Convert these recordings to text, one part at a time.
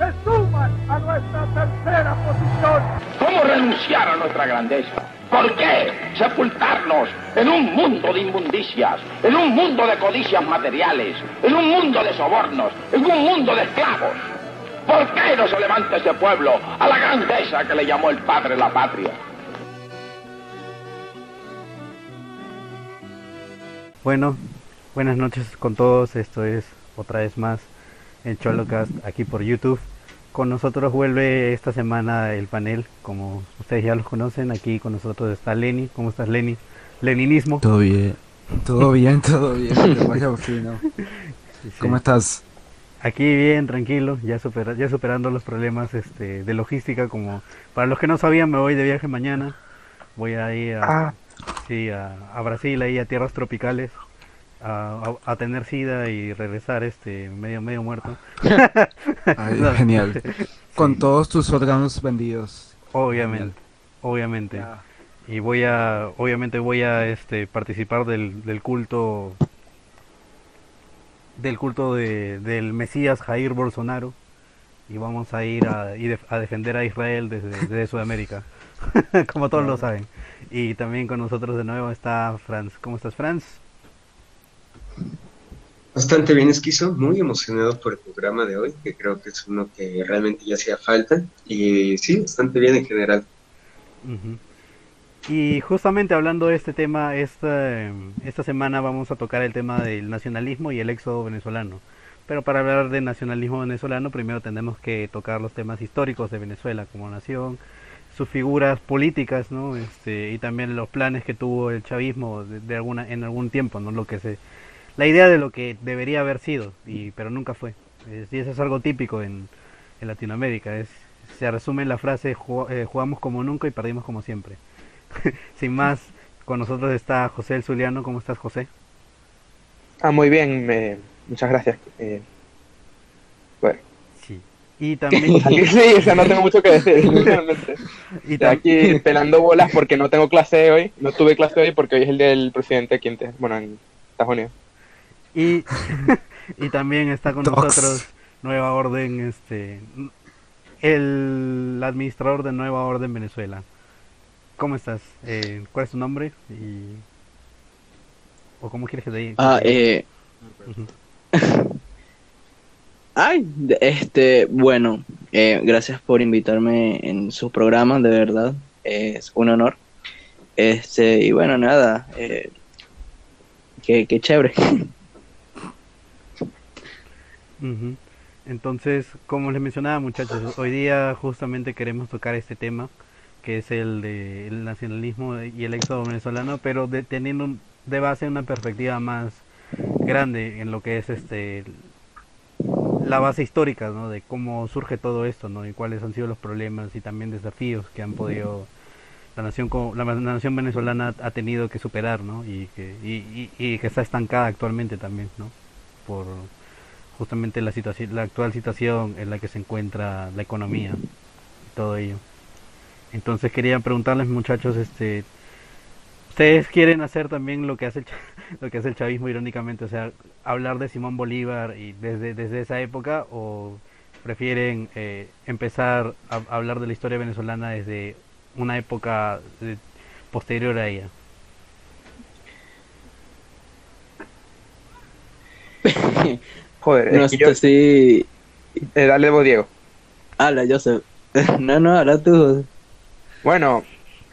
se suman a nuestra tercera posición. ¿Cómo renunciar a nuestra grandeza? ¿Por qué sepultarnos en un mundo de inmundicias, en un mundo de codicias materiales, en un mundo de sobornos, en un mundo de esclavos? ¿Por qué no se levanta ese pueblo a la grandeza que le llamó el padre la patria? Bueno, buenas noches con todos. Esto es otra vez más en Cholocast aquí por YouTube. Con nosotros vuelve esta semana el panel, como ustedes ya los conocen. Aquí con nosotros está Lenny. ¿Cómo estás, Lenny? Leninismo. Todo bien, todo bien, todo bien. Vaya fino. ¿Cómo estás? Aquí bien, tranquilo, ya, supera, ya superando los problemas este, de logística. Como para los que no sabían, me voy de viaje mañana. Voy a ir a, Ah, sí, a, a Brasil, ahí a tierras tropicales, a, a- a tener sida y regresar este medio medio muerto. ay, No. genial. Con todos tus órganos vendidos. Obviamente, obviamente. Y voy a, obviamente voy a este participar del, del culto del culto de, del Mesías Jair Bolsonaro y vamos a ir a defender a Israel desde, desde Sudamérica, como todos lo saben. Y también con nosotros de nuevo está Franz. ¿Cómo estás, Franz? Bastante bien, Esquizo, muy emocionado por el programa de hoy, que creo que es uno que realmente ya hacía falta. Y sí, bastante bien en general. Y justamente hablando de este tema, esta, esta semana vamos a tocar el tema del nacionalismo y el éxodo venezolano. Pero para hablar de nacionalismo venezolano, primero tenemos que tocar los temas históricos de Venezuela como nación, sus figuras políticas, ¿no? Este, y también los planes que tuvo el chavismo de, de alguna, en algún tiempo, ¿no? Lo que se, la idea de lo que debería haber sido, y, pero nunca fue. Es- y eso es algo típico en, en Latinoamérica. Es, se resume en la frase "Ju- eh, jugamos como nunca y perdimos como siempre. Sin más, con nosotros está José el Zuliano. ¿Cómo estás, José? Ah, muy bien, me- muchas gracias. Eh, bueno, Sí. Y también, sí, o sea, no tengo mucho que decir, y aquí pelando bolas porque no tengo clase hoy, no tuve clase hoy porque hoy es el del presidente aquí en, bueno, en Estados Unidos. Y, y también está con nosotros Nueva Orden, este, el administrador de Nueva Orden Venezuela. ¿Cómo estás? Eh, ¿Cuál es tu nombre? Y, ¿O cómo quieres que te diga? Ah, eh. Ay, este, bueno, eh, gracias por invitarme en su programa, de verdad, es un honor. Este, y bueno, nada, eh, qué, qué chévere. Ujú. Entonces, como les mencionaba muchachos, hoy día justamente queremos tocar este tema, que es el de el nacionalismo y el éxodo venezolano, pero de- teniendo un- de base una perspectiva más grande en lo que es este la base histórica, ¿no? De cómo surge todo esto, ¿no? Y cuáles han sido los problemas y también desafíos que han podido la nación la, la nación venezolana ha tenido que superar, ¿no? Y que y- y que está estancada actualmente también, ¿no? Por justamente la situación la actual situación en la que se encuentra la economía y todo ello. Entonces quería preguntarles muchachos, este ustedes quieren hacer también lo que hace el, lo que hace el chavismo irónicamente, o sea, hablar de Simón Bolívar y desde desde esa época o prefieren eh, empezar a, a hablar de la historia venezolana desde una época eh, posterior a ella. Joder, No es que yo, sé si... eh, dale vos, Diego. Habla, Joseph. No, no, habla tú. Bueno,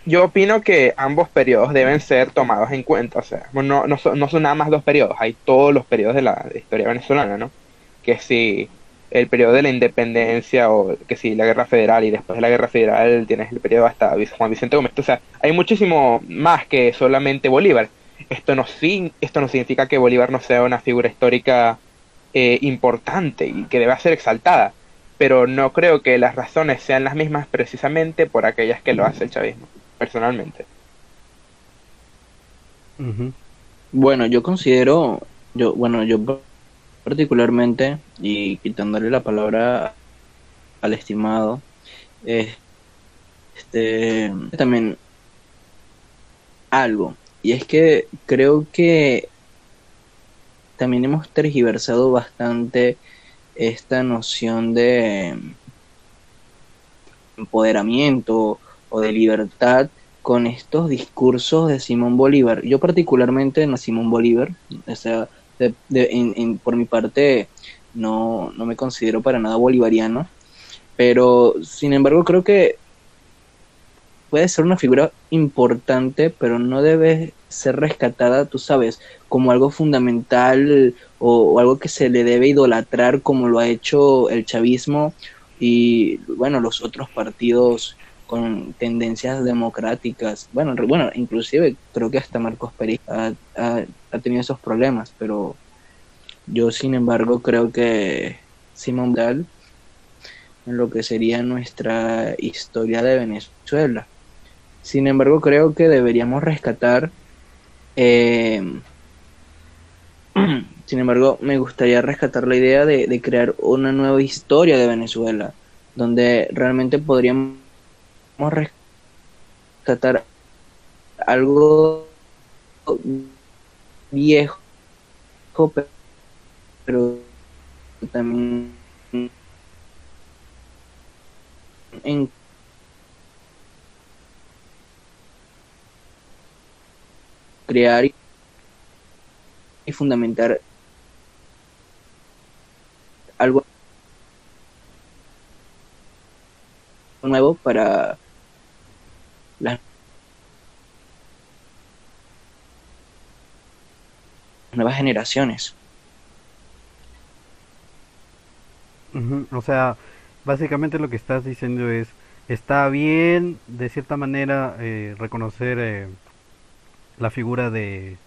yo opino que ambos periodos deben ser tomados en cuenta, o sea, no, no, son, no son nada más dos periodos, hay todos los periodos de la historia venezolana, ¿no? Que si el periodo de la independencia o que si la guerra federal y después de la guerra federal tienes el periodo hasta Juan Vicente Gómez, o sea, hay muchísimo más que solamente Bolívar. Esto no, esto no significa que Bolívar no sea una figura histórica eh, importante y que deba ser exaltada, pero no creo que las razones sean las mismas precisamente por aquellas que lo hace el chavismo, personalmente. Bueno, yo considero, yo, bueno, yo particularmente, y quitándole la palabra al estimado, este, también algo, y es que creo que también hemos tergiversado bastante esta noción de empoderamiento o de libertad con estos discursos de Simón Bolívar. Yo particularmente en Simón Bolívar, o sea, por mi parte no, no me considero para nada bolivariano, pero sin embargo creo que puede ser una figura importante, pero no debe ser rescatada, tú sabes, como algo fundamental o, algo que se le debe idolatrar como lo ha hecho el chavismo y bueno, los otros partidos con tendencias democráticas. Bueno, bueno, inclusive creo que hasta Marcos Pérez ha, ha, tenido esos problemas, pero yo sin embargo creo que Simón Dal en lo que sería nuestra historia de Venezuela. Sin embargo, creo que deberíamos rescatar. Eh, sin embargo, me gustaría rescatar la idea de, de crear una nueva historia de Venezuela, donde realmente podríamos rescatar algo viejo, pero también en crear y fundamentar algo nuevo para las nuevas generaciones. O sea, básicamente lo que estás diciendo es, está bien de cierta manera eh, reconocer eh, la figura de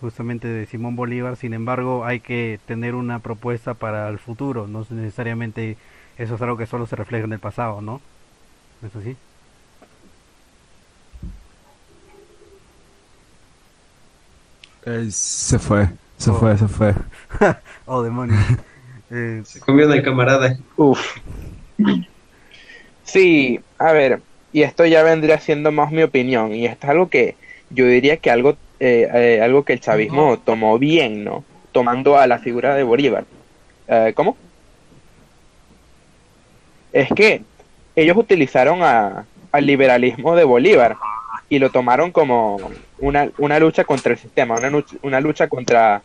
justamente de Simón Bolívar, sin embargo hay que tener una propuesta para el futuro, no necesariamente eso es algo que solo se refleja en el pasado, ¿no? ¿Es así? se fue, se fue, se fue. oh, demonios. Eh, se comió camarada. Uf. Sí, a ver, y esto ya vendría siendo más mi opinión, y esto es algo que yo diría que algo, eh, eh, algo que el chavismo tomó bien, ¿no? Tomando a la figura de Bolívar. ¿Cómo? Es que ellos utilizaron a, al liberalismo de Bolívar y lo tomaron como una, una lucha contra el sistema, una, una lucha contra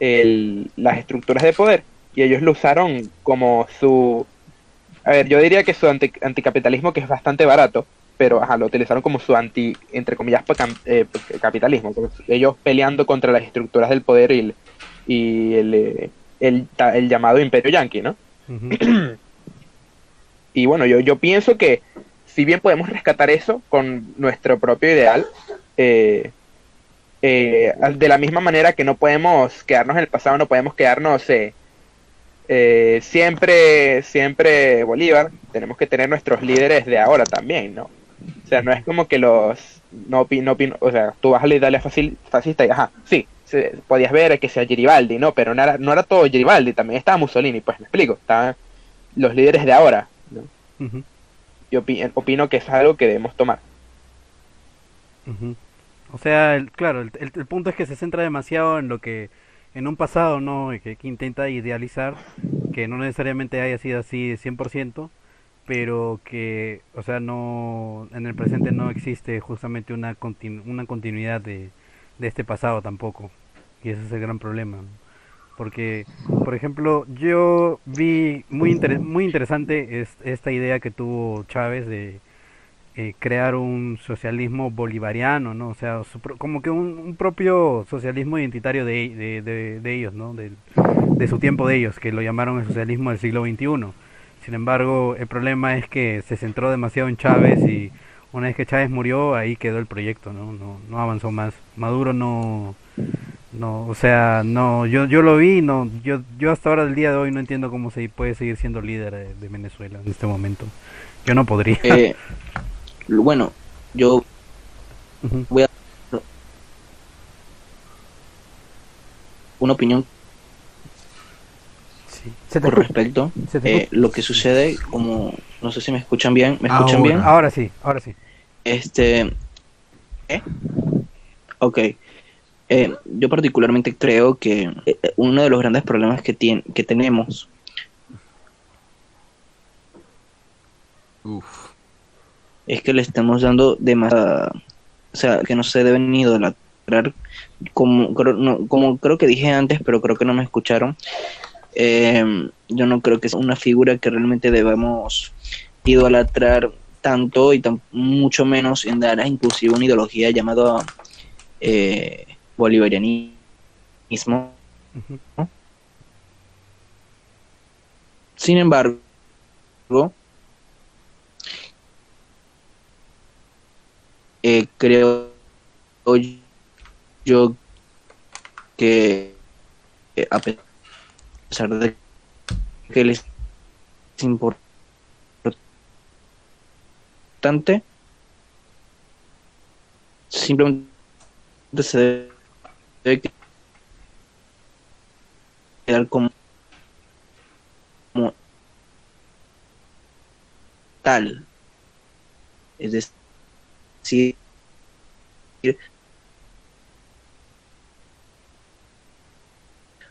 el, las estructuras de poder y ellos lo usaron como su... A ver, yo diría que su anticapitalismo, que es bastante barato, pero ajá, lo utilizaron como su anti, entre comillas, eh, capitalismo, ellos peleando contra las estructuras del poder y el, y el, eh, el, llamado imperio yanqui, ¿no? y bueno, yo, yo pienso que si bien podemos rescatar eso con nuestro propio ideal, eh, de la misma manera que no podemos quedarnos en el pasado, no podemos quedarnos eh, siempre, siempre Bolívar, tenemos que tener nuestros líderes de ahora también, ¿no? O sea, no es como que los, no, no, o sea, tú vas a la Italia fascista y, ajá, sí, podías ver que sea Garibaldi, ¿no? Pero no era, no era todo Garibaldi, también estaba Mussolini, pues me explico, estaban los líderes de ahora, ¿no? Yo opino, que es algo que debemos tomar. O sea, claro, el punto es que se centra demasiado en lo que en un pasado no que, intenta idealizar que no necesariamente haya sido así 100%, pero que, o sea, no en el presente no existe justamente una una continuidad de, este pasado tampoco. Y ese es el gran problema. Porque, por ejemplo, yo vi muy, muy interesante esta idea que tuvo Chávez de, eh, crear un socialismo bolivariano, ¿no? O sea, como que un, propio socialismo identitario de, de, ellos, ¿no? De, su tiempo de ellos, que lo llamaron el socialismo del siglo XXI. Sin embargo, el problema es que se centró demasiado en Chávez y una vez que Chávez murió, ahí quedó el proyecto, ¿no? No, no avanzó más. Maduro no, no, o sea, no, yo, yo lo vi, no, yo, yo hasta ahora del día de hoy no entiendo cómo se puede seguir siendo líder de, de Venezuela en este momento. Yo no podría. Eh, bueno, yo voy a una opinión Escucha. respecto. se te Eh, lo que sucede, como no sé si me escuchan bien, ¿me escuchan Ahora. bien? Ahora sí, ahora sí. Este. ¿eh? Ok. Eh, yo particularmente creo que eh, uno de los grandes problemas que, tien- que tenemos Uf. es que le estamos dando demasiada. O sea, que no se deben idolatrar. Como creo, no, como creo que dije antes, pero creo que no me escucharon. Eh, yo no creo que sea una figura que realmente debamos idolatrar tanto y tan, mucho menos en dar a inclusive una ideología llamada eh, bolivarianismo. Sin embargo, eh, creo yo que eh, a pesar de que les es importante, simplemente se debe quedar como, como tal. Es decir,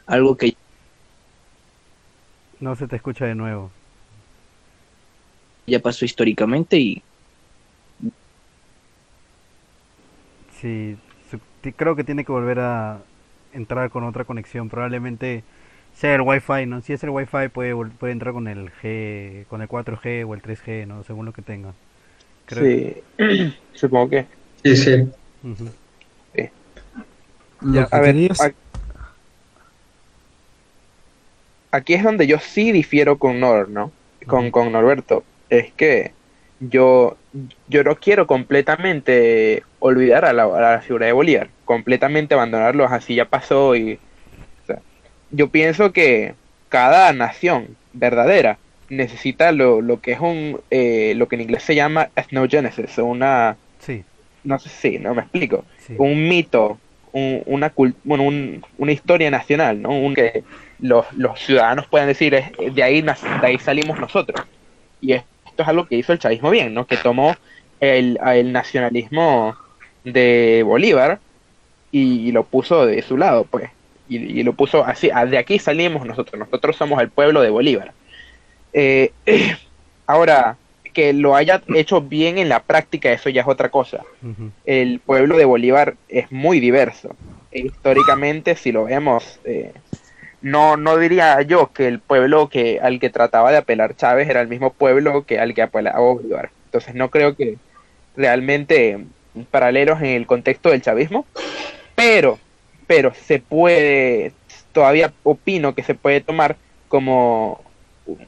algo que No se te escucha de nuevo. ya pasó históricamente y Sí, creo que tiene que volver a entrar con otra conexión. Probablemente sea el Wi-Fi, ¿no? Si es el Wi-Fi puede, vol- puede entrar con el G, con el 4G o el 3G, ¿no? Según lo que tenga. Creo- Sí, supongo que. Sí, sí. Lo Ya, que a ver, querías- a- aquí es donde yo sí difiero con Nor, ¿no? Con, con Norberto. Es que yo, yo no quiero completamente olvidar a la, a la figura de Bolívar, completamente abandonarlo, así ya pasó y... o sea, yo pienso que cada nación verdadera necesita lo, lo que es un, eh, lo que en inglés se llama ethnogenesis, una, Sí, no sé si, no me explico, sí. un mito, un- una, bueno, un- una historia nacional, ¿no? Un que los, los ciudadanos puedan decir, "Es- de ahí, de ahí salimos nosotros. Y esto es algo que hizo el chavismo bien, ¿no? Que tomó el, el nacionalismo de Bolívar y, y lo puso de su lado, pues. Y, y lo puso así, "Ah, de aquí salimos nosotros, nosotros somos el pueblo de Bolívar. Eh, ahora, que lo haya hecho bien en la práctica, eso ya es otra cosa el pueblo de Bolívar es muy diverso. E históricamente, si lo vemos, eh, no, no diría yo que el pueblo que al que trataba de apelar Chávez era el mismo pueblo que al que apelaba Bolívar. Entonces no creo que realmente paralelos en el contexto del chavismo, pero, pero se puede, todavía opino que se puede tomar como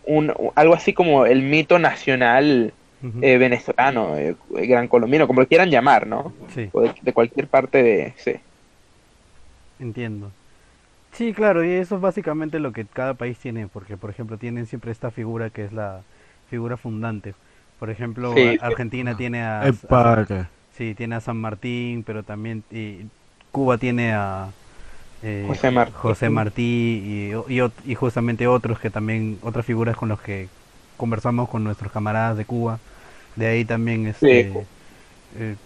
un, algo así como el mito nacional eh, venezolano, eh, gran colombino, como lo quieran llamar, ¿no? Sí. O de, de cualquier parte de... Sí. Entiendo. Sí, claro, y eso es básicamente lo que cada país tiene, porque por ejemplo tienen siempre esta figura que es la figura fundante. Por ejemplo, Sí. Argentina tiene a, El a- sí, tiene a San Martín, pero también y Cuba tiene a eh, José Martí. José Martí y, y, ot- y justamente otros que también otras figuras con los que conversamos con nuestros camaradas de Cuba. De ahí también este eh,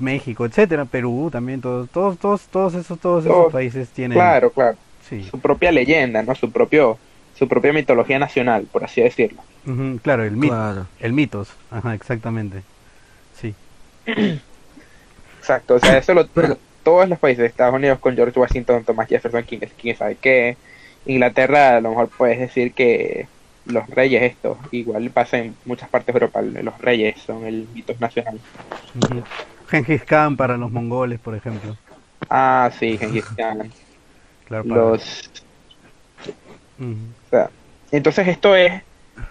México, etcétera, Perú también todos todos todos todos esos todos esos Todos, países tienen Claro, claro. sí. Su propia leyenda, ¿no? Su propio su propia mitología nacional, por así decirlo. Claro, el mito, Claro. el mitos, ajá, exactamente. Sí. Exacto, o sea, eso lo... Pero- Todos los países, Estados Unidos con George Washington, Thomas Jefferson, quién, quién sabe qué. Inglaterra, a lo mejor puedes decir que los reyes estos, igual pasa en muchas partes de Europa, los reyes son el mito nacional. Gengis Khan para los mongoles, por ejemplo. Ah, sí, Gengis Khan. Claro, para- Los Ujú. O sea, entonces esto es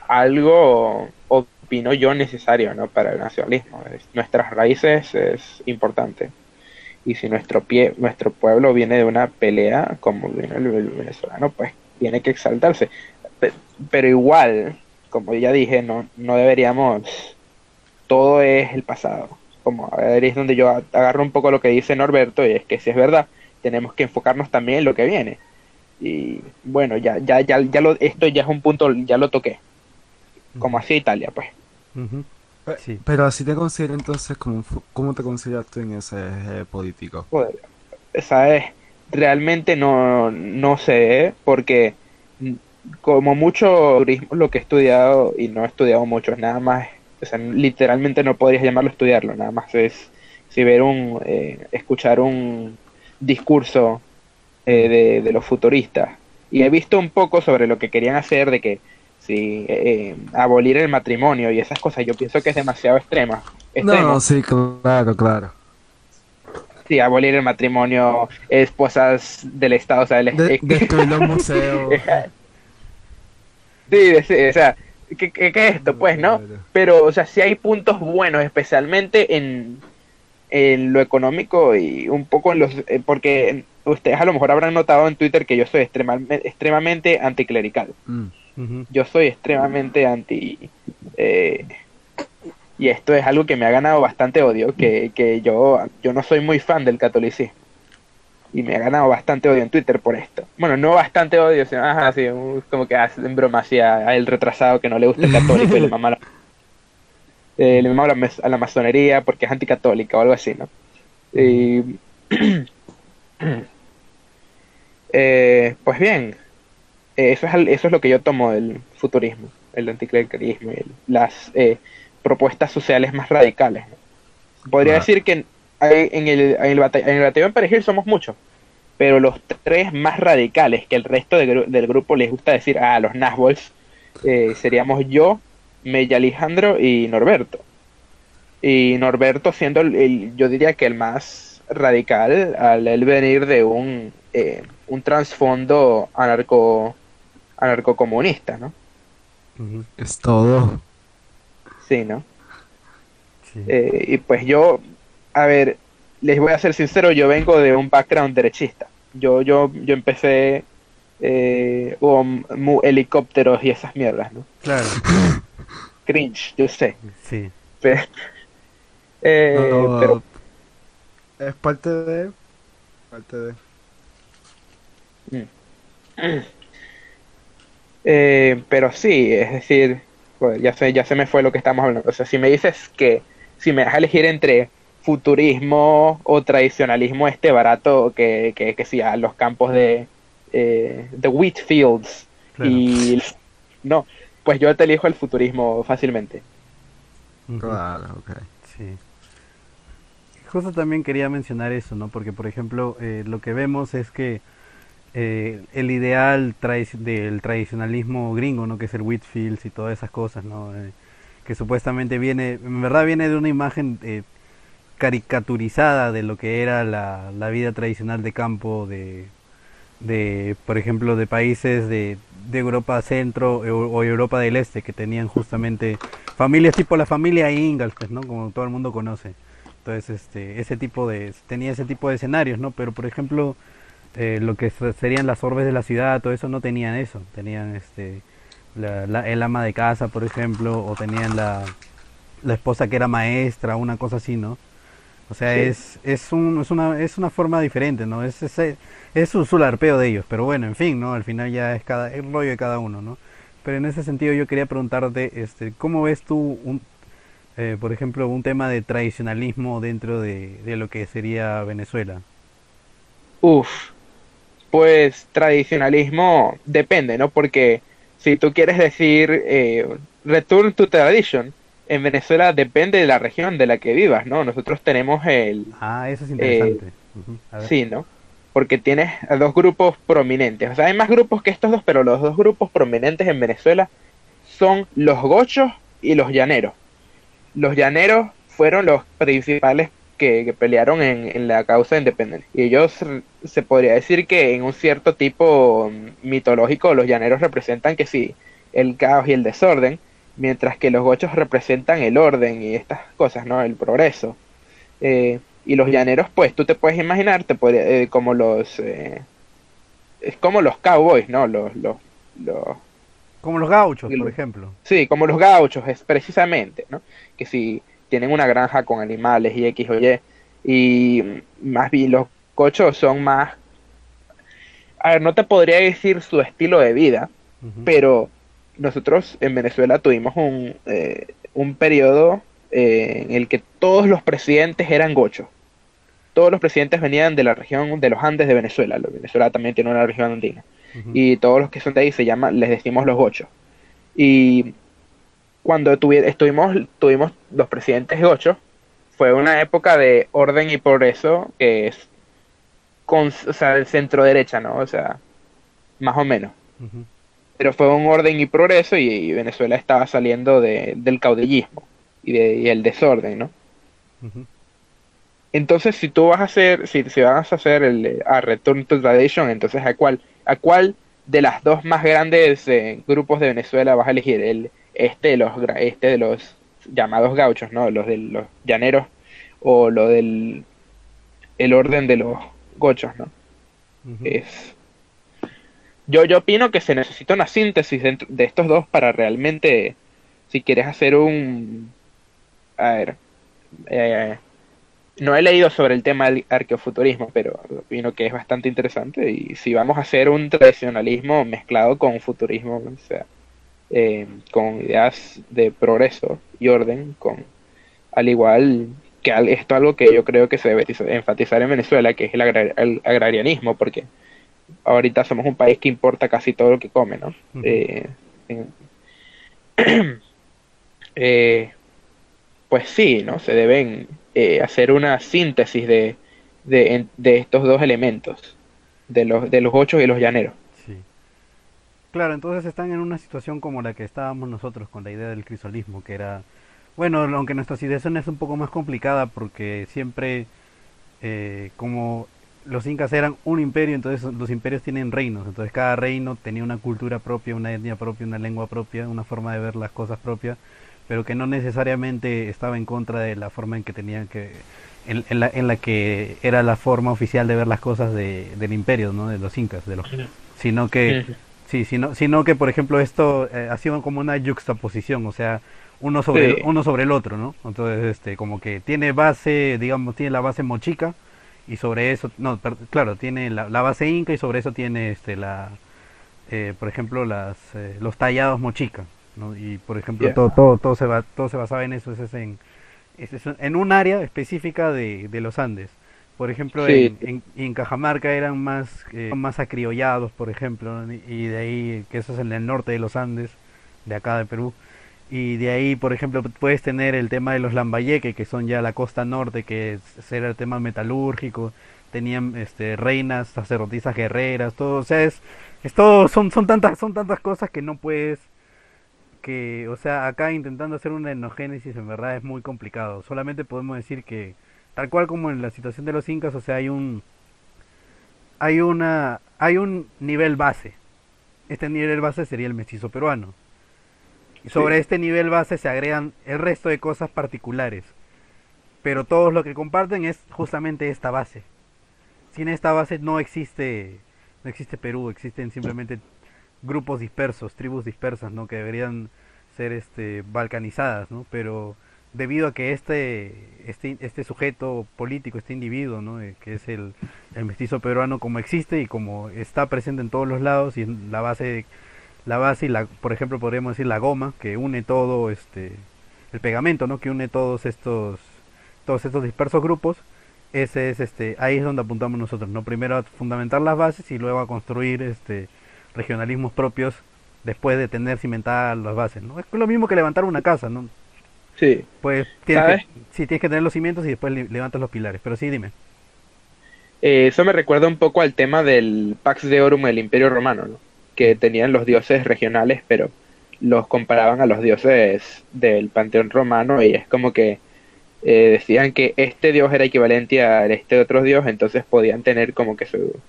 algo, opino yo, necesario ¿no? para el nacionalismo. Es- nuestras raíces es importante. Y si nuestro pie, nuestro pueblo viene de una pelea como viene el, el venezolano, pues tiene que exaltarse. Pe- Pero igual, como ya dije, no, no deberíamos, todo es el pasado. Como a ver, es donde yo agarro un poco lo que dice Norberto, y es que si es verdad, tenemos que enfocarnos también en lo que viene. Y bueno, ya, ya, ya, ya lo, esto ya es un punto, ya lo toqué. Como así Italia, pues. Sí. Pero así te considero entonces, como, fu- ¿cómo te consideras tú en ese eje político? Joder, ¿sabes? Realmente no, no sé, ¿eh? porque como mucho turismo lo que he estudiado, y no he estudiado mucho, es nada más, o sea, literalmente no podrías llamarlo estudiarlo, nada más es si ver un, eh, escuchar un discurso eh, de, de los futuristas. Y he visto un poco sobre lo que querían hacer, de que si eh, abolir el matrimonio y esas cosas, yo pienso que es demasiado extrema. extremo. No, sí, claro, claro. Sí, abolir el matrimonio, esposas del Estado, o sea, el- De- destruir los museos. Sí, sí, o sea, ¿qué, qué, qué es esto? Pues, ¿no? Pero, o sea, sí hay puntos buenos, especialmente en, en lo económico y un poco en los... eh, porque ustedes a lo mejor habrán notado en Twitter que yo soy extremadamente, extremadamente anticlerical. Mm. Yo soy extremadamente anti... eh, y esto es algo que me ha ganado bastante odio, que, que yo, yo no soy muy fan del catolicismo. Y me ha ganado bastante odio en Twitter por esto. Bueno, no bastante odio, sino ajá, como que hacen broma así a, a el retrasado que no le gusta el católico y le mama la, eh, le mama la mes- a la masonería porque es anticatólica o algo así, ¿no? Y, eh, pues bien, eh, eso es, al- eso es lo que yo tomo del futurismo, el anticlericalismo y el- las eh, propuestas sociales más radicales. ¿no? Podría Ah. decir que en el, en el, bata- en el batallón Perejil somos muchos, pero los tres más radicales que el resto de gru- del grupo les gusta decir, ah, los Nazbols, eh, seríamos yo, Mella Alejandro y Norberto. Y Norberto siendo, el, el- yo diría que el más radical al él venir de un, eh, un trasfondo anarco anarcocomunista, ¿no? Es todo. Sí, ¿no? Sí. Eh, y pues yo, a ver, les voy a ser sincero, yo vengo de un background derechista. Yo, yo, yo empecé eh, con mu- helicópteros y esas mierdas, ¿no? Claro, Cringe, yo sé. sí. Pero, eh, No, pero Es parte de... Parte de... Eh, pero sí, es decir, joder, ya se, ya se me fue lo que estamos hablando. O sea, si me dices que, si me das a elegir entre futurismo o tradicionalismo este barato que, que, que sí, a los campos de, eh, de wheat fields Claro. y no, pues yo te elijo el futurismo fácilmente. Claro, ok. Sí. Justo también quería mencionar eso, ¿no? Porque, por ejemplo, eh, lo que vemos es que eh, el ideal del tradicionalismo gringo, ¿no? Que es el Whitfields y todas esas cosas, ¿no? Eh, que supuestamente viene, en verdad viene de una imagen eh, caricaturizada de lo que era la, la vida tradicional de campo de, de, por ejemplo, de países de, de Europa Centro o Europa del Este, que tenían justamente familias tipo la familia Ingalls, ¿no? Como todo el mundo conoce. Entonces, este, ese tipo de, tenía ese tipo de escenarios, ¿no? Pero, por ejemplo, eh, lo que se- serían las orbes de la ciudad, todo eso no tenían eso. Tenían, este, la- el ama de casa, por ejemplo, o tenían la, la esposa que era maestra, una cosa así, ¿no? O sea, Sí. es, es, un, es, una, es una forma diferente, ¿no? Es, es, es un sularpeo de ellos, pero bueno, en fin, ¿no? Al final ya es cada, el rollo de cada uno, ¿no? Pero en ese sentido yo quería preguntarte, este, ¿cómo ves tú, un, eh, por ejemplo, un tema de tradicionalismo dentro de, de lo que sería Venezuela? Uf, pues tradicionalismo depende, ¿no? Porque si tú quieres decir eh, return to tradition, en Venezuela depende de la región de la que vivas, ¿no? Nosotros tenemos el, Ah, eso es interesante. Ujú, a ver. sí, ¿no? Porque tienes a dos grupos prominentes. O sea, hay más grupos que estos dos, pero los dos grupos prominentes en Venezuela son los gochos y los llaneros. Los llaneros fueron los principales que, que pelearon en, en la causa de independencia. Y ellos, se podría decir que en un cierto tipo mm, mitológico, los llaneros representan que sí, el caos y el desorden, mientras que los gochos representan el orden y estas cosas, ¿no? El progreso. Eh, y los llaneros, pues tú te puedes imaginar, te puede, eh, como los... Eh, es como los cowboys, ¿no? Los, los, los, Como los gauchos, por lo- ejemplo. Sí, como los gauchos, es precisamente, ¿no? Que si tienen una granja con animales y X o Y, y más bien los cochos son más... A ver, no te podría decir su estilo de vida, pero nosotros en Venezuela tuvimos un, eh, un periodo eh, en el que todos los presidentes eran gochos. Todos los presidentes venían de la región de los Andes de Venezuela. Venezuela también tiene una región andina y todos los que son de ahí se llaman, les decimos los gochos. Y cuando tuvi- estuvimos, tuvimos los presidentes gochos, fue una época de orden y progreso que es con, o sea, el centro derecha, ¿no? O sea, más o menos. Ujú. Pero fue un orden y progreso y, y Venezuela estaba saliendo de- del caudillismo y, de, y el desorden, ¿no? Entonces, si tú vas a hacer, si, si vas a hacer el eh, a Return to Tradition, entonces ¿a cuál, a cuál de las dos más grandes eh, grupos de Venezuela vas a elegir? El, este de los este de los llamados gauchos, ¿no? Los de los llaneros o lo del el orden de los gochos, ¿no? Es yo yo opino que se necesita una síntesis dentro de estos dos para realmente si quieres hacer un a ver eh, no he leído sobre el tema del arqueofuturismo, pero opino que es bastante interesante. Y si vamos a hacer un tradicionalismo mezclado con futurismo, o sea, eh, con ideas de progreso y orden, con al igual que esto algo que yo creo que se debe tiz- enfatizar en Venezuela, que es el, agra- el agrarianismo, porque ahorita somos un país que importa casi todo lo que come, ¿no? Eh, eh, pues sí, ¿no? Se deben eh, hacer una síntesis de, de estos dos elementos, de los, de los ocho y los llaneros. Sí. Claro, entonces están en una situación como la que estábamos nosotros con la idea del crisolismo, que era, bueno, aunque nuestra situación es un poco más complicada porque siempre, eh, como los incas eran un imperio, entonces los imperios tienen reinos, entonces cada reino tenía una cultura propia, una etnia propia, una lengua propia, una forma de ver las cosas propia, pero que no necesariamente estaba en contra de la forma en que tenían que, en, en la, en la que era la forma oficial de ver las cosas de, del imperio, ¿no? De los incas, de los, sino que Sí, sino, sino que, por ejemplo, esto eh, ha sido como una yuxtaposición, o sea, uno sobre, Sí. uno sobre el otro, ¿no? Entonces, este, como que tiene base, digamos, tiene la base mochica y sobre eso, no, claro, tiene la, la base inca y sobre eso tiene, este, la, eh, por ejemplo, las, eh, los tallados mochica, ¿no? Y, por ejemplo, Yeah. todo, todo, todo se va, todo se basaba en eso, es en, es en un área específica de, de los Andes. Por ejemplo, Sí. en, en, en Cajamarca eran más, eh, más acriollados, por ejemplo, ¿no? y de ahí, que eso es en el norte de los Andes, de acá de Perú. Y de ahí, por ejemplo, puedes tener el tema de los Lambayeque, que son ya la costa norte, que era el tema metalúrgico, tenían este, reinas, sacerdotisas guerreras, todo, o sea, es, es todo, son, son tantas, son tantas cosas que no puedes, que, o sea, acá intentando hacer una etnogénesis en verdad es muy complicado. Solamente podemos decir que, tal cual como en la situación de los incas, o sea, hay un, hay una, hay un nivel base. Este nivel base sería el mestizo peruano. Sobre este nivel base se agregan el resto de cosas particulares. Pero todos lo que comparten es justamente esta base. Sin esta base no existe, no existe Perú, existen simplemente grupos dispersos, tribus dispersas, ¿no? Que deberían ser este balcanizadas, ¿no? Pero debido a que este este este sujeto político, este individuo, ¿no? Eh, que es el, el mestizo peruano como existe y como está presente en todos los lados y en la base la base y la por ejemplo podríamos decir la goma que une todo este el pegamento, ¿no? Que une todos estos todos estos dispersos grupos. Ese es este ahí es donde apuntamos nosotros, ¿no? Primero a fundamentar las bases y luego a construir este regionalismos propios después de tener cimentadas las bases, ¿no? Es lo mismo que levantar una casa, ¿no? Sí. Pues tienes ¿Sabes? que, sí, tienes que tener los cimientos y después le- levantas los pilares. Pero sí, dime. Eh, eso me recuerda un poco al tema del Pax Deorum del Imperio Romano, ¿no? Que tenían los dioses regionales, pero los comparaban a los dioses del panteón romano y es como que eh, decían que este dios era equivalente a este otro dios, entonces podían tener como que su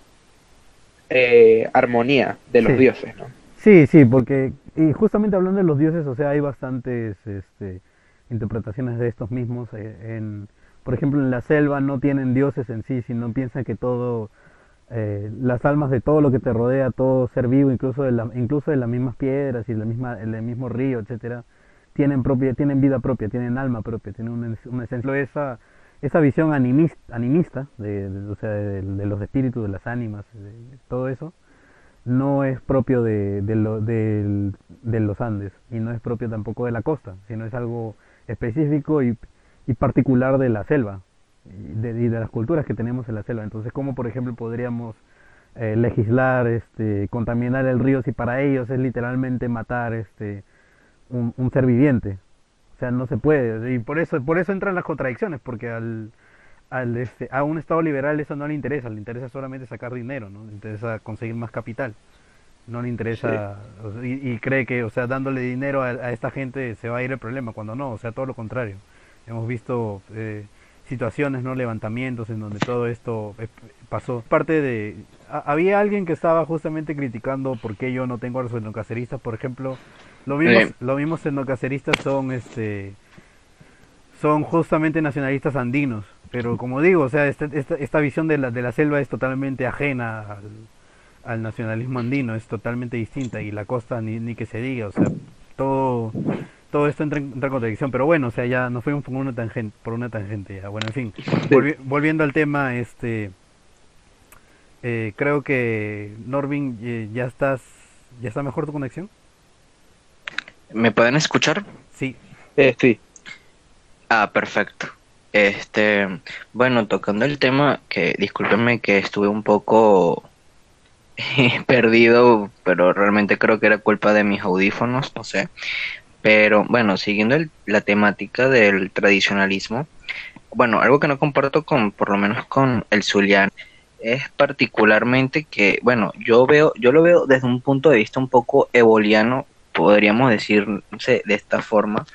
eh, armonía de los Sí. dioses, ¿no? Sí, sí, porque y justamente hablando de los dioses, o sea, hay bastantes este, interpretaciones de estos mismos. eh, en, por ejemplo, en la selva no tienen dioses en sí, sino piensan que todo, eh, las almas de todo lo que te rodea, todo ser vivo, incluso de, la, incluso de las mismas piedras y la el mismo río, etcétera, tienen propia, tienen vida propia, tienen alma propia, tienen una, una. Esa, esa visión animista, animista de, o sea, de, los espíritus, de las ánimas, de, todo eso, no es propio de, de, los Andes y no es propio tampoco de la costa, sino es algo específico y, y particular de la selva de, y de las culturas que tenemos en la selva. Entonces, ¿cómo por ejemplo podríamos eh, legislar, este, contaminar el río si para ellos es literalmente matar este, un, un ser viviente? O sea, no se puede. Y por eso, por eso entran las contradicciones, porque al, al este, a un Estado liberal eso no le interesa, le interesa solamente sacar dinero, ¿no? Le interesa conseguir más capital. No le interesa y, y cree que, o sea, dándole dinero a, a esta gente se va a ir el problema, cuando no, o sea, todo lo contrario. Hemos visto eh, situaciones, ¿no? Levantamientos en donde todo esto eh, pasó. Parte de... ha- había alguien que estaba justamente criticando por qué yo no tengo a los etnocaceristas, por ejemplo. Los mismos, Sí. los mismos etnocaceristas son, este... Son justamente nacionalistas andinos. Pero como digo, o sea, esta, esta, esta visión de la, de la selva es totalmente ajena al, al nacionalismo andino, es totalmente distinta. Y la costa ni, ni que se diga, o sea, todo todo esto entra en, entra en contradicción, pero bueno, o sea, ya nos fuimos por una tangente, por una tangente ya. Bueno, en fin, volvi- volviendo al tema, este, eh, creo que Norvin, eh, ya estás, ya está mejor tu conexión. ¿Me pueden escuchar? Sí, Eh, sí. Ah, perfecto. Este, bueno, tocando el tema, que discúlpenme que estuve un poco perdido, pero realmente creo que era culpa de mis audífonos, no sé. Pero bueno, siguiendo el- la temática del tradicionalismo, bueno, algo que no comparto con, por lo menos con el Zulian, es particularmente que, bueno, yo veo, yo lo veo desde un punto de vista un poco eboliano, podríamos decir, de esta forma,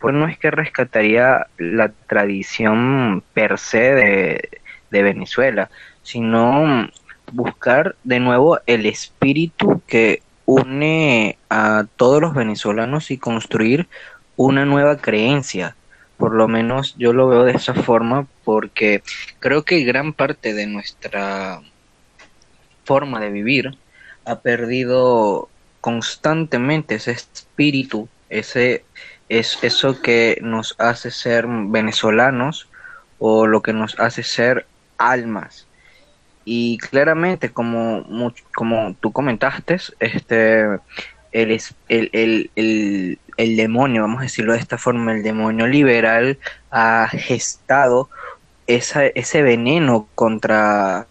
pues no es que rescataría la tradición per se de, de Venezuela, sino buscar de nuevo el espíritu que une a todos los venezolanos y construir una nueva creencia. Por lo menos yo lo veo de esa forma porque creo que gran parte de nuestra forma de vivir ha perdido constantemente ese espíritu, ese es eso que nos hace ser venezolanos o lo que nos hace ser almas. Y claramente, como, como tú comentaste, este, el, el, el, el, demonio, vamos a decirlo de esta forma, el demonio liberal ha gestado esa, ese veneno contra,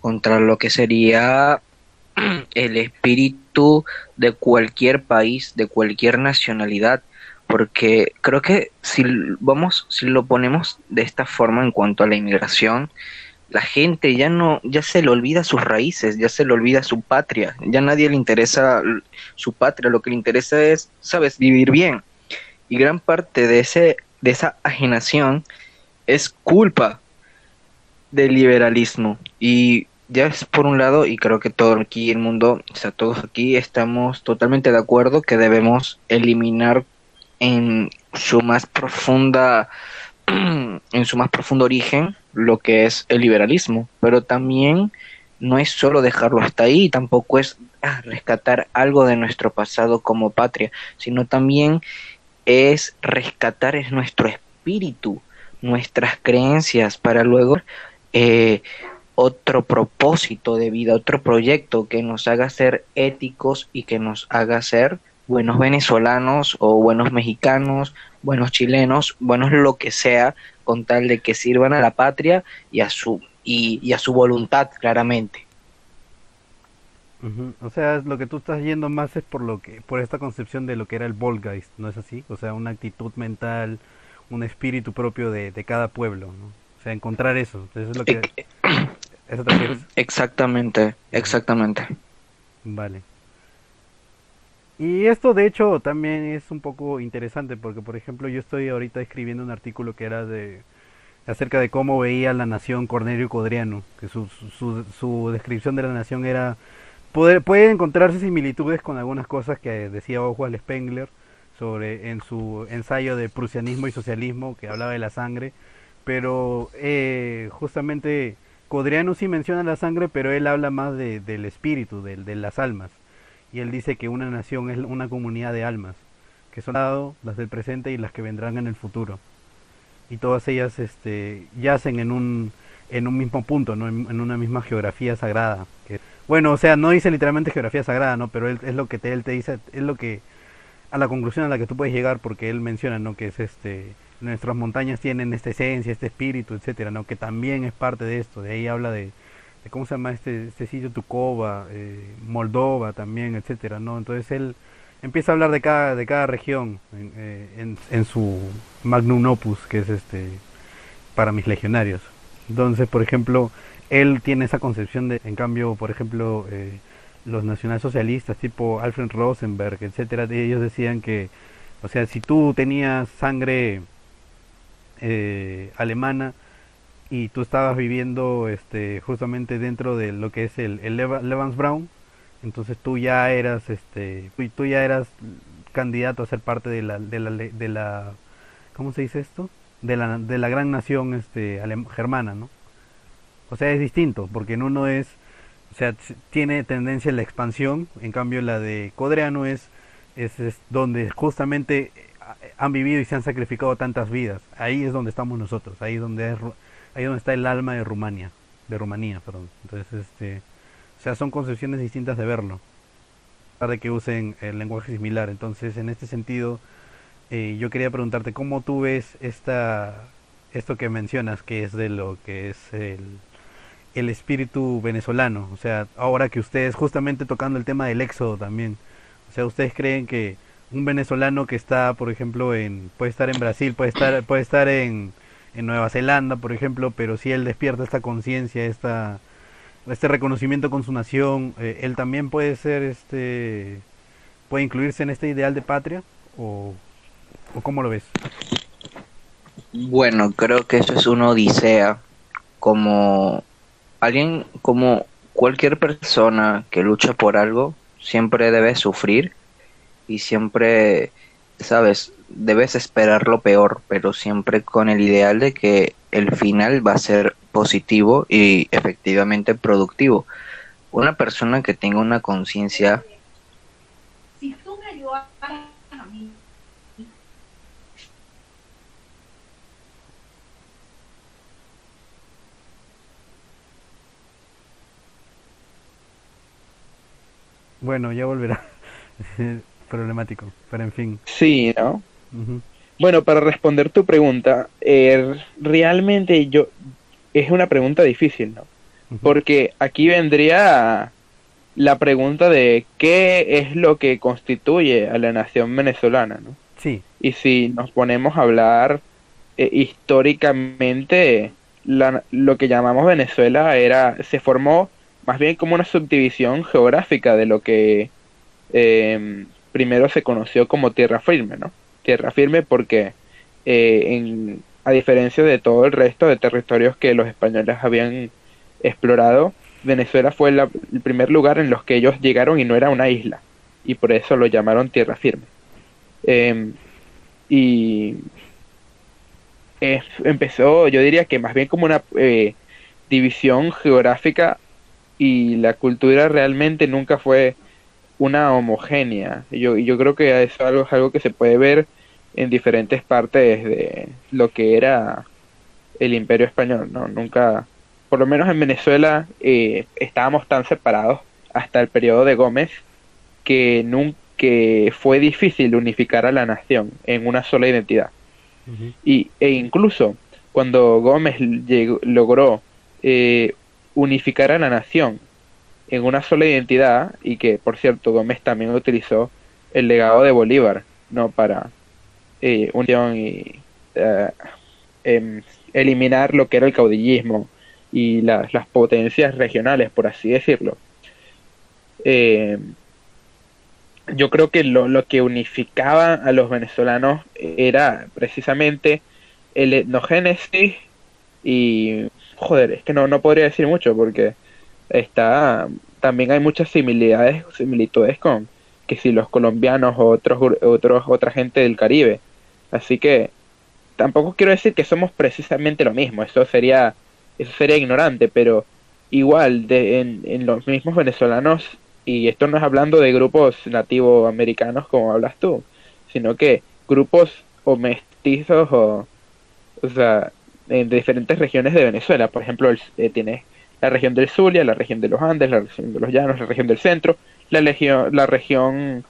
contra lo que sería el espíritu de cualquier país, de cualquier nacionalidad, porque creo que si vamos, si lo ponemos de esta forma en cuanto a la inmigración, la gente ya no, ya se le olvida sus raíces, ya se le olvida su patria, ya nadie le interesa su patria, lo que le interesa es, sabes, vivir bien. Y gran parte de ese, de esa ajenación es culpa del liberalismo. Y ya es por un lado, y creo que todo aquí el mundo, o sea, todos aquí estamos totalmente de acuerdo que debemos eliminar en su más profunda en su más profundo origen lo que es el liberalismo, pero también no es solo dejarlo hasta ahí, tampoco es ah, rescatar algo de nuestro pasado como patria, sino también es rescatar es nuestro espíritu, nuestras creencias para luego eh, otro propósito de vida, otro proyecto que nos haga ser éticos y que nos haga ser buenos venezolanos o buenos mexicanos, buenos chilenos, buenos lo que sea, con tal de que sirvan a la patria y a su y, y a su voluntad, claramente. O sea, lo que tú estás yendo más es por lo que, por esta concepción de lo que era el Volgeist, ¿no es así? O sea, una actitud mental, un espíritu propio de, de cada pueblo, ¿no? O sea, encontrar eso. Eso es lo que, Ex- ¿eso te refieres? Exactamente, exactamente. Vale. Y esto de hecho también es un poco interesante porque por ejemplo yo estoy ahorita escribiendo un artículo que era de acerca de cómo veía la nación Cornelio Codriano, que su, su, su descripción de la nación era puede, encontrarse similitudes con algunas cosas que decía Oswald Spengler sobre en su ensayo de prusianismo y socialismo que hablaba de la sangre, pero eh, justamente Codriano sí menciona la sangre, pero él habla más de, del espíritu, de las almas, y él dice que una nación es una comunidad de almas, que son las del presente y las que vendrán en el futuro, y todas ellas este, yacen en un en un mismo punto, ¿no? en, una misma geografía sagrada. Bueno, o sea, no dice literalmente geografía sagrada, ¿no? Pero él, es lo que te, él te dice, es lo que a la conclusión a la que tú puedes llegar porque él menciona, ¿no? Que es este nuestras montañas tienen esta esencia, este espíritu, etcétera, ¿no? Que también es parte de esto. De ahí habla de cómo se llama este este sitio Tukova, eh, Moldova también, etcétera, ¿no? Entonces él empieza a hablar de cada de cada región en, eh, en su magnum opus, que es este para mis legionarios. Entonces, por ejemplo, él tiene esa concepción de, en cambio, por ejemplo, eh, los nacionalsocialistas tipo Alfred Rosenberg, etcétera, ellos decían que, o sea, si tú tenías sangre eh, alemana y tú estabas viviendo este justamente dentro de lo que es el, el Lebensbraun, entonces tú ya eras este tú ya eras candidato a ser parte de la de la de la ¿cómo se dice esto? de la, de la gran nación este germana, ¿no? O sea, es distinto, porque en uno es, o sea, tiene tendencia a la expansión, en cambio la de Codreano es, es, donde justamente han vivido y se han sacrificado tantas vidas. Ahí es donde estamos nosotros, ahí donde es, ahí donde está el alma de Rumania, de Rumanía, perdón. Entonces, este, o sea, son concepciones distintas de verlo, de que usen el lenguaje similar. Entonces, en este sentido, eh, yo quería preguntarte cómo tú ves esta, esto que mencionas, que es de lo que es el, el espíritu venezolano. O sea, ahora que ustedes, justamente tocando el tema del éxodo también, o sea, ustedes creen que un venezolano que está, por ejemplo, en, puede estar en Brasil, puede estar, puede estar en, en Nueva Zelanda, por ejemplo, pero si él despierta esta conciencia, esta, este reconocimiento con su nación, eh, él también puede ser, este, puede incluirse en este ideal de patria o ¿O cómo lo ves? Bueno, creo que eso es una odisea. Como alguien, como cualquier persona que lucha por algo, siempre debe sufrir y siempre, sabes, debes esperar lo peor, pero siempre con el ideal de que el final va a ser positivo y efectivamente productivo. Una persona que tenga una conciencia Bueno, ya volverá. Problemático, pero en fin. Sí, ¿no? Bueno, para responder tu pregunta, eh, realmente yo es una pregunta difícil, ¿no? Porque aquí vendría la pregunta de qué es lo que constituye a la nación venezolana, ¿no? Sí. Y si nos ponemos a hablar eh, históricamente, la, lo que llamamos Venezuela era se formó más bien como una subdivisión geográfica de lo que eh, primero se conoció como tierra firme, ¿no? Tierra firme porque eh, a diferencia de todo el resto de territorios que los españoles habían explorado, Venezuela fue el primer lugar en los que ellos llegaron y no era una isla, y por eso lo llamaron tierra firme. Em, y empezó, yo diría que más bien como una eh, división geográfica y la cultura realmente nunca fue una homogénea. Yo, yo creo que eso es algo, algo que se puede ver en diferentes partes de lo que era el imperio español, ¿no? Nunca, por lo menos en Venezuela, eh, estábamos tan separados hasta el periodo de Gómez que nunca fue difícil unificar a la nación en una sola identidad. y, e incluso cuando Gómez llegó, logró eh, unificar a la nación en una sola identidad y que, por cierto, Gómez también utilizó el legado de Bolívar, ¿no? Para eh, y eh, em, eliminar lo que era el caudillismo y las potencias regionales, por así decirlo. Eh, yo creo que lo, lo que unificaba a los venezolanos era precisamente el etnogénesis y joder, es que no, no podría decir mucho porque está también hay muchas similitudes, similitudes con que si los colombianos o otros, otros, otra gente del Caribe. Así que tampoco quiero decir que somos precisamente lo mismo, eso sería, eso sería ignorante, pero igual de, en, los mismos venezolanos, y esto no es hablando de grupos nativo americanos como hablas tú, sino que grupos o mestizos o, o sea, en diferentes regiones de Venezuela. Por ejemplo, el- eh, tienes la región del Zulia, la región de los Andes, la región de los Llanos, la región del centro, la, la región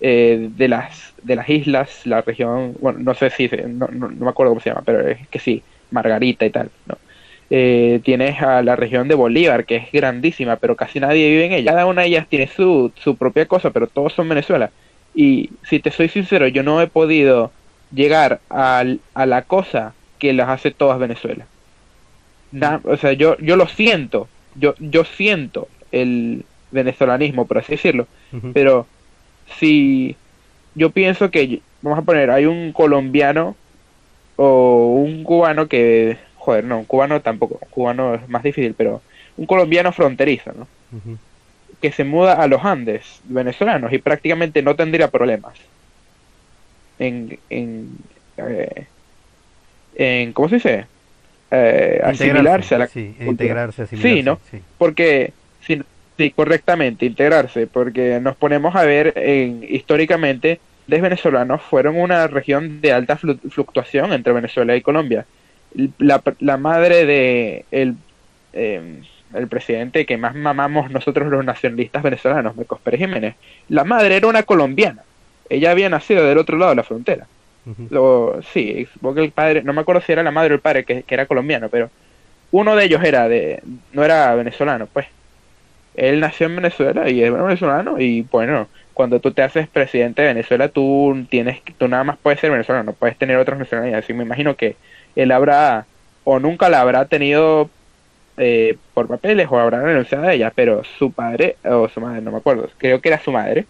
eh, de las de las islas, la región, bueno, no sé si, no, no, no me acuerdo cómo se llama, pero es que sí, Margarita y tal, ¿no? Eh, tienes a la región de Bolívar, que es grandísima, pero casi nadie vive en ella. Cada una de ellas tiene su, su propia cosa, pero todos son Venezuela. Y si te soy sincero, yo no he podido llegar al- a la cosa que las hace todas Venezuela. Na- o sea, yo, yo lo siento, yo, yo siento el venezolanismo, por así decirlo, pero si yo pienso que, vamos a poner, hay un colombiano o un cubano que, joder, no, un cubano tampoco, un cubano es más difícil, pero un colombiano fronterizo, ¿no? Que se muda a los Andes venezolanos y prácticamente no tendría problemas en, en, eh, en ¿cómo se dice? Eh, asimilarse a la sí, cultura. integrarse, Sí, ¿no? sí. porque sí, sí, correctamente integrarse porque nos ponemos a ver en, históricamente los venezolanos fueron una región de alta flu- fluctuación entre Venezuela y Colombia la, la madre de el, eh, el presidente que más mamamos nosotros los nacionalistas venezolanos Marcos Pérez Jiménez la madre era una colombiana ella había nacido del otro lado de la frontera Lo, sí, supongo que el padre, no me acuerdo si era la madre o el padre que, que era colombiano, pero uno de ellos era de, no era venezolano, pues. Él nació en Venezuela y es venezolano y bueno, cuando tú te haces presidente de Venezuela, tú tienes, tú nada más puedes ser venezolano, no puedes tener otras nacionalidades. Así me imagino que él habrá o nunca la habrá tenido eh, por papeles o habrá renunciado a ella, pero su padre o su madre, no me acuerdo, creo que era su madre,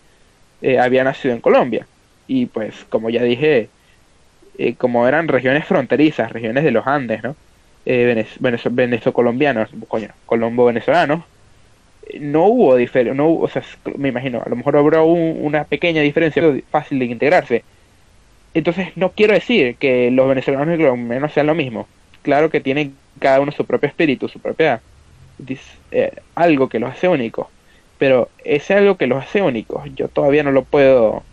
eh, había nacido en Colombia y pues como ya dije eh, como eran regiones fronterizas, regiones de los Andes, ¿no? Eh, venez- venezolano-colombianos, coño, colombo-venezolanos, eh, no hubo diferencia, no o sea, me imagino, a lo mejor habrá un- una pequeña diferencia fácil de integrarse. Entonces, no quiero decir que los venezolanos y colombianos sean lo mismo. Claro que tienen cada uno su propio espíritu, su propia eh, algo que los hace únicos. Pero ese algo que los hace únicos, yo todavía no lo puedo,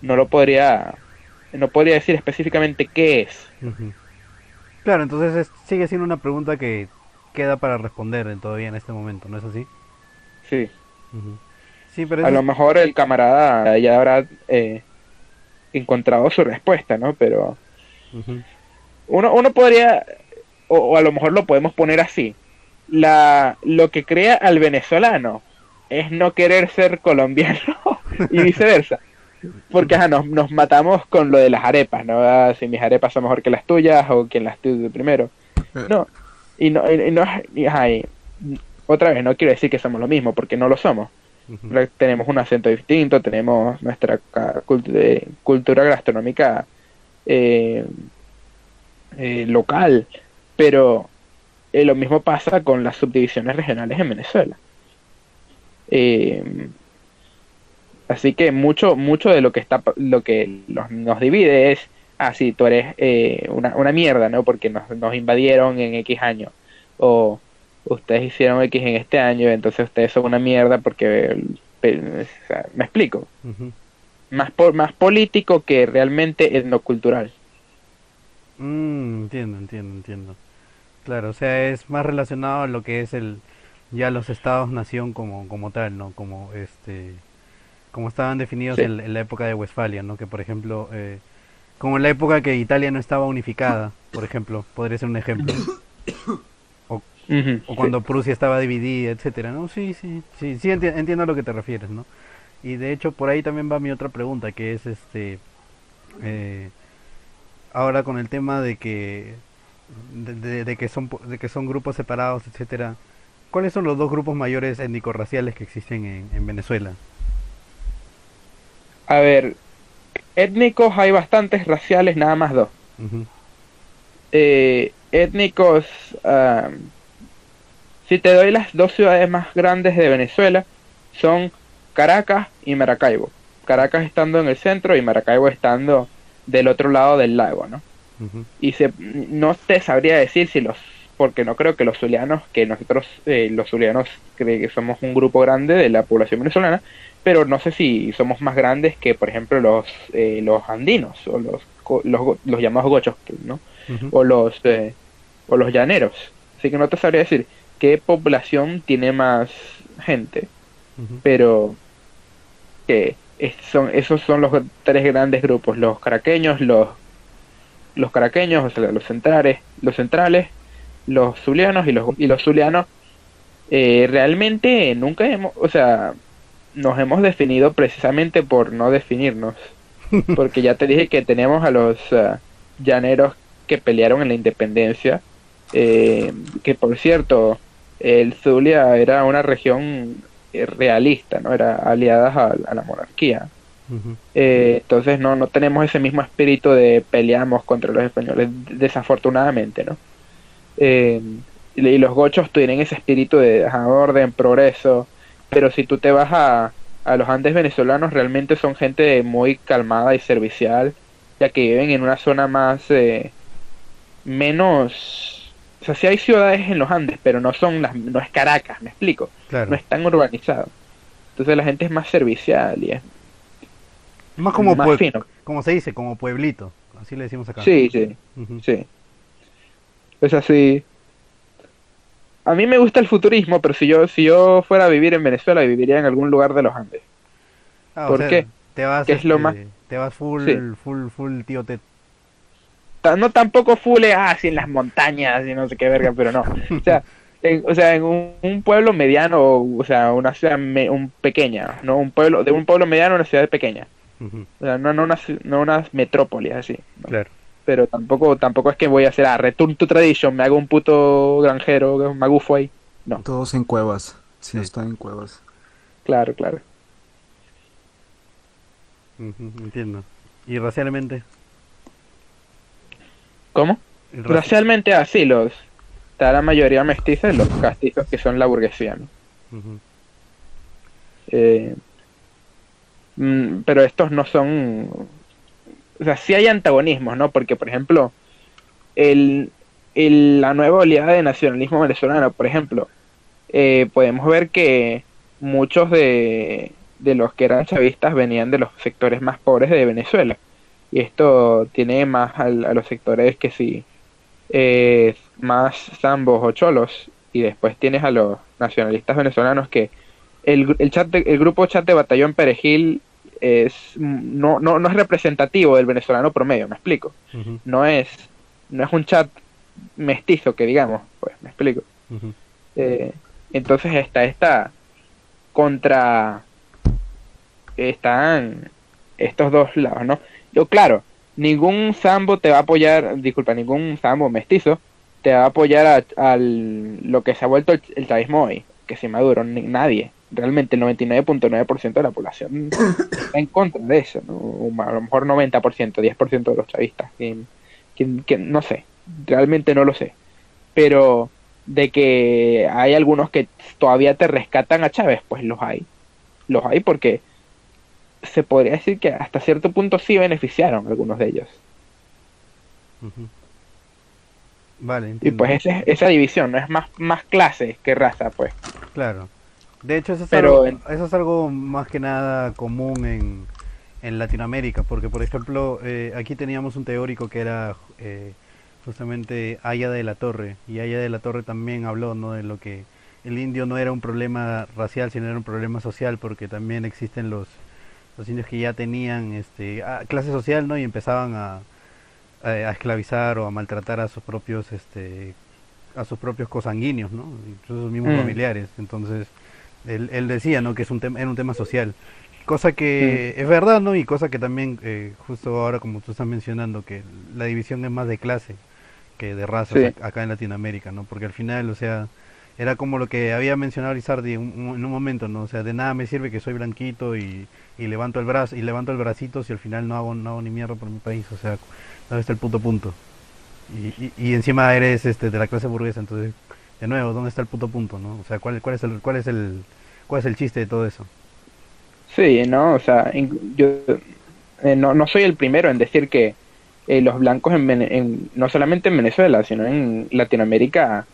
no lo podría no podría decir específicamente qué es. Claro, entonces es- sigue siendo una pregunta que queda para responder todavía en este momento, ¿no es así? Sí. Sí, pero A lo es- mejor el camarada ya habrá eh, encontrado su respuesta, ¿no? Pero uno, uno podría, o, o a lo mejor lo podemos poner así, la, lo que crea al venezolano es no querer ser colombiano y viceversa. Porque ajá, nos, nos matamos con lo de las arepas, ¿no? Ah, Si mis arepas son mejor que las tuyas o quien las tuve primero. No, y no, y, y no y, ajá, otra vez, no quiero decir que somos lo mismo, porque no lo somos. Tenemos un acento distinto, tenemos nuestra eh, cultura gastronómica eh, eh, local, pero eh, lo mismo pasa con las subdivisiones regionales en Venezuela. Eh, así que mucho, mucho de lo que está, lo que los- nos divide es, ah, sí, tú eres eh, una, una mierda, ¿no? Porque nos, nos invadieron en X año, o ustedes hicieron X en este año, entonces ustedes son una mierda porque, o sea, me explico, más, po- más político que realmente etnocultural. Mm, entiendo, entiendo, entiendo. Claro, o sea, es más relacionado a lo que es el ya los estados-nación como como tal, ¿no? Como este como estaban definidos Sí. en, en la época de Westfalia, ¿no? Que por ejemplo, eh, como en la época que Italia no estaba unificada, por ejemplo, podría ser un ejemplo. O, cuando Prusia estaba dividida, etcétera, ¿no? Sí, sí, sí, sí enti- entiendo a lo que te refieres, ¿no? Y de hecho por ahí también va mi otra pregunta, que es este eh, ahora con el tema de que de, de- de que son de que son grupos separados, etcétera. ¿Cuáles son los dos grupos mayores étnico-raciales que existen en, en Venezuela? A ver, étnicos hay bastantes, raciales nada más dos. Eh, étnicos, ah, si te doy las dos ciudades más grandes de Venezuela, son Caracas y Maracaibo. Caracas estando en el centro y Maracaibo estando del otro lado del lago, ¿no? Y se, no te sabría decir si los, porque no creo que los zulianos, que nosotros eh, los zulianos creen que somos un grupo grande de la población venezolana, pero no sé si somos más grandes que, por ejemplo, los, eh, los andinos o los, los, los llamados gochos, ¿no? O los eh, o los llaneros. Así que no te sabría decir qué población tiene más gente, pero que es- son esos son los tres grandes grupos, los caraqueños, los los caraqueños, o sea, los centrales, los centrales, los zulianos y los y los zulianos eh, realmente nunca hemos, o sea, nos hemos definido precisamente por no definirnos. Porque ya te dije que tenemos a los ah, llaneros que pelearon en la independencia. eh, que por cierto, el Zulia era una región eh, realista, ¿no? Era aliada a, a la monarquía. Eh, entonces no, no tenemos ese mismo espíritu de peleamos contra los españoles, desafortunadamente, ¿no? Eh, y, los gochos tienen ese espíritu de orden, progreso, pero si tú te vas a, a los Andes venezolanos, realmente son gente muy calmada y servicial, ya que viven en una zona más, eh, menos, o sea, sí hay ciudades en los Andes, pero no son las, no es Caracas, me explico, Claro. no es tan urbanizado. Entonces la gente es más servicial y es Más como, más fino. como se dice, como pueblito. Así le decimos acá. Sí, sí. Sí. Es así. A mí me gusta el futurismo, pero si yo, si yo fuera a vivir en Venezuela, viviría en algún lugar de los Andes. Ah, o ¿Por sea, qué? Te vas, ¿Qué es lo este, más- Te vas full, Sí. full, full tío. Ta- No tampoco full, ah, así en las montañas y no sé qué verga, pero no. O sea, en, o sea, en un, un pueblo mediano, o sea, una ciudad me- un pequeña, no un pueblo, de un pueblo mediano a una ciudad pequeña. O sea, no, no, una, no unas metrópolis así. ¿no? Claro. Pero tampoco, tampoco es que voy a hacer, ah, return to tradition, me hago un puto granjero, magufo ahí. No. Todos en cuevas. Si no Sí. están en cuevas. Claro, claro. Entiendo. ¿Y racialmente? ¿Cómo? Racialmente así, los está la mayoría mestiza y los castizos que son la burguesía, ¿no? Eh, mm, pero estos no son, o sea, sí hay antagonismos, ¿no? Porque, por ejemplo, el, el- la nueva oleada de nacionalismo venezolano, por ejemplo, eh, podemos ver que muchos de, de los que eran chavistas venían de los sectores más pobres de Venezuela. Y esto tiene más al- a, los sectores que sí, eh, más zambos o cholos. Y después tienes a los nacionalistas venezolanos que el, el, chat de- el grupo chat de Batallón Perejil es, no, no, no es representativo del venezolano promedio, me explico. No es, no es un chat mestizo que digamos, pues me explico. Eh, entonces está esta contra están estos dos lados, ¿no? Yo claro, ningún sambo te va a apoyar, disculpa, ningún sambo mestizo te va a apoyar a, al- lo que se ha vuelto el, el chavismo hoy, que si Maduro, ni- nadie, realmente el 99.9% de la población está en contra de eso, ¿no? A lo mejor 90%, 10% de los chavistas, que, que- que no sé, realmente no lo sé, pero de que hay algunos que todavía te rescatan a Chávez, pues los hay. Los hay porque se podría decir que hasta cierto punto sí beneficiaron algunos de ellos. Vale, Y pues esa, esa división no es más, más clase que raza, pues. Claro. De hecho, eso es, Pero algo, eso es algo más que nada común en, en Latinoamérica, porque por ejemplo, eh, aquí teníamos un teórico que era eh, justamente Aya de la Torre, y Aya de la Torre también habló ¿no? de lo que el indio no era un problema racial, sino era un problema social, porque también existen los, los indios que ya tenían este, ah, clase social ¿no? y empezaban a, a, a esclavizar o a maltratar a sus propios este, a sus propios cosanguíneos, ¿no? Incluso sus mismos Mm. familiares. Entonces, él, él decía, ¿no? Que es un tema, era un tema social. Cosa que es verdad, ¿no? Y cosa que también, eh, justo ahora como tú estás mencionando, que la división es más de clase que de razas Sí. acá en Latinoamérica, ¿no? Porque al final, o sea, era como lo que había mencionado Lizardi en un momento, ¿no? O sea, de nada me sirve que soy blanquito y, y levanto el brazo y levanto el bracito si al final no hago, no hago ni mierda por mi país, o sea, ¿dónde está el puto punto? Y, y, y encima eres este de la clase burguesa, entonces de nuevo, ¿dónde está el puto punto, no? O sea, ¿cuál, cuál, es, el, cuál, es, el, cuál es el chiste de todo eso? Sí, ¿no? O sea, yo eh, no, no soy el primero en decir que eh, los blancos, en, en- no solamente en Venezuela, sino en Latinoamérica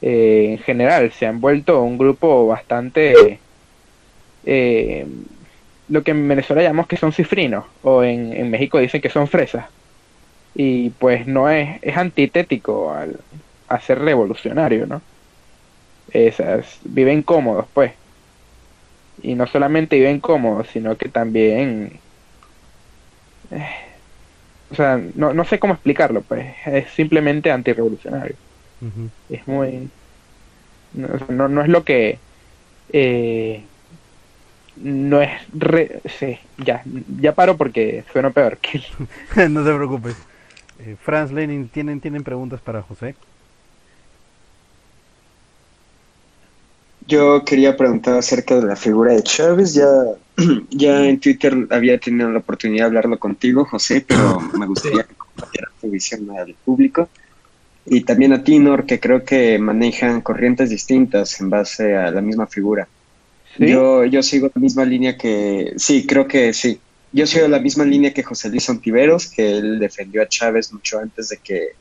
eh, en general, se han vuelto un grupo bastante... lo que en Venezuela llamamos que son cifrinos, o en, en México dicen que son fresas. Y pues no es, es antitético al, a ser revolucionario, ¿no? Esas, viven cómodos, pues. Y no solamente viven cómodos, sino que también... eh, o sea, no, no sé cómo explicarlo, pues. Es simplemente antirrevolucionario. Es muy... No, no, no es lo que... eh, no es... Re... Sí, ya. Ya paro porque suena peor. que- no te preocupes. Eh, Franz Lenin, ¿tienen, ¿tienen preguntas para José? Yo quería preguntar acerca de la figura de Chávez. Ya, ya en Twitter había tenido la oportunidad de hablarlo contigo, José, pero me gustaría que compartieras tu visión al público. Y también a ti, Nor, que creo que manejan corrientes distintas en base a la misma figura. ¿Sí? Yo, yo sigo la misma línea que, sí, creo que sí. Yo sigo la misma línea que José Luis Ontiveros, que él defendió a Chávez mucho antes de que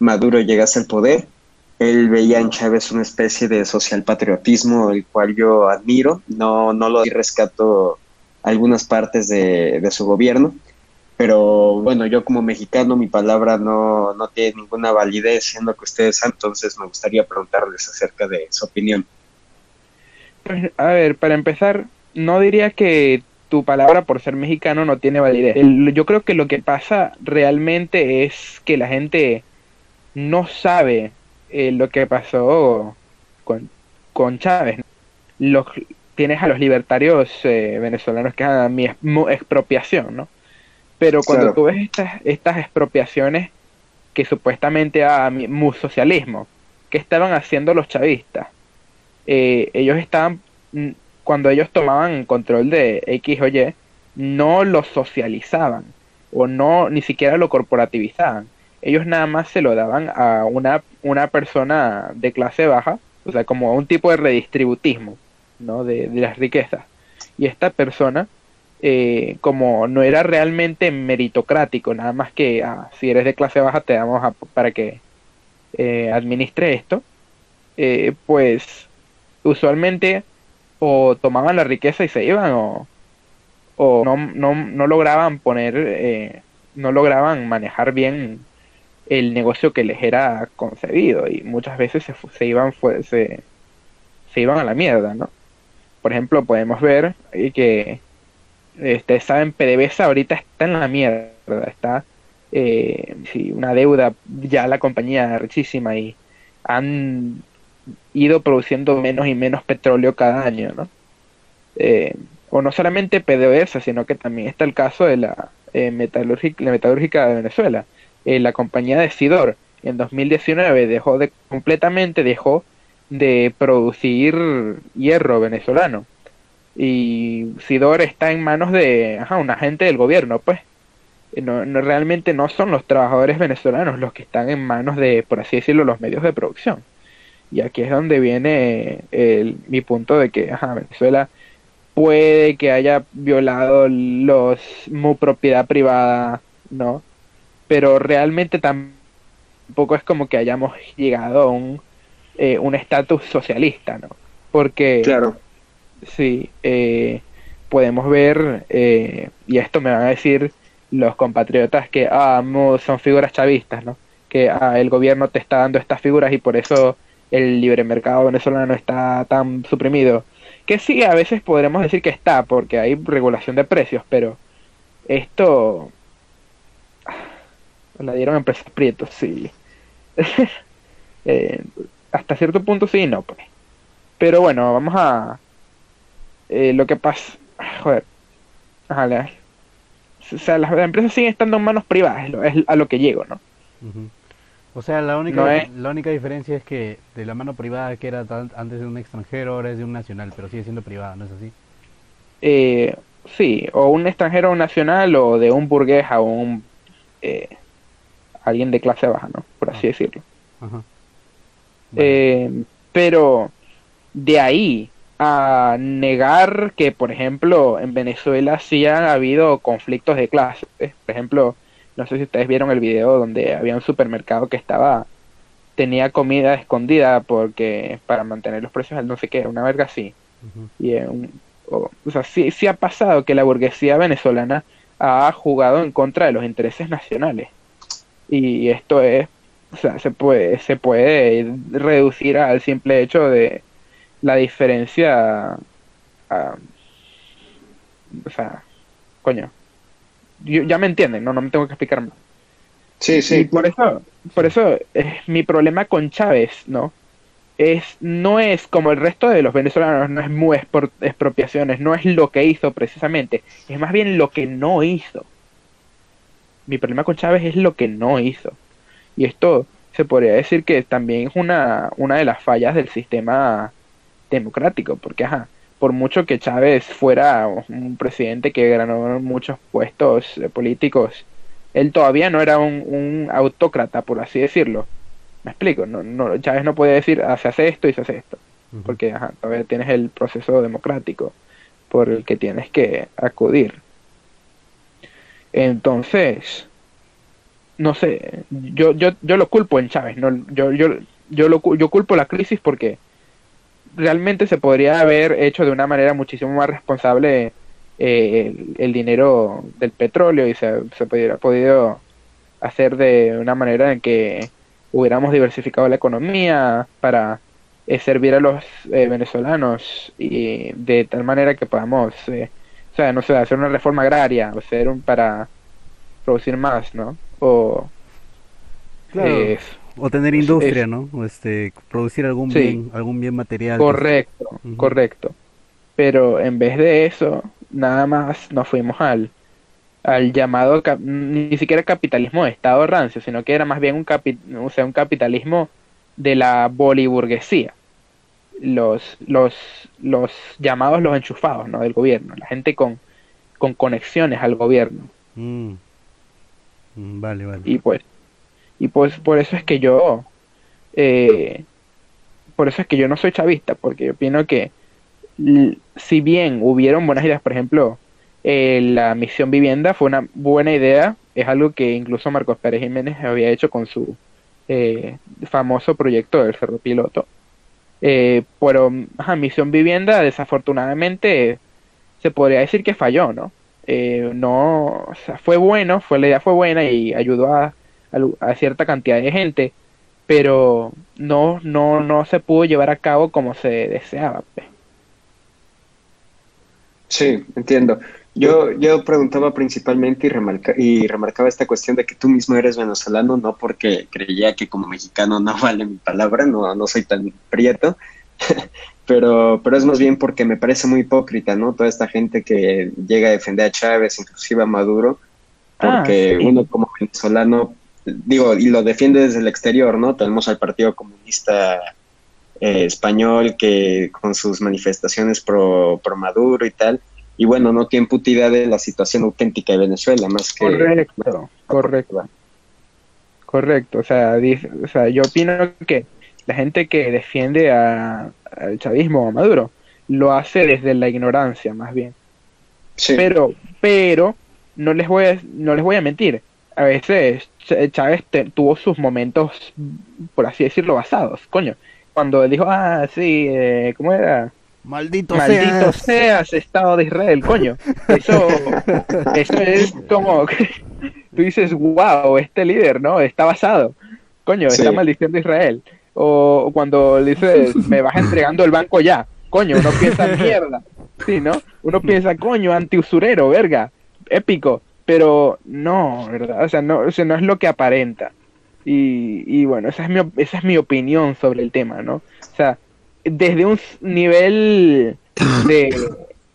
Maduro llegase al poder. Él veía en Chávez una especie de social patriotismo, el cual yo admiro. No, no lo rescato algunas partes de, de su gobierno, pero bueno, yo como mexicano mi palabra no, no tiene ninguna validez, siendo que ustedes, entonces me gustaría preguntarles acerca de su opinión. Pues, a ver, para empezar, no diría que tu palabra por ser mexicano no tiene validez. Yo creo que lo que pasa realmente es que la gente no sabe eh, lo que pasó con, con Chávez. Los, tienes a los libertarios eh, venezolanos que hablan mi expropiación, ¿no? Pero cuando Claro. tú ves estas, estas expropiaciones que supuestamente a mi socialismo, ¿qué estaban haciendo los chavistas? eh, ellos estaban, mm, cuando ellos tomaban control de X o Y, no lo socializaban o no ni siquiera lo corporativizaban. Ellos nada más se lo daban a una, una persona de clase baja, o sea, como un tipo de redistributismo, ¿no? De, las riquezas. Y esta persona, eh, como no era realmente meritocrático, nada más que ah, si eres de clase baja te damos a- para que eh, administre esto, eh, pues usualmente o tomaban la riqueza y se iban o, o no, no, no lograban poner, eh, no lograban manejar bien el negocio que les era concebido y muchas veces se, se iban se, se iban a la mierda, ¿no? Por ejemplo, podemos ver eh, que ustedes saben, PDVSA ahorita está en la mierda, está eh, una deuda ya la compañía richísima y han ido produciendo menos y menos petróleo cada año, ¿no? Eh, o no solamente PDVSA, sino que también está el caso de la metalúrgica de Venezuela. Eh, la compañía de Sidor en 2019 dejó de completamente dejó de producir hierro venezolano y Sidor está en manos de ajá, un agente del gobierno, pues Eh, no, no realmente no son los trabajadores venezolanos los que están en manos de, por así decirlo, los medios de producción. Y aquí es donde viene el, mi punto de que ajá, Venezuela puede que haya violado los mu propiedad privada, ¿no? Pero realmente tampoco es como que hayamos llegado a un eh, un estatus socialista, ¿no? Porque Claro. sí, eh, podemos ver, eh, y esto me van a decir los compatriotas que ah, son figuras chavistas, ¿no? Que ah, el gobierno te está dando estas figuras y por eso el libre mercado venezolano está tan suprimido. Que sí, a veces podremos decir que está, porque hay regulación de precios, pero esto la dieron a empresas prietos, sí. Eh, hasta cierto punto sí y no, pues. Pero bueno, vamos a... eh, lo que pasa... Joder. Ajá, la- o sea, las, las empresas siguen estando en manos privadas, es, a lo que llego, ¿no? O sea, la única, No es- la única diferencia es que de la mano privada que era antes de un extranjero, ahora es de un nacional, pero sigue siendo privada, ¿no es así? Eh, sí, o un extranjero nacional o de un burgués a un... eh, alguien de clase baja, ¿no? Por así Ah. decirlo. Ajá. Eh, pero de ahí a negar que, por ejemplo, en Venezuela sí han habido conflictos de clase. Por ejemplo, no sé si ustedes vieron el video donde había un supermercado que estaba tenía comida escondida porque para mantener los precios no sé qué, una verga así. Y o, sea, sí, sí ha pasado que la burguesía venezolana ha jugado en contra de los intereses nacionales. Y esto es, o sea, se puede, se puede reducir al simple hecho de la diferencia, o sea, coño, ya me entienden, no, no me tengo que explicar más. Sí, sí. Y por eso, por eso es mi problema con Chávez, ¿no? Es, no es como el resto de los venezolanos, no es muy expropiaciones, no es lo que hizo precisamente, es más bien lo que no hizo. Mi problema con Chávez es lo que no hizo. Y esto se podría decir que también es una, una de las fallas del sistema democrático, porque ajá, por mucho que Chávez fuera un presidente que ganó muchos puestos eh, políticos, él todavía no era un, autócrata, por así decirlo. Me explico, no, no, Chávez no puede decir, ah, se hace esto y se hace esto, porque ajá, todavía tienes el proceso democrático por el que tienes que acudir. Entonces, no sé, yo, yo, yo lo culpo en Chávez, no, yo, yo, yo, lo, yo culpo la crisis porque realmente se podría haber hecho de una manera muchísimo más responsable eh, el, dinero del petróleo y se, se hubiera podido hacer de una manera en que hubiéramos diversificado la economía para eh, servir a los eh, venezolanos y de tal manera que podamos, o sea, no sé, hacer una reforma agraria o hacer un para producir más, ¿no? O o tener industria, ¿no? O este, producir algún bien, algún bien material. Correcto, correcto. Pero en vez de eso, nada más nos fuimos al, al llamado, ni siquiera capitalismo de Estado rancio, sino que era más bien un, o sea, un capitalismo de la boliburguesía. Los, los, los llamados los enchufados, ¿no? Del gobierno, la gente con, con conexiones al gobierno. Mm. Mm, vale, vale. Y pues, y pues por eso es que yo, eh, por eso es que yo no soy chavista, porque yo opino que si bien hubieron buenas ideas, por ejemplo, eh, la misión vivienda fue una buena idea, es algo que incluso Marcos Pérez Jiménez había hecho con su eh, famoso proyecto del Cerro Piloto. Pero misión vivienda desafortunadamente se podría decir que falló, ¿no? no, o sea, fue bueno, fue la idea fue buena y ayudó a a, cierta cantidad de gente, pero no, no, no se pudo llevar a cabo como se deseaba. Pues. Sí, entiendo. Yo, yo preguntaba principalmente y, remarca, y remarcaba esta cuestión de que tú mismo eres venezolano, no porque creía que como mexicano no vale mi palabra, no, no soy tan prieto, pero, pero es más bien porque me parece muy hipócrita, ¿no? Toda esta gente que llega a defender a Chávez, inclusive a Maduro, ah, porque uno como venezolano digo, y lo defiende desde el exterior, ¿no? Tenemos al Partido Comunista eh, Español que con sus manifestaciones pro, pro Maduro y tal, y bueno, no tiene puta idea de la situación auténtica de Venezuela, más que... Correcto, correcto. Correcto, o sea, o sea, yo opino que la gente que defiende al chavismo o a Maduro lo hace desde la ignorancia, más bien. Sí. Pero, pero, no les voy a, no les voy a mentir, a veces Chávez tuvo sus momentos, por así decirlo, basados, coño. Cuando dijo, ah, sí, eh, ¿cómo era? Maldito, Maldito seas. Estado de Israel, coño. Eso, eso es como, tú dices, wow, este líder, ¿no? Está basado. Coño, está maldiciendo Israel. O cuando le dices, me vas entregando el banco ya. Coño, uno piensa mierda. Sí, ¿no? Uno piensa, coño, antiusurero, verga. Épico pero no, ¿verdad? O sea, no, o sea, no es lo que aparenta. Y, y bueno, esa es, mi, esa es mi opinión sobre el tema, ¿no? O sea, desde un nivel de,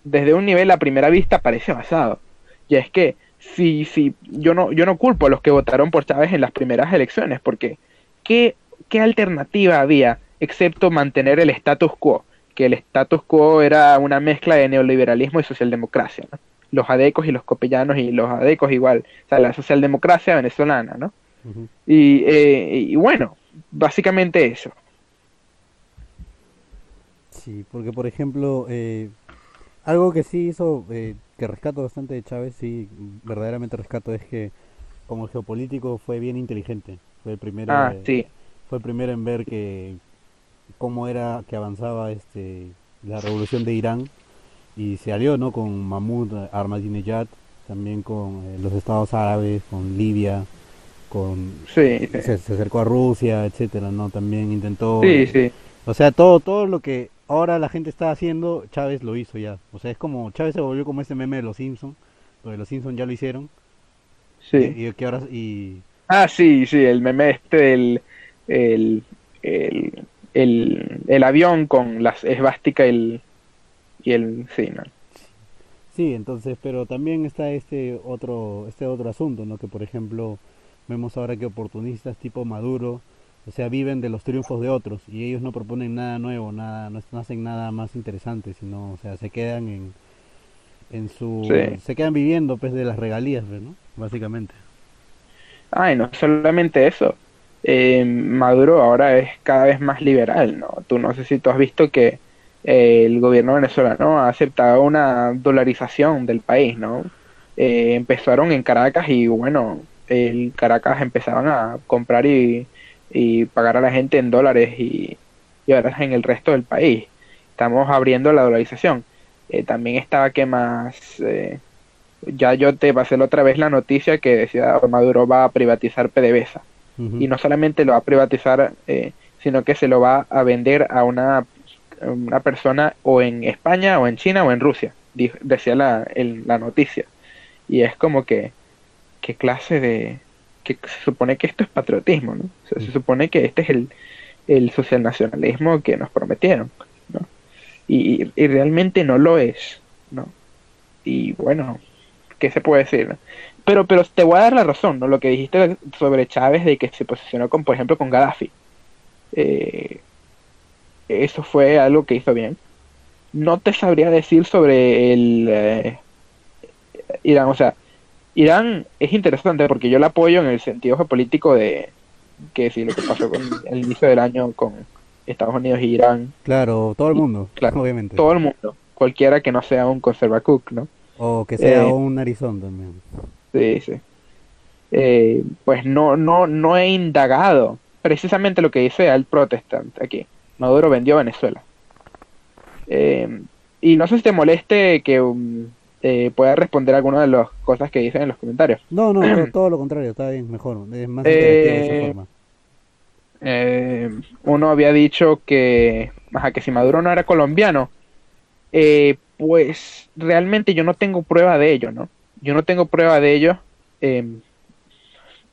desde un nivel a primera vista parece basado. Y es que si, si yo no, yo no culpo a los que votaron por Chávez en las primeras elecciones, porque ¿qué, qué alternativa había excepto mantener el status quo? Que el status quo era una mezcla de neoliberalismo y socialdemocracia, ¿no? los adecos y los copellanos y los adecos igual, o sea, la socialdemocracia venezolana, ¿no? y, eh, y bueno, básicamente eso. Sí, porque por ejemplo, eh, algo que sí hizo, eh, que rescato bastante de Chávez, sí, verdaderamente rescato, es que como geopolítico fue bien inteligente. Fue el primero, Ah, eh, sí. fue el primero en ver que cómo era que avanzaba este la revolución de Irán y se alió, ¿no? Con Mahmoud Ahmadinejad, también con eh, los Estados Árabes, con Libia, con Sí, se, se acercó a Rusia, etcétera, ¿no? También intentó Sí, sí. o sea, todo, todo lo que ahora la gente está haciendo, Chávez lo hizo ya. O sea, es como, Chávez se volvió como ese meme de los Simpsons, donde los Simpsons ya lo hicieron. Sí. Y, y que ahora, y Ah, sí, sí, el meme este del el, el, el, el avión con las esvástica y el, y el, sí, ¿no? sí, entonces, pero también está este otro, este otro asunto, ¿no? Que por ejemplo, vemos ahora que oportunistas tipo Maduro, o sea, viven de los triunfos de otros y ellos no proponen nada nuevo, nada, no, no hacen nada más interesante, sino, o sea, se quedan en, en su, Sí. se quedan viviendo pues de las regalías, ¿no? Básicamente. Ah, y no solamente eso. eh, Maduro ahora es cada vez más liberal, ¿no? Tú no sé si tú has visto que eh, el gobierno venezolano ha aceptado una dolarización del país, ¿no? Eh, empezaron en Caracas y bueno, el Caracas empezaban a comprar y, y pagar a la gente en dólares y, y ahora en el resto del país. Estamos abriendo la dolarización. Eh, también estaba que más... eh, ya yo te pasé la otra vez la noticia que decía Maduro va a privatizar PDVSA y no solamente lo va a privatizar eh, sino que se lo va a vender a una, una persona o en España o en China o en Rusia decía la, el- la noticia y es como que qué clase de que se supone que esto es patriotismo ¿no? O sea, se supone que este es el, el socialnacionalismo que nos prometieron ¿no? y, y realmente no lo es ¿no? y bueno ¿qué se puede decir? no? Pero, pero te voy a dar la razón, ¿no? Lo que dijiste sobre Chávez de que se posicionó con, por ejemplo, con Gaddafi. Eh, eso fue algo que hizo bien. No te sabría decir sobre el eh, Irán, o sea, Irán es interesante porque yo lo apoyo en el sentido geopolítico de que si lo que pasó con el inicio del año con Estados Unidos y Irán, Claro, todo el mundo, Claro, obviamente. todo el mundo, cualquiera que no sea un conservacook, ¿no? O que sea Eh, un narizón también. Sí, sí. Eh, pues no, no, no he indagado precisamente lo que dice Al Protestant aquí. Maduro vendió Venezuela. Eh, y no sé si te moleste que um, eh, pueda responder alguna de las cosas que dicen en los comentarios. No, no, no, todo lo contrario, está bien, mejor. Es más Eh, interactivo de esa forma. Eh, uno había dicho que, ajá, que si Maduro no era colombiano, eh, pues realmente yo no tengo prueba de ello, ¿no? Yo no tengo prueba de ello. Eh,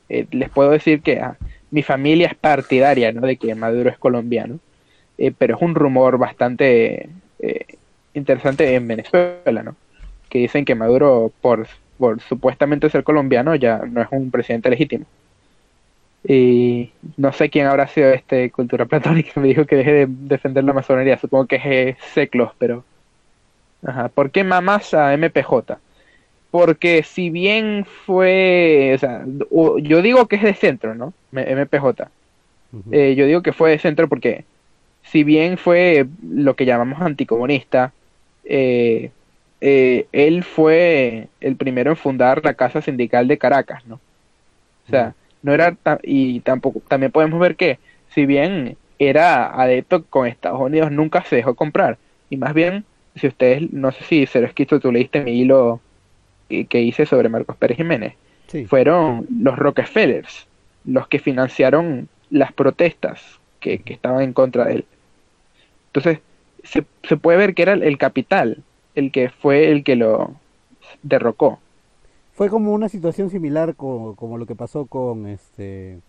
eh, les puedo decir que ah, mi familia es partidaria, ¿no? De que Maduro es colombiano, eh, pero es un rumor bastante eh, interesante en Venezuela, ¿no? Que dicen que Maduro, por, por supuestamente ser colombiano, ya no es un presidente legítimo. Y no sé quién habrá sido este Cultura Platónica que me dijo que deje de defender la masonería. Supongo que es eh, Seclos, pero. Ajá. ¿Por qué mamás a MPJ? Porque si bien fue. O sea, yo digo que es de centro, ¿no? MPJ. Eh, yo digo que fue de centro porque, si bien fue lo que llamamos anticomunista, eh, eh, él fue el primero en fundar la Casa Sindical de Caracas, ¿no? O sea, no era y tampoco también podemos ver que si bien era adepto con Estados Unidos nunca se dejó comprar. Y más bien si ustedes no sé si Cero Esquisto tú leíste mi hilo que que hice sobre Marcos Pérez Jiménez. Sí, fueron los Rockefellers los que financiaron las protestas que, que estaban en contra de él. Entonces, se, se puede ver que era el, el capital el que fue el que lo derrocó. fue como una situación similar co- como lo que pasó con este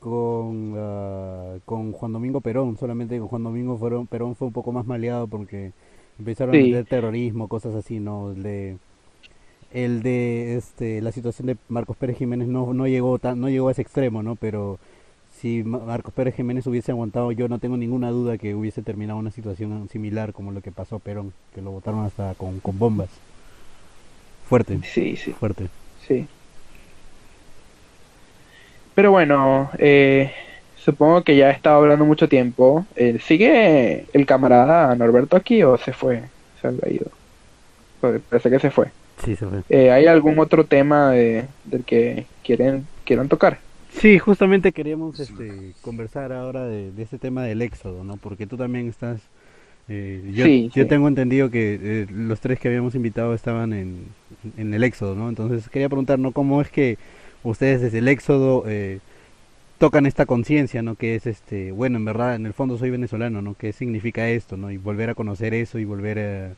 con ah, con Juan Domingo Perón, solamente con Juan Domingo fueron, Perón fue un poco más maleado porque empezaron a meter terrorismo, cosas así, no el de el de este la situación de Marcos Pérez Jiménez no no llegó tan no llegó a ese extremo, ¿no? Pero si Ma- Marcos Pérez Jiménez hubiese aguantado, yo no tengo ninguna duda que hubiese terminado una situación similar como lo que pasó a Perón, que lo botaron hasta con, con bombas. Fuerte, Sí, sí, fuerte. sí. Pero bueno, eh, supongo que ya he estado hablando mucho tiempo. Eh, ¿Sigue el camarada Norberto aquí o se fue? Se ha ido. Pues, Parece que se fue. Sí, se fue. Eh, ¿Hay algún otro tema de- del que quieren quieran tocar? Sí, justamente queríamos este, conversar ahora de, de este tema del éxodo, ¿no? Porque tú también estás... eh, yo, Sí, yo sí. tengo entendido que eh, los tres que habíamos invitado estaban en, en el éxodo, ¿no? Entonces quería preguntar, ¿no? ¿Cómo es que ustedes desde el éxodo eh, tocan esta conciencia, ¿no? Que es, este, bueno, en verdad, en el fondo soy venezolano, ¿no? ¿Qué significa esto, ¿no? Y volver a conocer eso y volver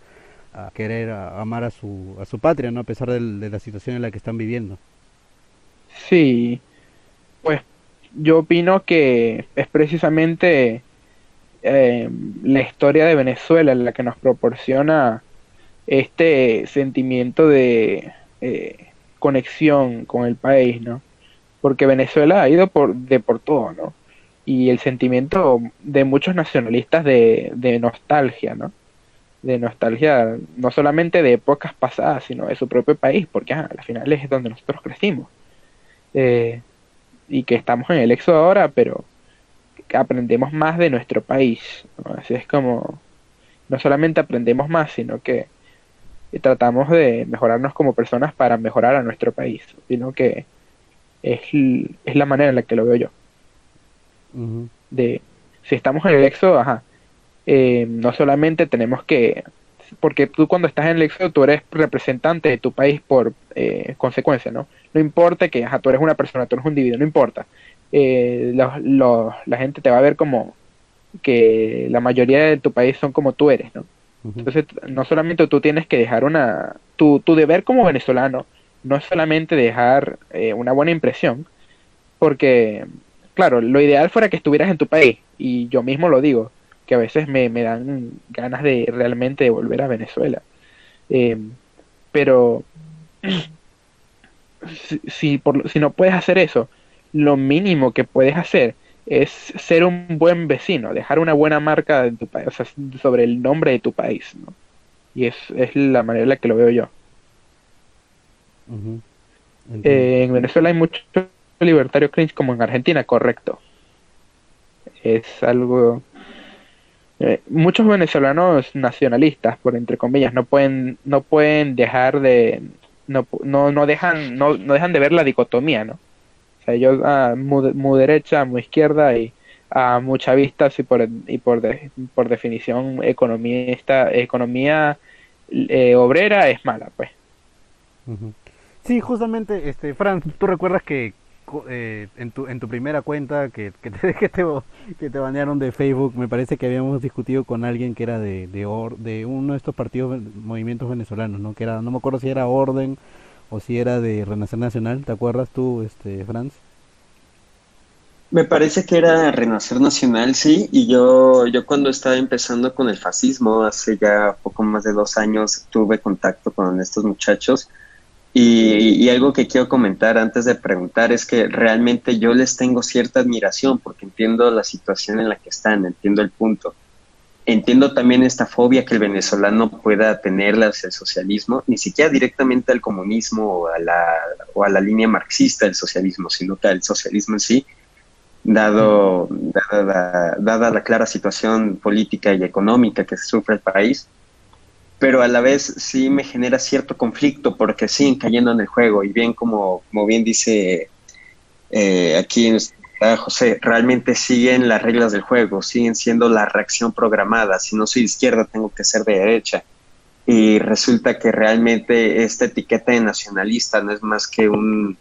a, a querer a- amar a su, a su patria, ¿no? A pesar de la situación en la que están viviendo. Sí, pues yo opino que es precisamente eh, la historia de Venezuela la que nos proporciona este sentimiento de eh, conexión con el país, ¿no? Porque Venezuela ha ido por, de por todo, ¿no? Y el sentimiento de muchos nacionalistas de, de nostalgia, ¿no? De nostalgia no solamente de épocas pasadas, sino de su propio país, porque ajá, al final es donde nosotros crecimos eh, y que estamos en el éxodo ahora, pero que aprendemos más de nuestro país. ¿no? Así es como, no solamente aprendemos más, sino que tratamos de mejorarnos como personas para mejorar a nuestro país. Sino que es, es la manera en la que lo veo yo. De, si estamos en el éxodo, ajá, eh, no solamente tenemos que, porque tú cuando estás en el éxodo, tú eres representante de tu país por eh, consecuencia, ¿no? No importa que ajá, tú eres una persona, tú eres un individuo, no importa. Eh, los- los- la gente te va a ver como que la mayoría de tu país son como tú eres, ¿no? Entonces, no solamente tú tienes que dejar una... Tu, tu deber como venezolano no es solamente dejar eh, una buena impresión, porque, claro, lo ideal fuera que estuvieras en tu país, y yo mismo lo digo, que a veces me, me dan ganas de realmente volver a Venezuela. Eh, pero si, si, por, si no puedes hacer eso, lo mínimo que puedes hacer es ser un buen vecino, dejar una buena marca de tu país, o sea, sobre el nombre de tu país, ¿no? Y es, es la manera en la que lo veo yo. Eh, en Venezuela hay mucho libertario cringe como en Argentina, correcto. Es algo... eh, muchos venezolanos nacionalistas, por entre comillas, no pueden, no pueden dejar de... No, no, no dejan, no, no dejan de ver la dicotomía, ¿no? O sea, ellos ah, muy, muy derecha, muy izquierda y a mucha vista y por, y por, por definición economía eh, obrera es mala, pues. Sí, justamente, este, Fran, ¿tú recuerdas que eh, en tu en tu primera cuenta que, te, que te que te banearon de Facebook, me parece que habíamos discutido con alguien que era de de, or- de uno de estos partidos movimientos venezolanos, ¿no? Que era no me acuerdo si era Orden o si era de Renacer Nacional, ¿te acuerdas tú, este, Franz? Me parece que era Renacer Nacional, sí, y yo, yo cuando estaba empezando con el fascismo, hace ya poco más de dos años, tuve contacto con estos muchachos y, y algo que quiero comentar antes de preguntar es que realmente yo les tengo cierta admiración porque entiendo la situación en la que están, entiendo el punto. Entiendo también esta fobia que el venezolano pueda tener hacia el socialismo, ni siquiera directamente al comunismo o a la, o a la línea marxista del socialismo, sino que al socialismo en sí, dado, dada, dada la clara situación política y económica que sufre el país, pero a la vez sí me genera cierto conflicto porque siguen cayendo en el juego y bien como, como bien dice eh, aquí ah, José, realmente siguen las reglas del juego, siguen siendo la reacción programada, si no soy de izquierda tengo que ser de derecha y resulta que realmente esta etiqueta de nacionalista no es más que un,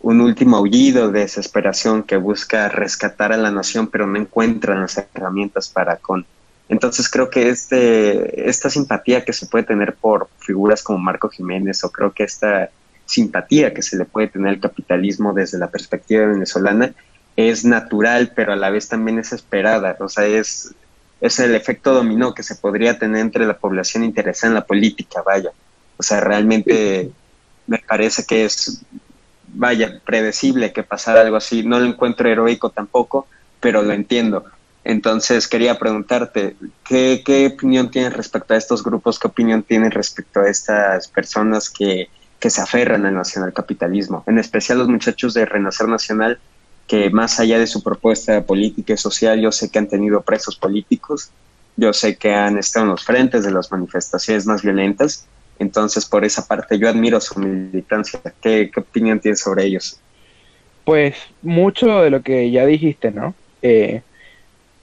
un último aullido de desesperación que busca rescatar a la nación, pero no encuentran las herramientas para con. Entonces creo que este, esta simpatía que se puede tener por figuras como Marco Jiménez, o creo que esta simpatía que se le puede tener al capitalismo desde la perspectiva venezolana, es natural, pero a la vez también es esperada. O sea, es, es el efecto dominó que se podría tener entre la población interesada en la política, vaya. O sea, realmente me parece que es vaya, predecible que pasara algo así. No lo encuentro heroico tampoco, pero lo entiendo. Entonces quería preguntarte, ¿qué, ¿qué, opinión tienes respecto a estos grupos? ¿Qué opinión tienes respecto a estas personas que, que se aferran al nacionalcapitalismo? En especial los muchachos de Renacer Nacional, que más allá de su propuesta política y social, yo sé que han tenido presos políticos, yo sé que han estado en los frentes de las manifestaciones más violentas, entonces por esa parte yo admiro su militancia. ¿Qué, qué opinión tienes sobre ellos? Pues mucho de lo que ya dijiste, ¿no? Eh,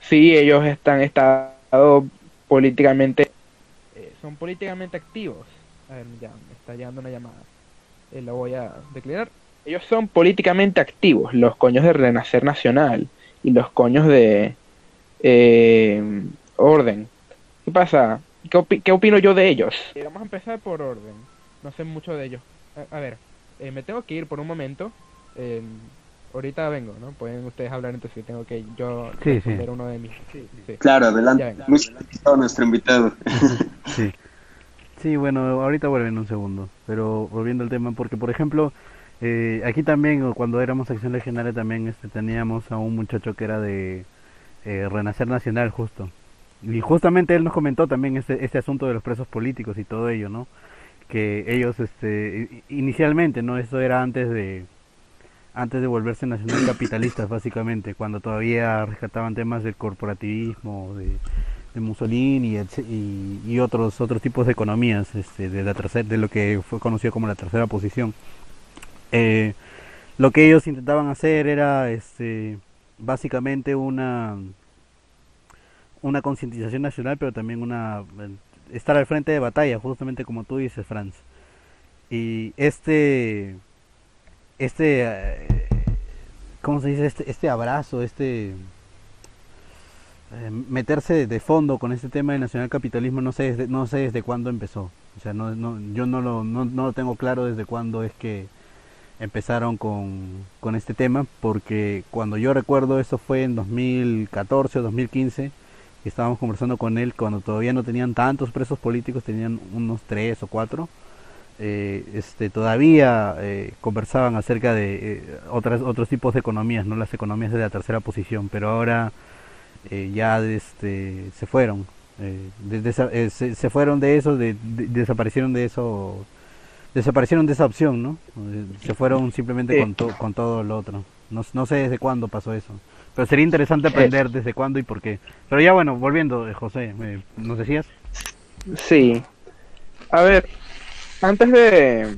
sí, ellos están estado políticamente, eh, son políticamente activos. A ver, ya me está llegando una llamada. Eh, la voy a declarar. Ellos son políticamente activos, los coños de Renacer Nacional y los coños de eh, Orden. ¿Qué pasa? ¿Qué, opi- qué opino yo de ellos? Eh, vamos a empezar por Orden. No sé mucho de ellos. A, a ver, eh, me tengo que ir por un momento. Ahorita vengo, ¿no? Pueden ustedes hablar entre sí. Tengo que yo Sí, uno de mis. Sí, sí. Claro, adelante. vengo. Muy solicitado nuestro invitado. Sí. Sí, bueno, ahorita vuelven en un segundo, pero volviendo al tema, porque por ejemplo, eh, aquí también, o cuando éramos sección legionaria, también este, teníamos a un muchacho que era de eh, Renacer Nacional, justo. Y justamente él nos comentó también este, este asunto de los presos políticos y todo ello, ¿no? Que ellos, este, inicialmente, ¿no? Eso era antes de antes de volverse nacional capitalistas, básicamente, cuando todavía rescataban temas del corporativismo, de, Mussolini y, y otros otros tipos de economías este, de la tercera de lo que fue conocido como la tercera posición Eh, lo que ellos intentaban hacer era este básicamente una una concientización nacional pero también una estar al frente de batalla justamente como tú dices Franz. Y este este eh, cómo se dice este este abrazo este eh, meterse de, fondo con este tema del nacionalcapitalismo no sé desde, no sé desde cuándo empezó. O sea no, no yo no lo no, no lo tengo claro desde cuándo es que empezaron con, con este tema porque cuando yo recuerdo eso fue en 2014 o 2015 que estábamos conversando con él cuando todavía no tenían tantos presos políticos tenían unos tres o cuatro eh, este todavía eh, conversaban acerca de eh, otras otros tipos de economías no las economías de la tercera posición pero ahora eh, ya este se fueron eh, de- de se, se fueron de eso de- de- desaparecieron de eso desaparecieron de esa opción no se fueron simplemente con, to- con todo lo otro. No, no sé desde cuándo pasó eso pero sería interesante aprender desde cuándo y por qué. Pero ya bueno volviendo José nos decías Sí. A ver, antes de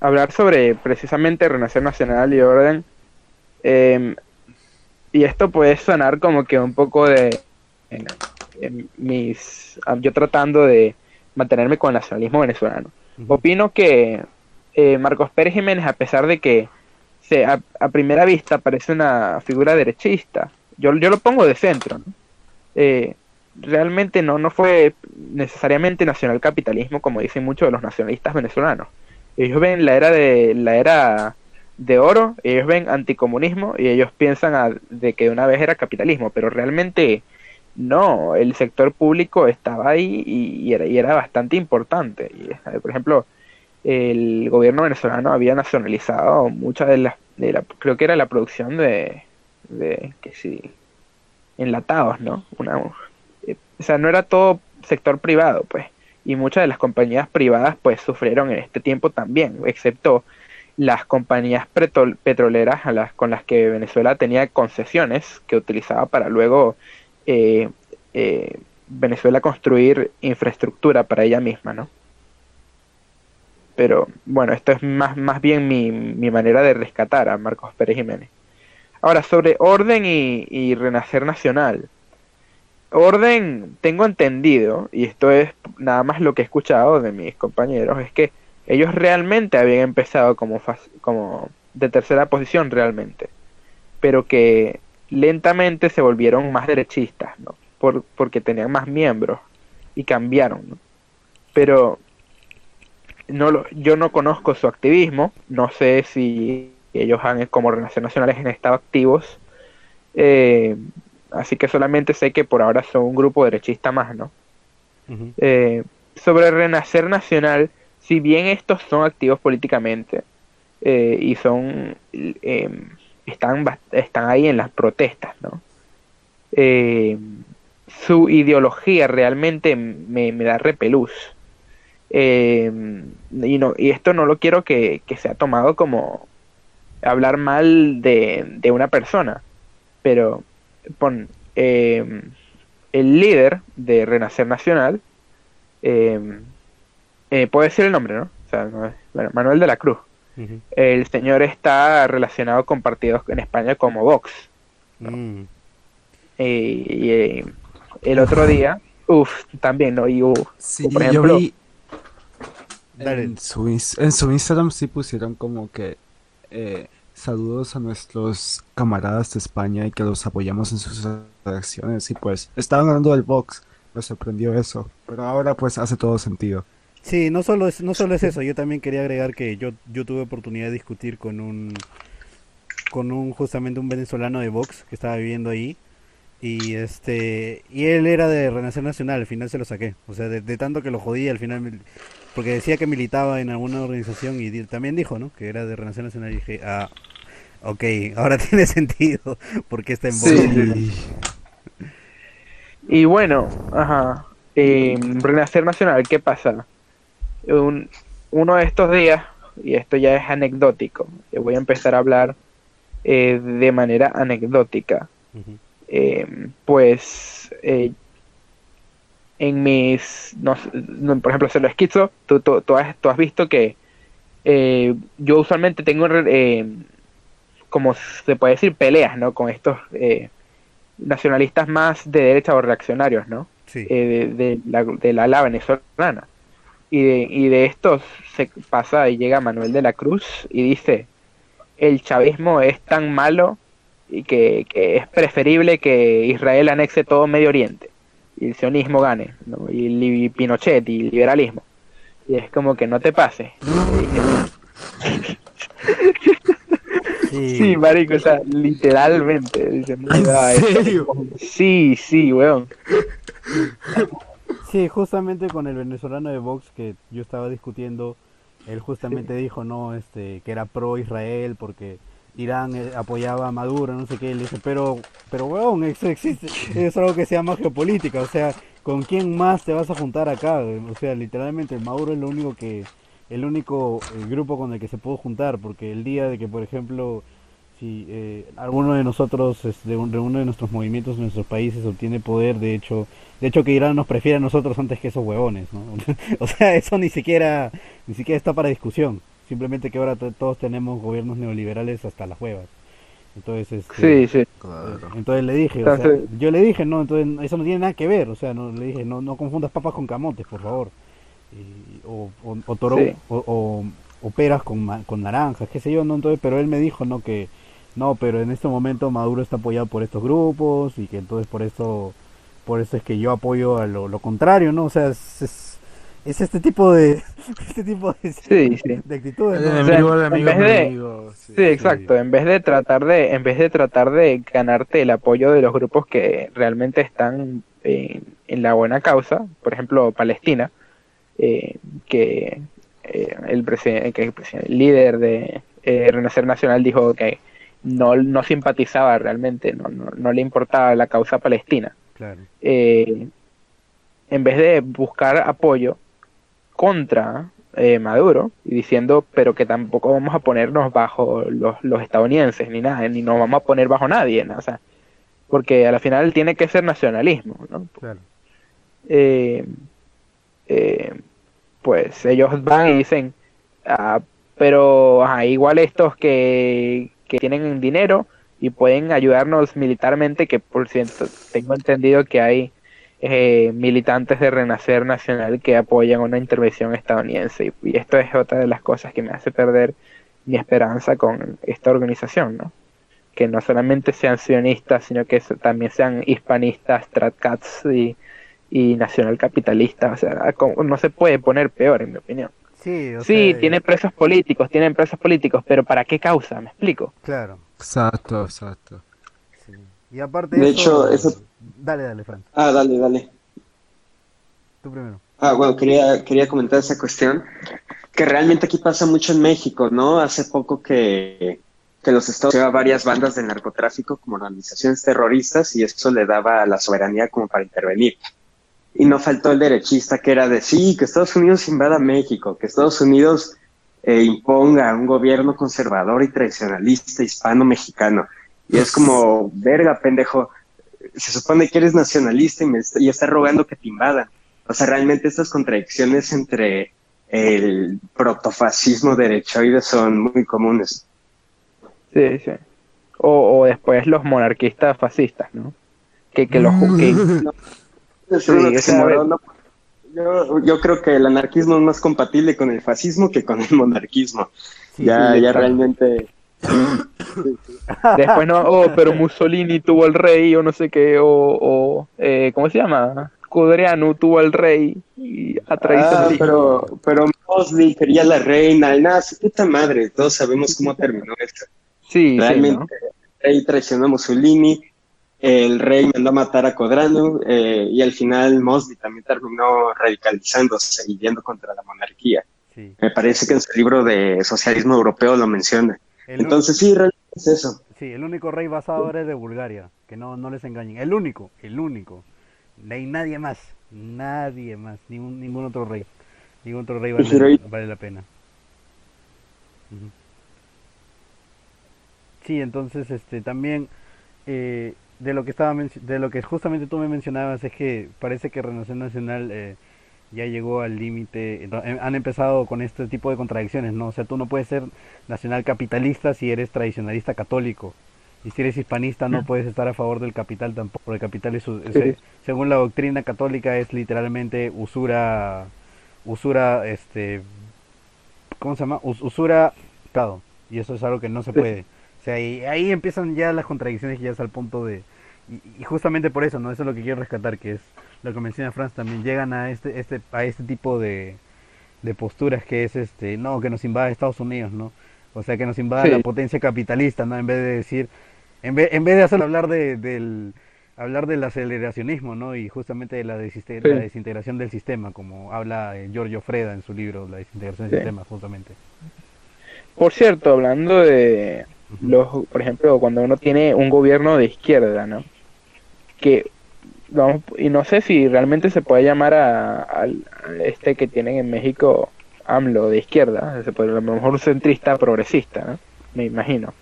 hablar sobre precisamente Renacer Nacional y Orden, em, y esto puede sonar como que un poco de en- en mis ah, yo tratando de mantenerme con el nacionalismo venezolano. Opino que eh, Marcos Pérez Jiménez, a pesar de que se, a, a primera vista parece una figura derechista, yo, yo lo pongo de centro, ¿no? Eh, realmente no, no fue necesariamente nacionalcapitalismo como dicen muchos de los nacionalistas venezolanos. Ellos ven la era de la era de oro, ellos ven anticomunismo y ellos piensan a- de que una vez era capitalismo, pero realmente no, el sector público estaba ahí y, era, y era bastante importante. Y, eh, por ejemplo, el gobierno venezolano había nacionalizado mucha de la, de la creo que era la producción de, de que sí, enlatados, ¿no? Una, o sea, no era todo sector privado, pues. Y muchas de las compañías privadas, pues, sufrieron en este tiempo también, excepto las compañías petroleras a las, con las que Venezuela tenía concesiones que utilizaba para luego eh, eh, Venezuela construir infraestructura para ella misma, ¿no? Pero bueno, esto es más, más bien mi, mi manera de rescatar a Marcos Pérez Jiménez. Ahora, sobre orden y renacer nacional. Orden, tengo entendido, y esto es nada más lo que he escuchado de mis compañeros, es que ellos realmente habían empezado como, como de tercera posición realmente, pero que lentamente se volvieron más derechistas, ¿no? Por, porque tenían más miembros y cambiaron, ¿no? Pero no lo, yo no conozco su activismo, no sé si ellos han, como Relaciones Nacionales han estado activos, eh, así que solamente sé que por ahora son un grupo derechista más, ¿no? Eh, sobre Renacer Nacional, si bien estos son activos políticamente eh, y son eh, están, están ahí en las protestas, ¿no? Su ideología realmente me, me da repelús. Y, no, y esto no lo quiero que, que sea tomado como hablar mal de, de una persona, pero pon eh, el líder de Renacer Nacional, eh, eh, puede ser el nombre, ¿no? O sea, no es- bueno, Manuel de la Cruz. El señor está relacionado con partidos en España como Vox. Mm. Y, eh, el otro día, uff, también, ¿no? Y, uf, Sí, por yo ejemplo, vi en su, ins- en su Instagram sí pusieron como que eh, saludos a nuestros camaradas de España y que los apoyamos en sus acciones. Y pues estaban hablando del Vox, me sorprendió eso, pero ahora pues hace todo sentido. Sí, no solo es, no solo es eso, yo también quería agregar que yo, yo tuve oportunidad de discutir con un con un justamente un venezolano de Vox que estaba viviendo ahí. Y este y él era de Renacer Nacional, al final se lo saqué, o sea, de, de tanto que lo jodía al final porque decía que militaba en alguna organización y también dijo, ¿no? Que era de Renacer Nacional. Y dije, ah, ok, ahora tiene sentido porque está en. Sí. Y bueno, ajá. eh, Renacer Nacional, ¿qué pasa? Un- uno de estos días, y esto ya es anecdótico, voy a empezar a hablar eh, de manera anecdótica. Eh, pues eh, en mis, no por ejemplo, se lo esquizo, tú, tú, tú has, tú has visto que eh, yo usualmente tengo, eh, como se puede decir, peleas, ¿no? Con estos eh, nacionalistas más de derecha o reaccionarios, ¿no? Sí. Eh, de, de la, de la ala venezolana. Y de, y de estos se pasa y llega Manuel de la Cruz y dice, el chavismo es tan malo y que, que es preferible que Israel anexe todo Medio Oriente y el sionismo gane, ¿no? y, Pinochet y liberalismo. Y es como que no te pases. Sí. Sí, marico, o sea, literalmente. Dice, "No, ¿En serio? Sí, sí, weón. Sí, justamente con el venezolano de Vox que yo estaba discutiendo, él justamente dijo, no, este, que era pro Israel porque Irán eh, apoyaba a Maduro, no sé qué, y le dije, pero, pero weón, eso existe, es algo que se llama geopolítica, o sea, ¿con quién más te vas a juntar acá? O sea, literalmente Maduro es lo único que, el único eh, grupo con el que se pudo juntar, porque el día de que, por ejemplo, si eh, alguno de nosotros, es de, un- de uno de nuestros movimientos, de nuestros países obtiene poder, de hecho, de hecho que Irán nos prefiere a nosotros antes que esos huevones, ¿no? o sea, eso ni siquiera, ni siquiera está para discusión. Simplemente que ahora to- todos tenemos gobiernos neoliberales hasta las huevas. Entonces, este, Sí, sí. Claro. entonces le dije, o sea, yo le dije, no, entonces eso no tiene nada que ver, o sea, no le dije, no, no confundas papas con camotes, por favor. Y- o, o, o toro- Sí. o, o- o peras con, con naranjas, qué sé yo, no, entonces, pero él me dijo, no, que no, pero en este momento Maduro está apoyado por estos grupos y que entonces por eso, por eso es que yo apoyo a lo, lo contrario, ¿no? O sea, es, es, es este tipo de, este tipo de, Sí, sí. de actitudes, ¿no? enemigo en del amigo vez es mi de- amigo. Sí. Sí, exacto. En vez de tratar de, en vez de tratar de ganarte el apoyo de los grupos que realmente están en, en la buena causa, por ejemplo, Palestina, eh, que eh, el, que el presi- el líder de eh, Renacer Nacional dijo que no, no simpatizaba realmente, no, no, no le importaba la causa palestina. Claro. en vez de buscar apoyo contra eh, Maduro y diciendo, pero que tampoco vamos a ponernos bajo los, los estadounidenses ni nada, ni nos vamos a poner bajo nadie, ¿no? o sea, porque a la final tiene que ser nacionalismo, ¿no? Claro. Eh, eh, pues ellos van y dicen, ah, pero ajá, igual estos que, que tienen dinero y pueden ayudarnos militarmente, que por cierto tengo entendido que hay eh, militantes de Renacer Nacional que apoyan una intervención estadounidense y, y esto es otra de las cosas que me hace perder mi esperanza con esta organización, ¿no? Que no solamente sean sionistas, sino que también sean hispanistas, tratcats y, y nacionalcapitalistas, o sea, como- no se puede poner peor en mi opinión. Sí, o Sí, sea, tiene presos políticos, tienen presos políticos, pero ¿para qué causa? ¿Me explico? Claro. Exacto, exacto. sí. Y aparte De eso- hecho, eso- Dale, dale, Fran. Ah, dale, dale. Tú primero. Ah, bueno, quería, quería comentar esa cuestión, que realmente aquí pasa mucho en México, ¿no? Hace poco que, que los Estados Unidos varias bandas de narcotráfico como organizaciones terroristas y eso le daba la soberanía como para intervenir. Y no faltó el derechista que era de sí, que Estados Unidos invada México, que Estados Unidos e imponga un gobierno conservador y tradicionalista hispano-mexicano. Y es como, verga, pendejo, se supone que eres nacionalista y, me está, y está rogando que te invadan. O sea, realmente estas contradicciones entre el protofascismo derechoide son muy comunes. Sí, sí. O, o después los monarquistas fascistas, ¿no? Que, que los... Que, Es Sí, que ¿no? Yo, yo creo que el anarquismo es más compatible con el fascismo que con el monarquismo. Sí, ya, sí, ya claro. realmente. Después no, oh, pero Mussolini tuvo el rey o no sé qué, o, o eh, ¿cómo se llama? Cudriano tuvo el rey y a Ah, pero, pero Mosley quería la reina y nada, su puta madre, todos sabemos cómo terminó esto. Sí, sí, Realmente, ¿no? el rey traicionó a Mussolini, el rey mandó a matar a Codrano eh, y al final Mosley también terminó radicalizándose y yendo contra la monarquía. Sí. Me parece que en su libro de Socialismo Europeo lo menciona. El, Entonces sí, realmente es eso. sí, el único rey basado ahora es de Bulgaria, que no, no les engañen. El único, el único. No hay nadie más, nadie más, ningún, ningún otro rey. Ningún otro rey vale, pero- vale la pena. Ujú. Sí, entonces este también eh, de lo que estaba de lo que justamente tú me mencionabas es que parece que Renovación Nacional eh, ya llegó al límite, eh, han empezado con este tipo de contradicciones, ¿no? O sea, tú no puedes ser nacional capitalista si eres tradicionalista católico. Y si eres hispanista no puedes estar a favor del capital tampoco, porque el capital es, Sí. según la doctrina católica es literalmente usura usura este ¿cómo se llama? Us- usura claro, y eso es algo que no se puede. O sea, y ahí empiezan ya las contradicciones y ya es al punto de y, y justamente por eso, ¿no? Eso es lo que quiero rescatar, que es lo que menciona Franz también llegan a este este a este tipo de de posturas que es este, no, que nos invada Estados Unidos, ¿no? O sea, que nos invada Sí. la potencia capitalista, ¿no? En vez de decir en vez, en vez de hacer hablar de, del hablar del aceleracionismo, ¿no? Y justamente de la, desiste- Sí. la desintegración del sistema, como habla eh, Giorgio Freda en su libro La desintegración del Sí. sistema, justamente. Por cierto, hablando de los, por ejemplo, cuando uno tiene un gobierno de izquierda, ¿no? Que vamos, y no sé si realmente se puede llamar a, a este que tienen en México AMLO de izquierda, se puede, a lo mejor un centrista progresista, ¿no? Me imagino.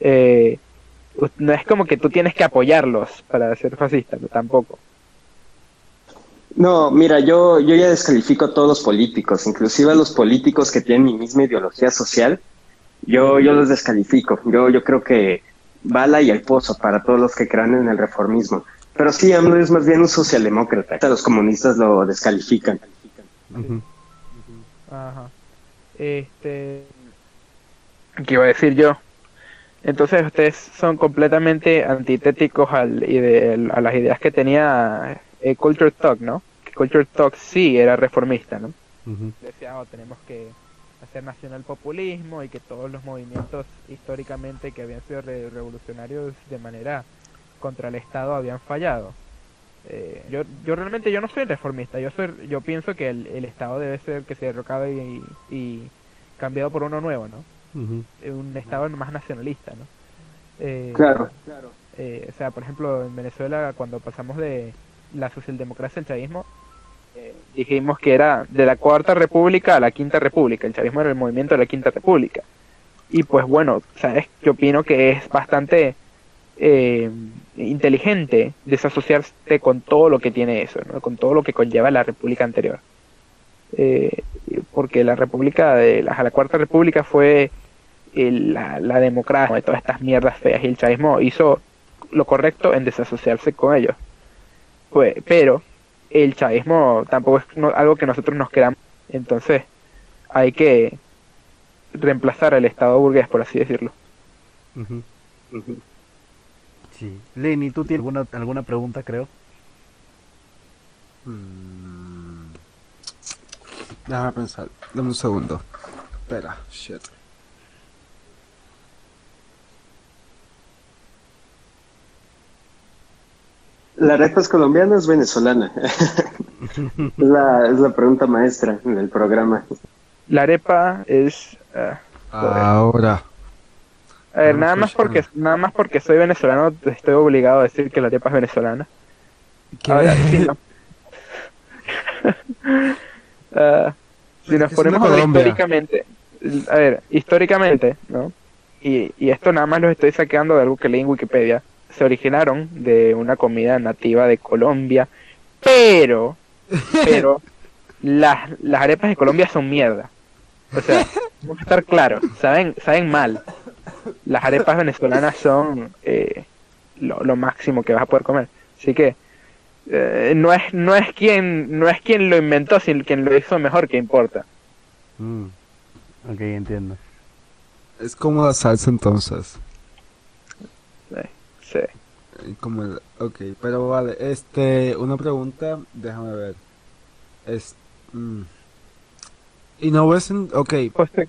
Eh, no es como que tú tienes que apoyarlos para ser fascista, tampoco. No, mira, yo, yo ya descalifico a todos los políticos, inclusive a los políticos que tienen mi misma ideología social, yo, yo los descalifico. Yo, yo creo que bala y el pozo para todos los que crean en el reformismo. Pero sí, AMLO es más bien un socialdemócrata. Los comunistas lo descalifican. Ajá. Este. ¿Qué iba a decir yo? Entonces ustedes son completamente antitéticos al, ide- a las ideas que tenía eh, Culture Talk, ¿no? Culture Talk sí era reformista, ¿no? Decía, "Oh, tenemos que hacer nacional populismo y que todos los movimientos históricamente que habían sido re- revolucionarios de manera contra el Estado habían fallado. Eh, yo, yo realmente yo no soy reformista, yo soy, yo pienso que el, el Estado debe ser que se derrocado y, y cambiado por uno nuevo, ¿no? Ujú. Eh, Un Estado más nacionalista, ¿no? Eh, Claro. eh, o sea, por ejemplo, en Venezuela, cuando pasamos de la socialdemocracia al chavismo, eh, dijimos que era de la cuarta república a la quinta república. El chavismo era el movimiento de la quinta república. Y pues bueno, ¿sabes? Yo opino que es bastante eh, inteligente desasociarse con todo lo que tiene eso. Con todo lo que conlleva la república anterior. Eh, porque la república de la, la cuarta república fue el- la, la democracia de todas estas mierdas feas y el chavismo hizo lo correcto en desasociarse con ellos. Pues, pero el chavismo tampoco es no- algo que nosotros nos queramos. Entonces hay que reemplazar el Estado burgués, por así decirlo. Ujú. Sí. Lenny, ¿tú tienes alguna, alguna pregunta, creo? Mm. Déjame pensar. Dame un segundo. Espera, shit. ¿La arepa es colombiana o es venezolana? es, la, es la pregunta maestra del programa. La arepa es... ah, Ahora. a ver, No nada más porque nada más porque soy venezolano estoy obligado a decir que la arepa es venezolana. ¿Qué? Ahora, sí, no. Ah, si nos ponemos a históricamente, a ver, históricamente, ¿no? Y, y esto nada más lo estoy sacando de algo que leí en Wikipedia. Se originaron de una comida nativa de Colombia, pero, pero, las, las arepas de Colombia son mierda. O sea, vamos a estar claros, saben, saben mal. Las arepas venezolanas son eh, lo, lo máximo que vas a poder comer. Así que eh, no es no es quien no es quien lo inventó, sino quien lo hizo mejor que importa. Mm. Ok, entiendo. Es como la salsa entonces. Sí. Eh, Como el... Ok, pero vale, este, una pregunta, déjame ver. Es... mm. Y no ves en... Ok.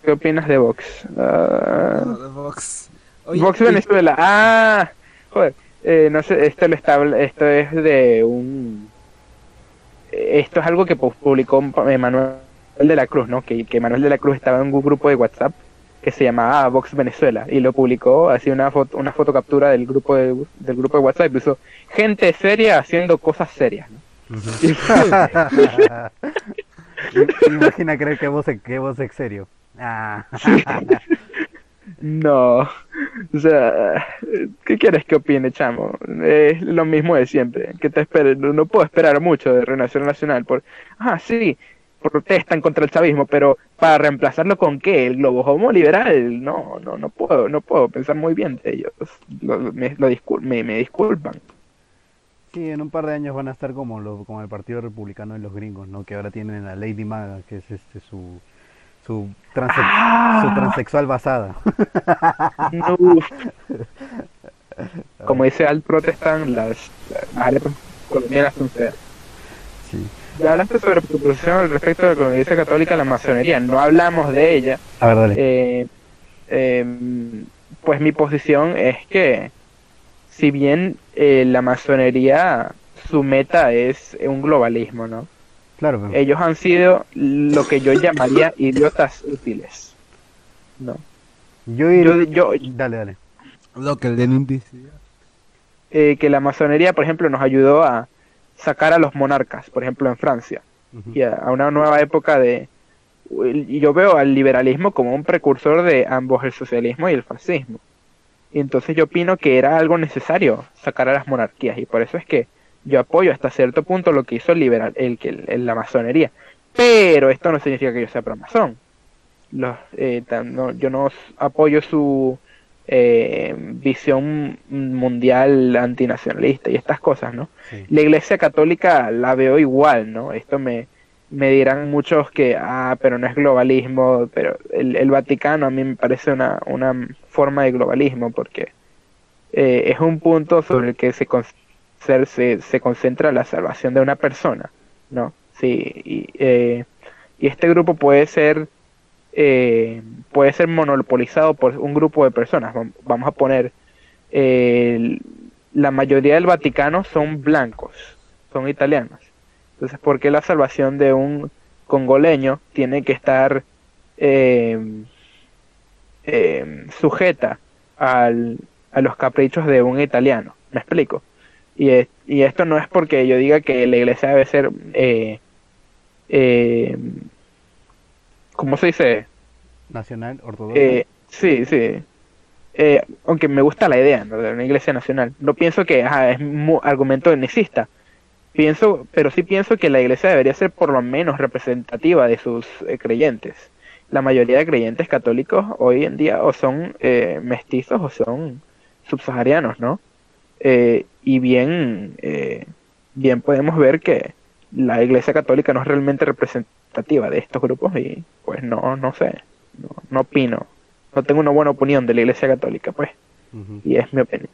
¿qué opinas de Vox? Ah, no, de Vox. Oye, Vox y- Venezuela. Ah, joder. Eh, no sé, esto lo está, esto es de un esto es algo que pu- publicó Manuel de la Cruz, ¿no? Que, que Manuel de la Cruz estaba en un grupo de WhatsApp que se llamaba Vox Venezuela y lo publicó así una foto, una fotocaptura del grupo de, del grupo de WhatsApp y puso gente seria haciendo cosas serias, ¿no? Imagina creer que vos, que vos es serio. Ah. No, o sea, ¿qué quieres que opine, chamo? Es lo mismo de siempre. que te espere? No, no puedo esperar mucho de Renación Nacional. Por, ah, sí, protestan contra el chavismo, pero para reemplazarlo con qué? El globo homo liberal. No, no, no puedo, no puedo pensar muy bien de ellos. Lo- me, lo discul- me, me disculpan. Sí, en un par de años van a estar como, lo, como el Partido Republicano de los gringos, ¿no? Que ahora tienen a Lady Maga, que es este su su, transe- Ah. su transexual basada. No. Como dice Al Protestan, las, las colombianas son. Sí. Ya hablaste sobre tu posición al respecto de la Iglesia Católica la masonería. No hablamos de ella. A ver, dale. Eh, eh, pues mi posición es que, si bien eh, la masonería, su meta es un globalismo, ¿no? claro, pero- Ellos han sido lo que yo llamaría idiotas útiles, ¿no? yo, ir- Yo, yo, Dale, dale. Lo que decía. eh, que la masonería, por ejemplo, nos ayudó a sacar a los monarcas, por ejemplo, en Francia. Y a, a una nueva época de y yo veo al liberalismo como un precursor de ambos el socialismo y el fascismo. Y entonces yo opino que era algo necesario sacar a las monarquías y por eso es que yo apoyo hasta cierto punto lo que hizo el liberal el que el- la masonería. Pero esto no significa que yo sea pro masón los, eh, tan- no- yo no apoyo su eh, visión mundial antinacionalista y estas cosas no Sí. la iglesia católica la veo igual, ¿no? Esto me, me dirán muchos que, ah, pero no es globalismo, pero el, el Vaticano a mí me parece una, una forma de globalismo porque eh, es un punto sobre el que se, con- se, se, se concentra la salvación de una persona, ¿no? Sí, y, eh, y este grupo puede ser eh, puede ser monopolizado por un grupo de personas. Vam- Vamos a poner la mayoría del Vaticano son blancos, son italianos. Entonces, ¿por qué la salvación de un congoleño tiene que estar eh, eh, sujeta al, a los caprichos de un italiano? ¿Me explico? Y, y esto no es porque yo diga que la iglesia debe ser, eh, eh, ¿cómo se dice? Nacional, ortodoxo. Eh, sí, sí. Eh, aunque me gusta la idea ¿no? de una iglesia nacional. No pienso que ajá, es un argumento etnicista. Pienso, pero sí pienso que la iglesia debería ser por lo menos representativa de sus eh, creyentes. La mayoría de creyentes católicos hoy en día o son eh, mestizos o son subsaharianos, ¿no? Y bien, bien podemos ver que la iglesia católica no es realmente representativa de estos grupos y pues no, no sé, no, no opino, no tengo una buena opinión de la iglesia católica, pues, Ujú. y es mi opinión.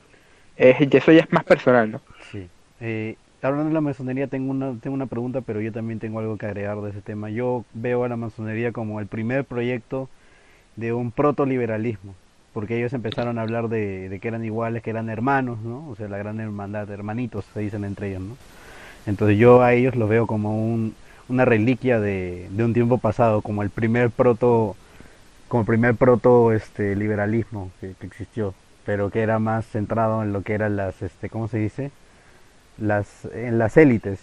Es, eso ya es más personal, ¿no? Sí. Eh, hablando de la masonería, tengo una, tengo una pregunta, pero yo también tengo algo que agregar de ese tema. Yo veo a la masonería como el primer proyecto de un protoliberalismo, porque ellos empezaron a hablar de, de que eran iguales, que eran hermanos, ¿no? O sea, la gran hermandad, hermanitos, se dicen entre ellos, ¿no? Entonces yo a ellos los veo como un, una reliquia de, de un tiempo pasado, como el primer proto, como el primer proto este liberalismo que, que existió, pero que era más centrado en lo que eran las, este, ¿cómo se dice? las en las élites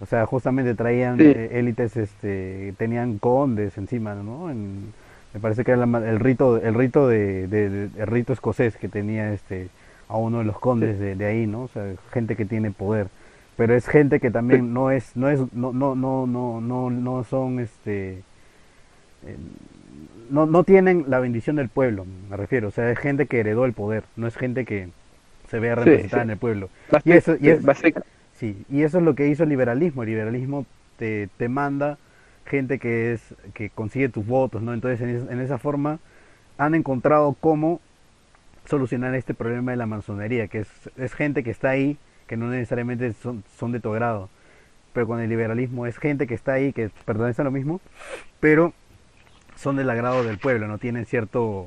o sea justamente traían Sí. eh, élites este tenían condes encima no en- Me parece que era la el rito, el rito de, de, el rito escocés que tenía este a uno de los condes de, de, ahí, ¿no? O sea, gente que tiene poder, pero es gente que también no es, no es, no, no, no, no, no, no son, este, eh, no, no tienen la bendición del pueblo, me refiero, o sea, es gente que heredó el poder, no es gente que se vea representada en el pueblo. y eso, y es, sí, y eso es lo que hizo el liberalismo. El liberalismo te, te manda gente que es que consigue tus votos, ¿no? Entonces, en, en, esa forma han encontrado cómo solucionar este problema de la masonería, que es, es gente que está ahí, que no necesariamente son, son de tu grado, pero con el liberalismo es gente que está ahí, que pertenece a lo mismo, pero son del agrado del pueblo, no tienen cierto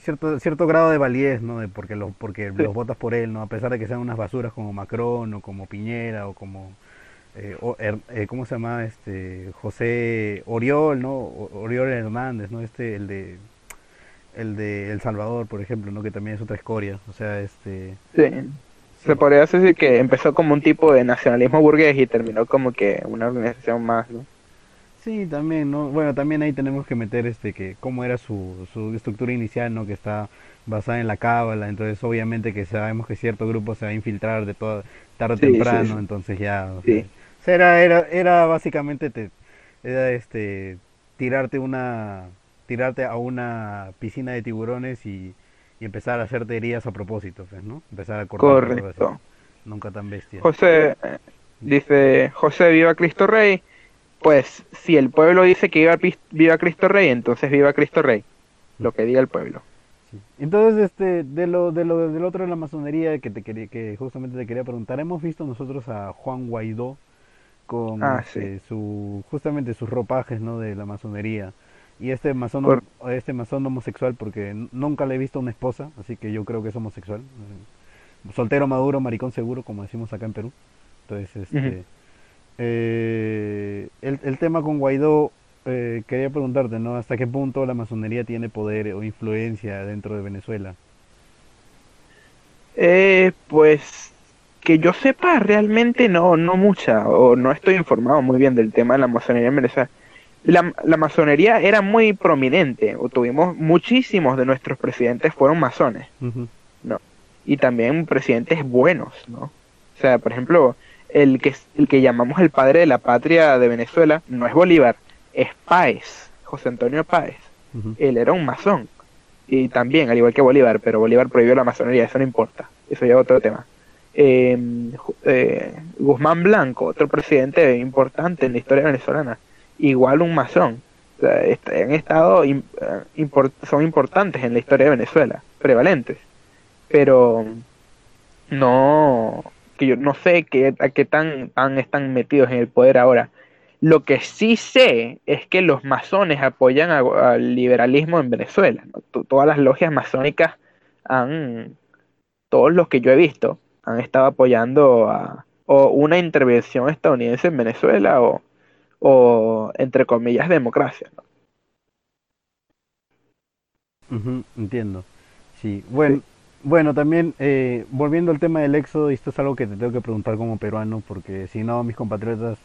cierto cierto grado de validez, ¿no? De porque los porque los votas por él, ¿no? A pesar de que sean unas basuras como Macron o como Piñera o como eh, eh, ¿cómo se llama? Este José Oriol, ¿no? Oriol Hernández, ¿no? Este el de el de El Salvador, por ejemplo, ¿no? Que también es otra escoria, o sea, este Sí. Se podría decir que empezó como un tipo de nacionalismo burgués y terminó como que una organización más, ¿no? Sí, también, ¿no? Bueno, también ahí tenemos que meter este que cómo era su, su estructura inicial, ¿no? Que está basada en la cábala, entonces obviamente que sabemos que cierto grupo se va a infiltrar de toda tarde o temprano, entonces ya, o sea, era, era, era básicamente te, era este tirarte una tirarte a una piscina de tiburones y, y empezar a hacerte heridas a propósito, pues, ¿no? Empezar a cortar. Correcto. Nunca tan bestia. José eh, dice, José viva Cristo Rey pues si el pueblo dice que viva, viva Cristo Rey, entonces viva Cristo Rey, lo que diga el pueblo. Entonces, este, de lo, de lo del otro de la masonería que te quería, que justamente te quería preguntar, hemos visto nosotros a Juan Guaidó con ah, este, su, justamente sus ropajes, ¿no? De la masonería y este masón, este masón homosexual porque nunca le he visto una esposa, así que yo creo que es homosexual, soltero maduro, maricón seguro, como decimos acá en Perú. Entonces, este. Eh, el, el, tema con Guaidó, eh, quería preguntarte, ¿no? ¿Hasta qué punto la masonería tiene poder o influencia dentro de Venezuela? Eh, pues que yo sepa realmente no, no mucha, o no estoy informado muy bien del tema de la masonería en Venezuela. La, la masonería era muy prominente, o tuvimos muchísimos de nuestros presidentes fueron masones, ¿no? Y también presidentes buenos, ¿no? O sea, por ejemplo, el que, el que llamamos el padre de la patria de Venezuela no es Bolívar, es Páez, José Antonio Páez. Él era un masón. Y también, al igual que Bolívar, pero Bolívar prohibió la masonería, eso no importa. Eso ya es otro tema. Em, eh, Guzmán Blanco, otro presidente importante en la historia venezolana, igual un masón. Han estado, eh, son importantes en la historia de Venezuela, prevalentes. Pero no, que yo no sé qué, a qué tan, tan están metidos en el poder ahora. Lo que sí sé es que los masones apoyan al liberalismo en Venezuela. Todas las logias masónicas han, todos los que yo he visto, han estado apoyando a o una intervención estadounidense en Venezuela o, o entre comillas, democracia. entiendo. Sí, bueno. Bueno, también eh, volviendo al tema del éxodo, y esto es algo que te tengo que preguntar como peruano, porque si no mis compatriotas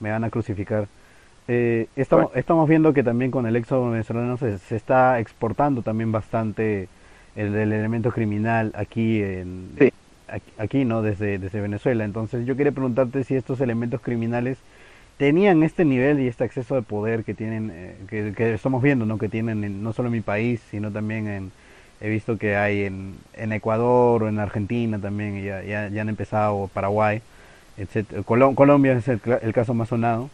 me van a crucificar. Eh, estamos, estamos viendo que también con el éxodo venezolano se, se está exportando también bastante el, elemento criminal aquí en aquí, no desde, desde Venezuela. Entonces yo quería preguntarte si estos elementos criminales tenían este nivel y este acceso de poder que tienen, eh, que, que, estamos viendo, no que tienen no solo en mi país, sino también en He visto que hay en, en Ecuador o en Argentina también, ya, ya, ya han empezado, Paraguay, etc. Colombia es el, el, caso más sonado.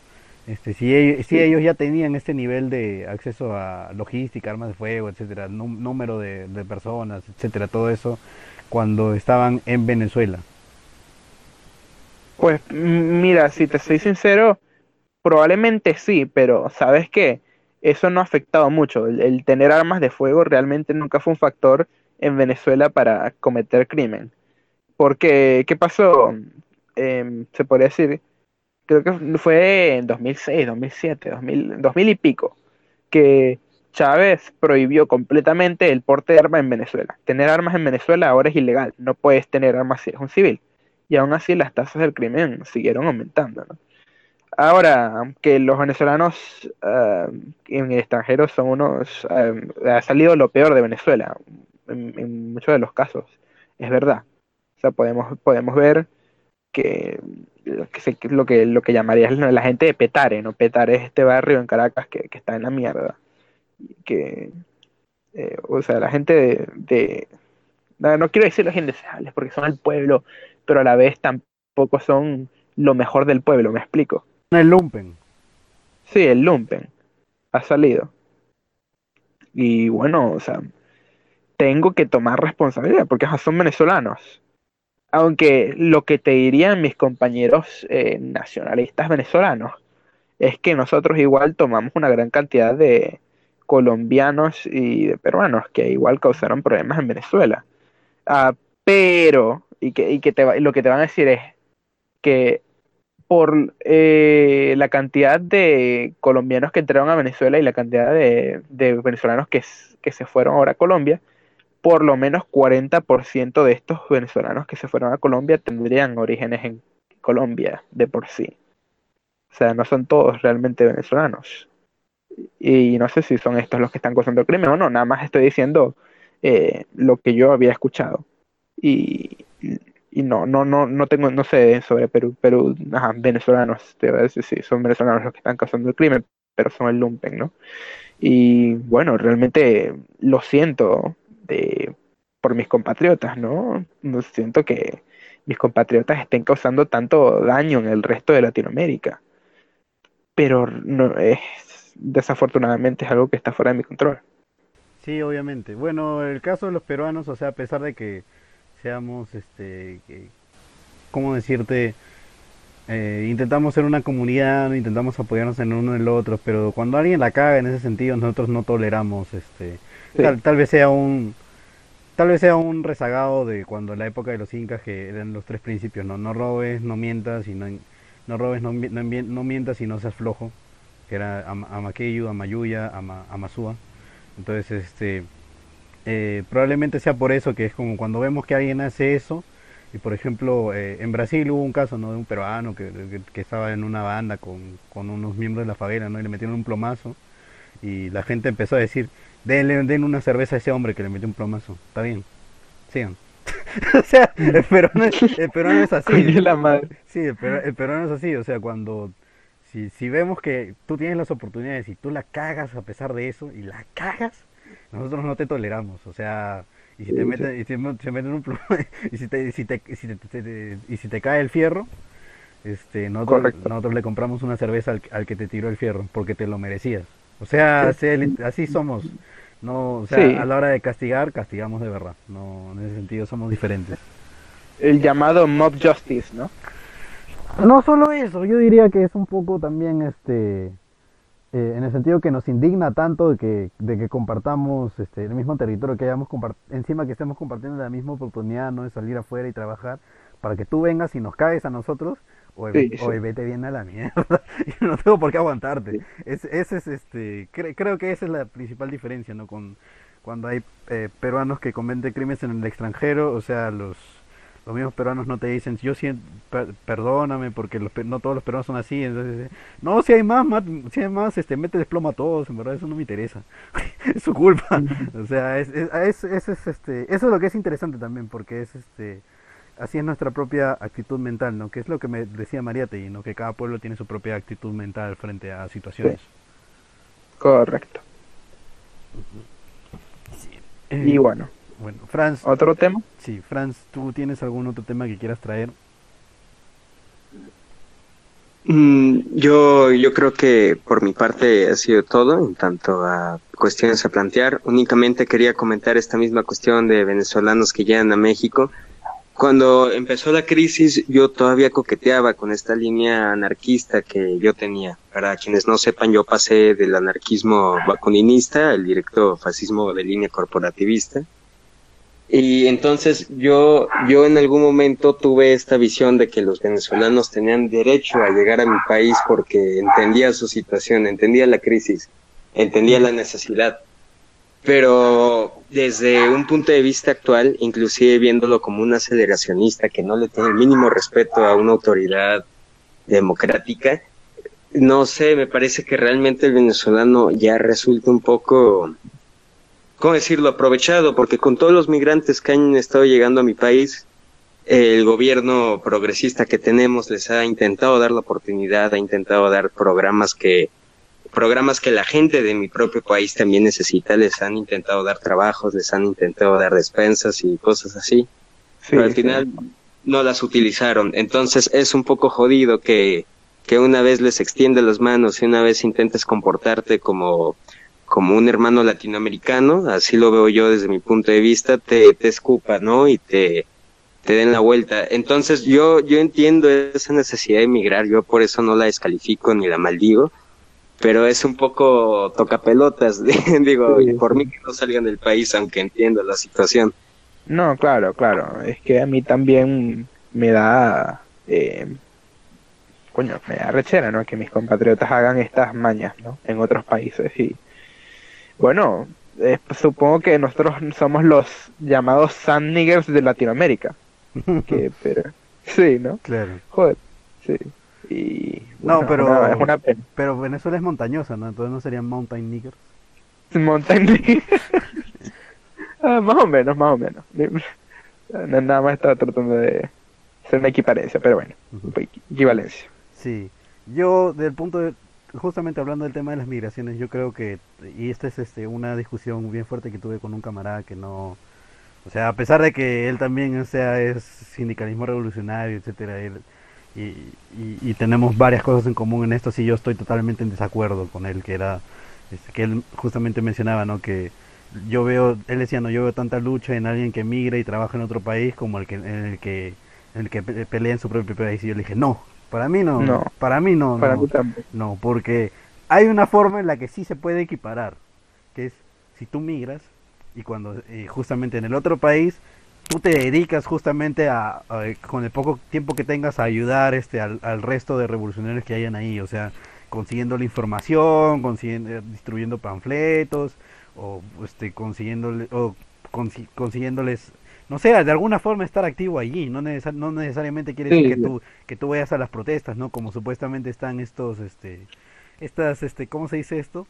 Este, si, ellos, si ellos ya tenían este nivel de acceso a logística, armas de fuego, etcétera, número de, de personas, etcétera, todo eso, cuando estaban en Venezuela. Pues mira, si te soy sincero, probablemente sí, pero ¿sabes qué? eso no ha afectado mucho. El, tener armas de fuego realmente nunca fue un factor en Venezuela para cometer crimen. Porque, ¿qué pasó? Em, se podría decir, creo que fue en 2006, 2007, 2000, 2000 y pico, que Chávez prohibió completamente el porte de armas en Venezuela. Tener armas en Venezuela ahora es ilegal, no puedes tener armas si eres un civil. Y aún así las tasas del crimen siguieron aumentando. Ahora, que los venezolanos eh, en el extranjero son unos... eh, ha salido lo peor de Venezuela, en, muchos de los casos, es verdad. O sea, podemos, podemos ver que, que, se- lo que lo que llamaría la, gente de Petare, ¿no? Petare es este barrio en Caracas que, que está en la mierda. Que, eh, o sea, la gente de, no, quiero decir los indeseables porque son el pueblo, pero a la vez tampoco son lo mejor del pueblo, ¿me explico? El lumpen. Sí, el lumpen ha salido. Y bueno, o sea, tengo que tomar responsabilidad porque son venezolanos. Aunque lo que te dirían mis compañeros eh, nacionalistas venezolanos es que nosotros igual tomamos una gran cantidad de colombianos y de peruanos que igual causaron problemas en Venezuela. Ah, pero, y que, y que te y lo que te van a decir es que por eh, la cantidad de colombianos que entraron a Venezuela y la cantidad de, venezolanos que se fueron ahora a Colombia, por lo menos 40% de estos venezolanos que se fueron a Colombia tendrían orígenes en Colombia de por sí. O sea, no son todos realmente venezolanos. Y no sé si son estos los que están causando el crimen o no, nada más estoy diciendo eh, lo que yo había escuchado. Y, y no, no, no, no tengo, no sé sobre Perú, Perú, ajá, venezolanos, te voy a decir, sí, son venezolanos los que están causando el crimen, pero son el lumpen, ¿no? Y bueno, realmente lo siento de, por mis compatriotas, ¿no? No siento que mis compatriotas estén causando tanto daño en el resto de Latinoamérica. Pero no es, desafortunadamente es algo que está fuera de mi control. Sí, obviamente. Bueno, el caso de los peruanos, o sea, a pesar de que seamos, este, que- ¿cómo decirte? Eh, intentamos ser una comunidad, intentamos apoyarnos en uno en el otro, pero cuando alguien la caga en ese sentido, nosotros no toleramos, este, Sí. tal, tal vez sea un, tal vez sea un rezagado de cuando la época de los incas que eran los tres principios, no, no robes, no mientas y no, no robes, no, no, no mientas y no seas flojo, que era Ama- Amaqueyu, Amayuya, Ama, Amasúa. Entonces, este, eh, probablemente sea por eso que es como cuando vemos que alguien hace eso, y por ejemplo, eh, en Brasil hubo un caso, ¿no? De un peruano que, que- que estaba en una banda con, con unos miembros de la favela, ¿no? Y le metieron un plomazo, y la gente empezó a decir, denle, den una cerveza a ese hombre que le metió un plomazo. Está bien, sigan. o sea, el peruano, el peruano es así. La madre. Sí, el peruano es así, o sea, cuando si, si vemos que tú tienes las oportunidades y tú la cagas a pesar de eso y la cagas, nosotros no te toleramos, o sea, y si te meten, y si se meten un plomo, y si te, y si te, y si te- te- te- y si te cae el fierro, este, nosotros, Correcto. nosotros le compramos una cerveza al, al que te tiró el fierro, porque te lo merecías. O sea, así somos. No, o sea, Sí. a la hora de castigar, castigamos de verdad. No, en ese sentido somos diferentes. El llamado mob justice, ¿no? No solo eso, yo diría que es un poco también este eh, en el sentido que nos indigna tanto de que, de que compartamos este, el mismo territorio, que hayamos encima que estemos compartiendo la misma oportunidad, no de salir afuera y trabajar, para que tú vengas y nos caes a nosotros, o Sí, sí. vete bien a la mierda, y no tengo por qué aguantarte. Es, ese es este, cre- creo que esa es la principal diferencia, ¿no? Con cuando hay eh, peruanos que cometen crímenes en el extranjero, o sea, los los mismos peruanos no te dicen, yo siento, per- perdóname porque los, no todos los peruanos son así, entonces, no, si hay más, mat- si hay más, este, mete desploma a todos, en verdad eso no me interesa, es su culpa, o sea, es, es, es- es- es, este, eso es lo que es interesante también, porque es, este, así es nuestra propia actitud mental, ¿no? Que es lo que me decía Mariate, ¿no? Que cada pueblo tiene su propia actitud mental frente a situaciones. Correcto. Eh, Y bueno, bueno, Franz, otro tema. sí, Franz, ¿tú tienes algún otro tema que quieras traer? Mm, yo, yo creo que por mi parte ha sido todo en tanto a cuestiones a plantear. Únicamente quería comentar esta misma cuestión de venezolanos que llegan a México. Cuando empezó la crisis, yo todavía coqueteaba con esta línea anarquista que yo tenía. Para quienes no sepan, yo pasé del anarquismo vacuninista al directo fascismo de línea corporativista. Y entonces yo, yo en algún momento tuve esta visión de que los venezolanos tenían derecho a llegar a mi país porque entendía su situación, entendía la crisis, entendía la necesidad. Pero desde un punto de vista actual, inclusive viéndolo como un aceleracionista que no le tiene el mínimo respeto a una autoridad democrática, no sé, me parece que realmente el venezolano ya resulta un poco, ¿cómo decirlo?, aprovechado, porque con todos los migrantes que han estado llegando a mi país, el gobierno progresista que tenemos les ha intentado dar la oportunidad, ha intentado dar programas que programas que la gente de mi propio país también necesita, les han intentado dar trabajos, les han intentado dar despensas y cosas así, pero al final no las utilizaron. Entonces es un poco jodido que, que una vez les extiende las manos y una vez intentes comportarte como, como un hermano latinoamericano, así lo veo yo desde mi punto de vista, te, te escupa, ¿no? Y te, te den la vuelta. Entonces yo, yo entiendo esa necesidad de emigrar, yo por eso no la descalifico ni la maldigo, pero es un poco tocapelotas, digo, y por mí que no salgan del país, aunque entiendo la situación. No, claro, claro. Es que a mí también me da, eh, coño, me da rechera, ¿no? Que mis compatriotas hagan estas mañas, ¿no? En otros países y, bueno, eh, supongo que nosotros somos los llamados sun niggers de Latinoamérica. que, pero, sí, ¿no? Claro. Joder, sí. Y, No, pero, una- es una pena. pero Venezuela es montañosa, ¿no? Entonces no serían mountain niggers. Mountain Dew. Ah, más o menos, más o menos. No, Nada más estaba tratando de hacer una equiparancia, pero bueno, equi- equivalencia. Sí, yo del punto de, justamente hablando del tema de las migraciones, yo creo que, y esta es este, una discusión bien fuerte que tuve con un camarada que no, o sea, a pesar de que él también, o sea, es sindicalismo revolucionario, etcétera, él- y, tenemos varias cosas en común en esto, sí, yo estoy totalmente en desacuerdo con él, que era, este, que él justamente mencionaba, ¿no? Que yo veo, él decía, no, yo veo tanta lucha en alguien que migra y trabaja en otro país como el que, en el que, en el que pe- pelea en su propio país, y yo le dije, no, para mí no, No. para mí no, Para no. mí tampoco. No, porque hay una forma en la que sí se puede equiparar, que es si tú migras y cuando eh, justamente en el otro país tú te dedicas justamente a, a, con el poco tiempo que tengas a ayudar este al, al resto de revolucionarios que hayan ahí, o sea, consiguiendo la información, consiguiendo, eh, distribuyendo panfletos o este consiguiéndole o consi- consiguiéndoles no sé, de alguna forma estar activo allí, no, no necesariamente quiere decir Sí, que tú que tú vayas a las protestas, ¿no? Como supuestamente están estos, este, estas, este, ¿cómo se dice esto?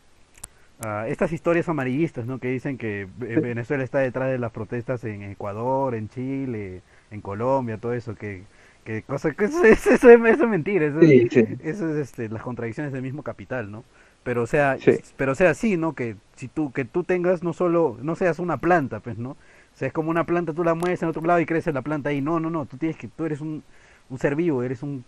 Ah, estas historias amarillistas, ¿no? Que dicen que Venezuela está detrás de las protestas en Ecuador, en Chile, en Colombia, todo eso, que, que cosa, que eso, es- eso, es- eso es mentira, eso, es- sí. eso es este, las contradicciones del mismo capital, ¿no? Pero o sea, Sí. pero o sea, sí, ¿no? Que si tú, que tú tengas no solo, no seas una planta, pues, ¿no? O sea, es como una planta, tú la mueves en otro lado y crece la planta ahí. No, no, no, tú tienes que, tú eres un, un ser vivo, eres un,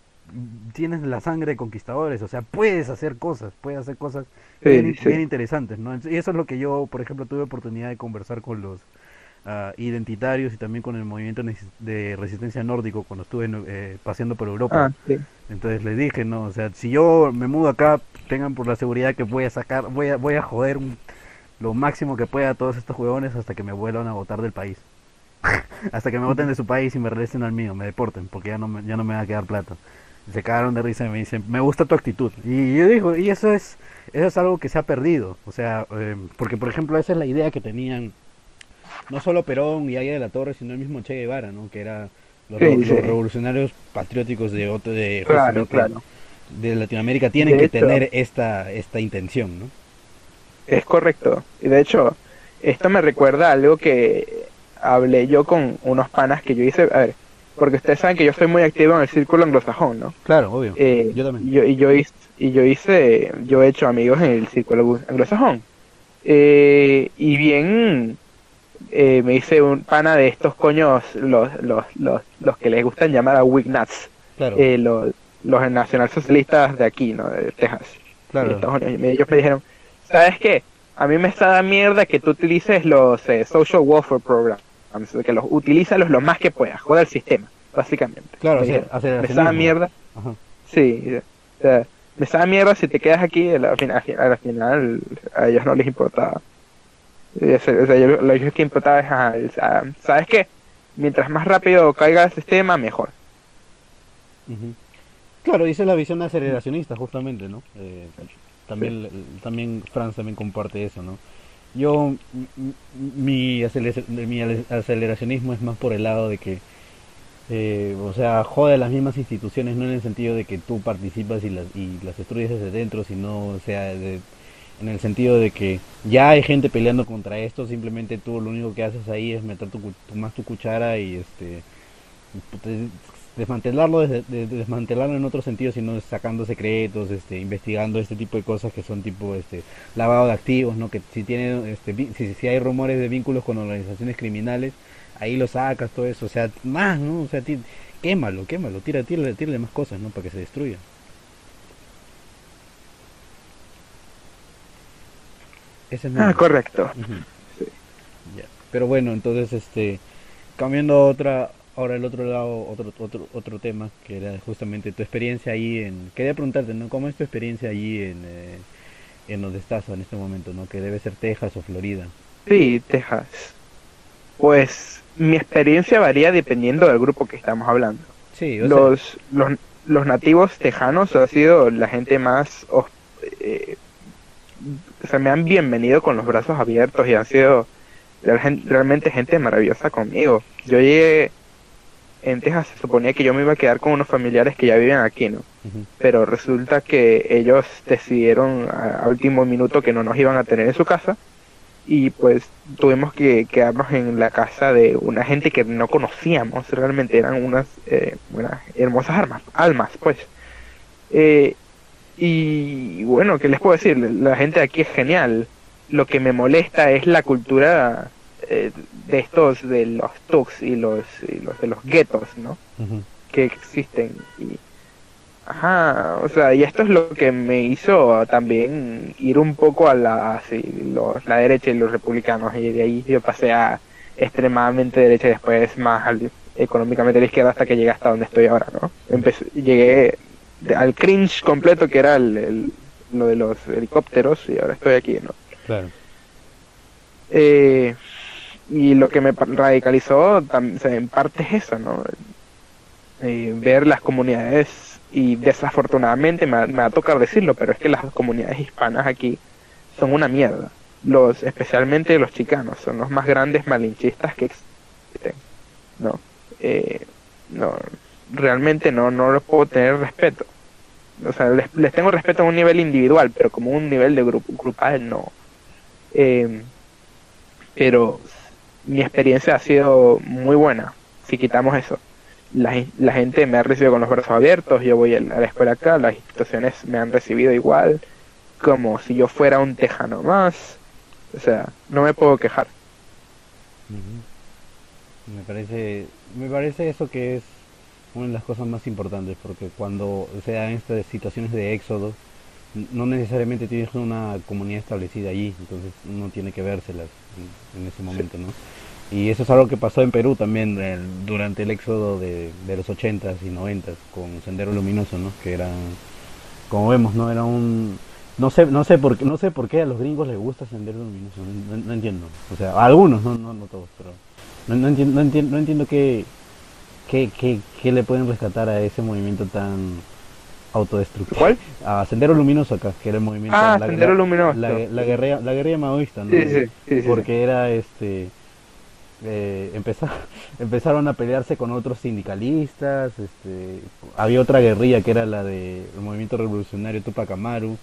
tienes la sangre de conquistadores, o sea, puedes hacer cosas, puedes hacer cosas Sí, bien, sí. bien interesantes, ¿no? Y eso es lo que yo, por ejemplo, tuve oportunidad de conversar con los ah, identitarios y también con el movimiento de resistencia nórdico cuando estuve eh, paseando por Europa. Ah, sí. Entonces les dije, no, o sea, si yo me mudo acá, tengan por la seguridad que voy a sacar, voy a, voy a joder un- lo máximo que pueda a todos estos huevones hasta que me vuelvan a votar del país. hasta que me voten de su país y me regresen al mío, me deporten, porque ya no me, ya no me va a quedar plata. Se cagaron de risa y me dicen, me gusta tu actitud. Y yo digo, y eso es, eso es algo que se ha perdido. O sea, eh, porque por ejemplo esa es la idea que tenían no solo Perón y Aya de la Torre, sino el mismo Che Guevara, ¿no? Que era los, Sí, revolucionarios patrióticos de, otro- de, Claro, claro. de Latinoamérica tienen De que hecho- tener esta, esta intención, ¿no? Es correcto. Y de hecho, esto me recuerda a algo que hablé yo con unos panas que yo hice. A ver, porque ustedes saben que yo soy muy activo en el círculo anglosajón, ¿no? Claro, obvio. Eh, Yo también. Y yo, y yo hice, y yo hice, yo he hecho amigos en el círculo anglosajón. Eh, y bien, eh, me hice un pana de estos coños, los, los, los, los que les gustan llamar a Wignuts, Claro, eh, los, los nacionalsocialistas de aquí, ¿no? De Texas. de claro. Estados Unidos. Ellos me dijeron, ¿sabes qué? A mí me está da mierda que tú utilices los eh, social welfare programs, que los utilízalos lo más que puedas, joder el sistema, básicamente. Claro, Me hacer- me está da mierda, Ajá. sí, o sea, me está da mierda si te quedas aquí, al final, al final a ellos no les importaba. O sea, lo que importaba es, ajá, ¿sabes qué? Mientras más rápido caiga el sistema, mejor. Claro, es la visión aceleracionista, justamente, ¿no? Eh, también, también Franz también comparte eso, ¿no? Yo, mi, mi aceleracionismo es más por el lado de que eh, o sea, jode a las mismas instituciones, no en el sentido de que tú participas y las, y las destruyes desde dentro, sino, o sea, de- en el sentido de que ya hay gente peleando contra esto, simplemente tú lo único que haces ahí es meter tu, más tu cuchara y este te- desmantelarlo desde, de- de- desmantelarlo en otro sentido, sino sacando secretos, este, investigando este tipo de cosas que son tipo este lavado de activos, ¿no? Que si tiene este si, si hay rumores de vínculos con organizaciones criminales, ahí lo sacas todo eso, o sea, más, ¿no? O sea, ti- quémalo, quémalo, tira, tírale, tírale más cosas, ¿no? Para que se destruya. Ese es Ah, correcto. Ujú. Ya. Pero bueno, entonces este cambiando a otra ahora el otro lado, otro otro otro tema que era justamente tu experiencia ahí en quería preguntarte, ¿no? ¿Cómo es tu experiencia allí en eh, en donde estás en este momento, ¿no? Que debe ser Texas o Florida. Sí, Texas. Pues mi experiencia varía dependiendo del grupo que estamos hablando. Sí, o sea, Los, los, los nativos tejanos han sido la gente más... eh, o sea, me han bienvenido con los brazos abiertos y han sido real- realmente gente maravillosa conmigo. Yo llegué en Texas, se suponía que yo me iba a quedar con unos familiares que ya viven aquí, ¿no? pero resulta que ellos decidieron a, a último minuto que no nos iban a tener en su casa y pues tuvimos que quedarnos en la casa de una gente que no conocíamos realmente. Eran unas, eh, unas hermosas armas, almas pues. Eh, y bueno qué les puedo decir la gente de aquí es genial. Lo que me molesta es la cultura eh, de estos de los tucs y los, y los de los guetos no que existen. Y ajá o sea y esto es lo que me hizo también ir un poco a la así, los, la derecha y los republicanos. Y de ahí yo pasé a extremadamente derecha y después más al- económicamente a la izquierda hasta que llegué hasta donde estoy ahora no Empecé, llegué al cringe completo que era el, el- lo de los helicópteros y ahora estoy aquí no Claro. eh, y lo que me radicalizó en parte es eso, ¿no? Eh, ver las comunidades y desafortunadamente me, me va a tocar decirlo, pero es que las comunidades hispanas aquí son una mierda. Los, especialmente los chicanos, son los más grandes malinchistas que existen. No, eh, no, realmente no, no les puedo tener respeto. O sea, les, les tengo respeto a un nivel individual, pero como un nivel de grupo grupal no. Eh, pero mi experiencia ha sido muy buena, si quitamos eso. La, gen- la gente me ha recibido con los brazos abiertos, yo voy a la escuela acá, las instituciones me han recibido igual, como si yo fuera un tejano más. O sea, no me puedo quejar. Me parece, me parece eso que es una de las cosas más importantes, porque cuando se dan estas situaciones de éxodo, no necesariamente tienes una comunidad establecida allí, entonces uno tiene que vérselas en, ese momento, ¿no? Y eso es algo que pasó en Perú también durante el éxodo de, de los 80s y 90s con Sendero Luminoso, ¿no? Que era, como vemos, ¿no? Era un... No sé, no sé por qué, no sé por qué a los gringos les gusta Sendero Luminoso, no, no- no entiendo. O sea, a algunos, no, no, no todos, pero no, no entiendo, no entiendo, no entiendo qué, qué, qué, qué le pueden rescatar a ese movimiento tan autodestructivo. ¿Cuál? A Sendero Luminoso acá, que era el movimiento... Ah, la, Sendero Luminoso. La, la guerrilla, la guerrilla maoísta, ¿no? Sí, sí, sí, Porque era este... Eh, empeza- empezaron a pelearse con otros sindicalistas, este, había otra guerrilla que era la del movimiento revolucionario Tupac Amaru,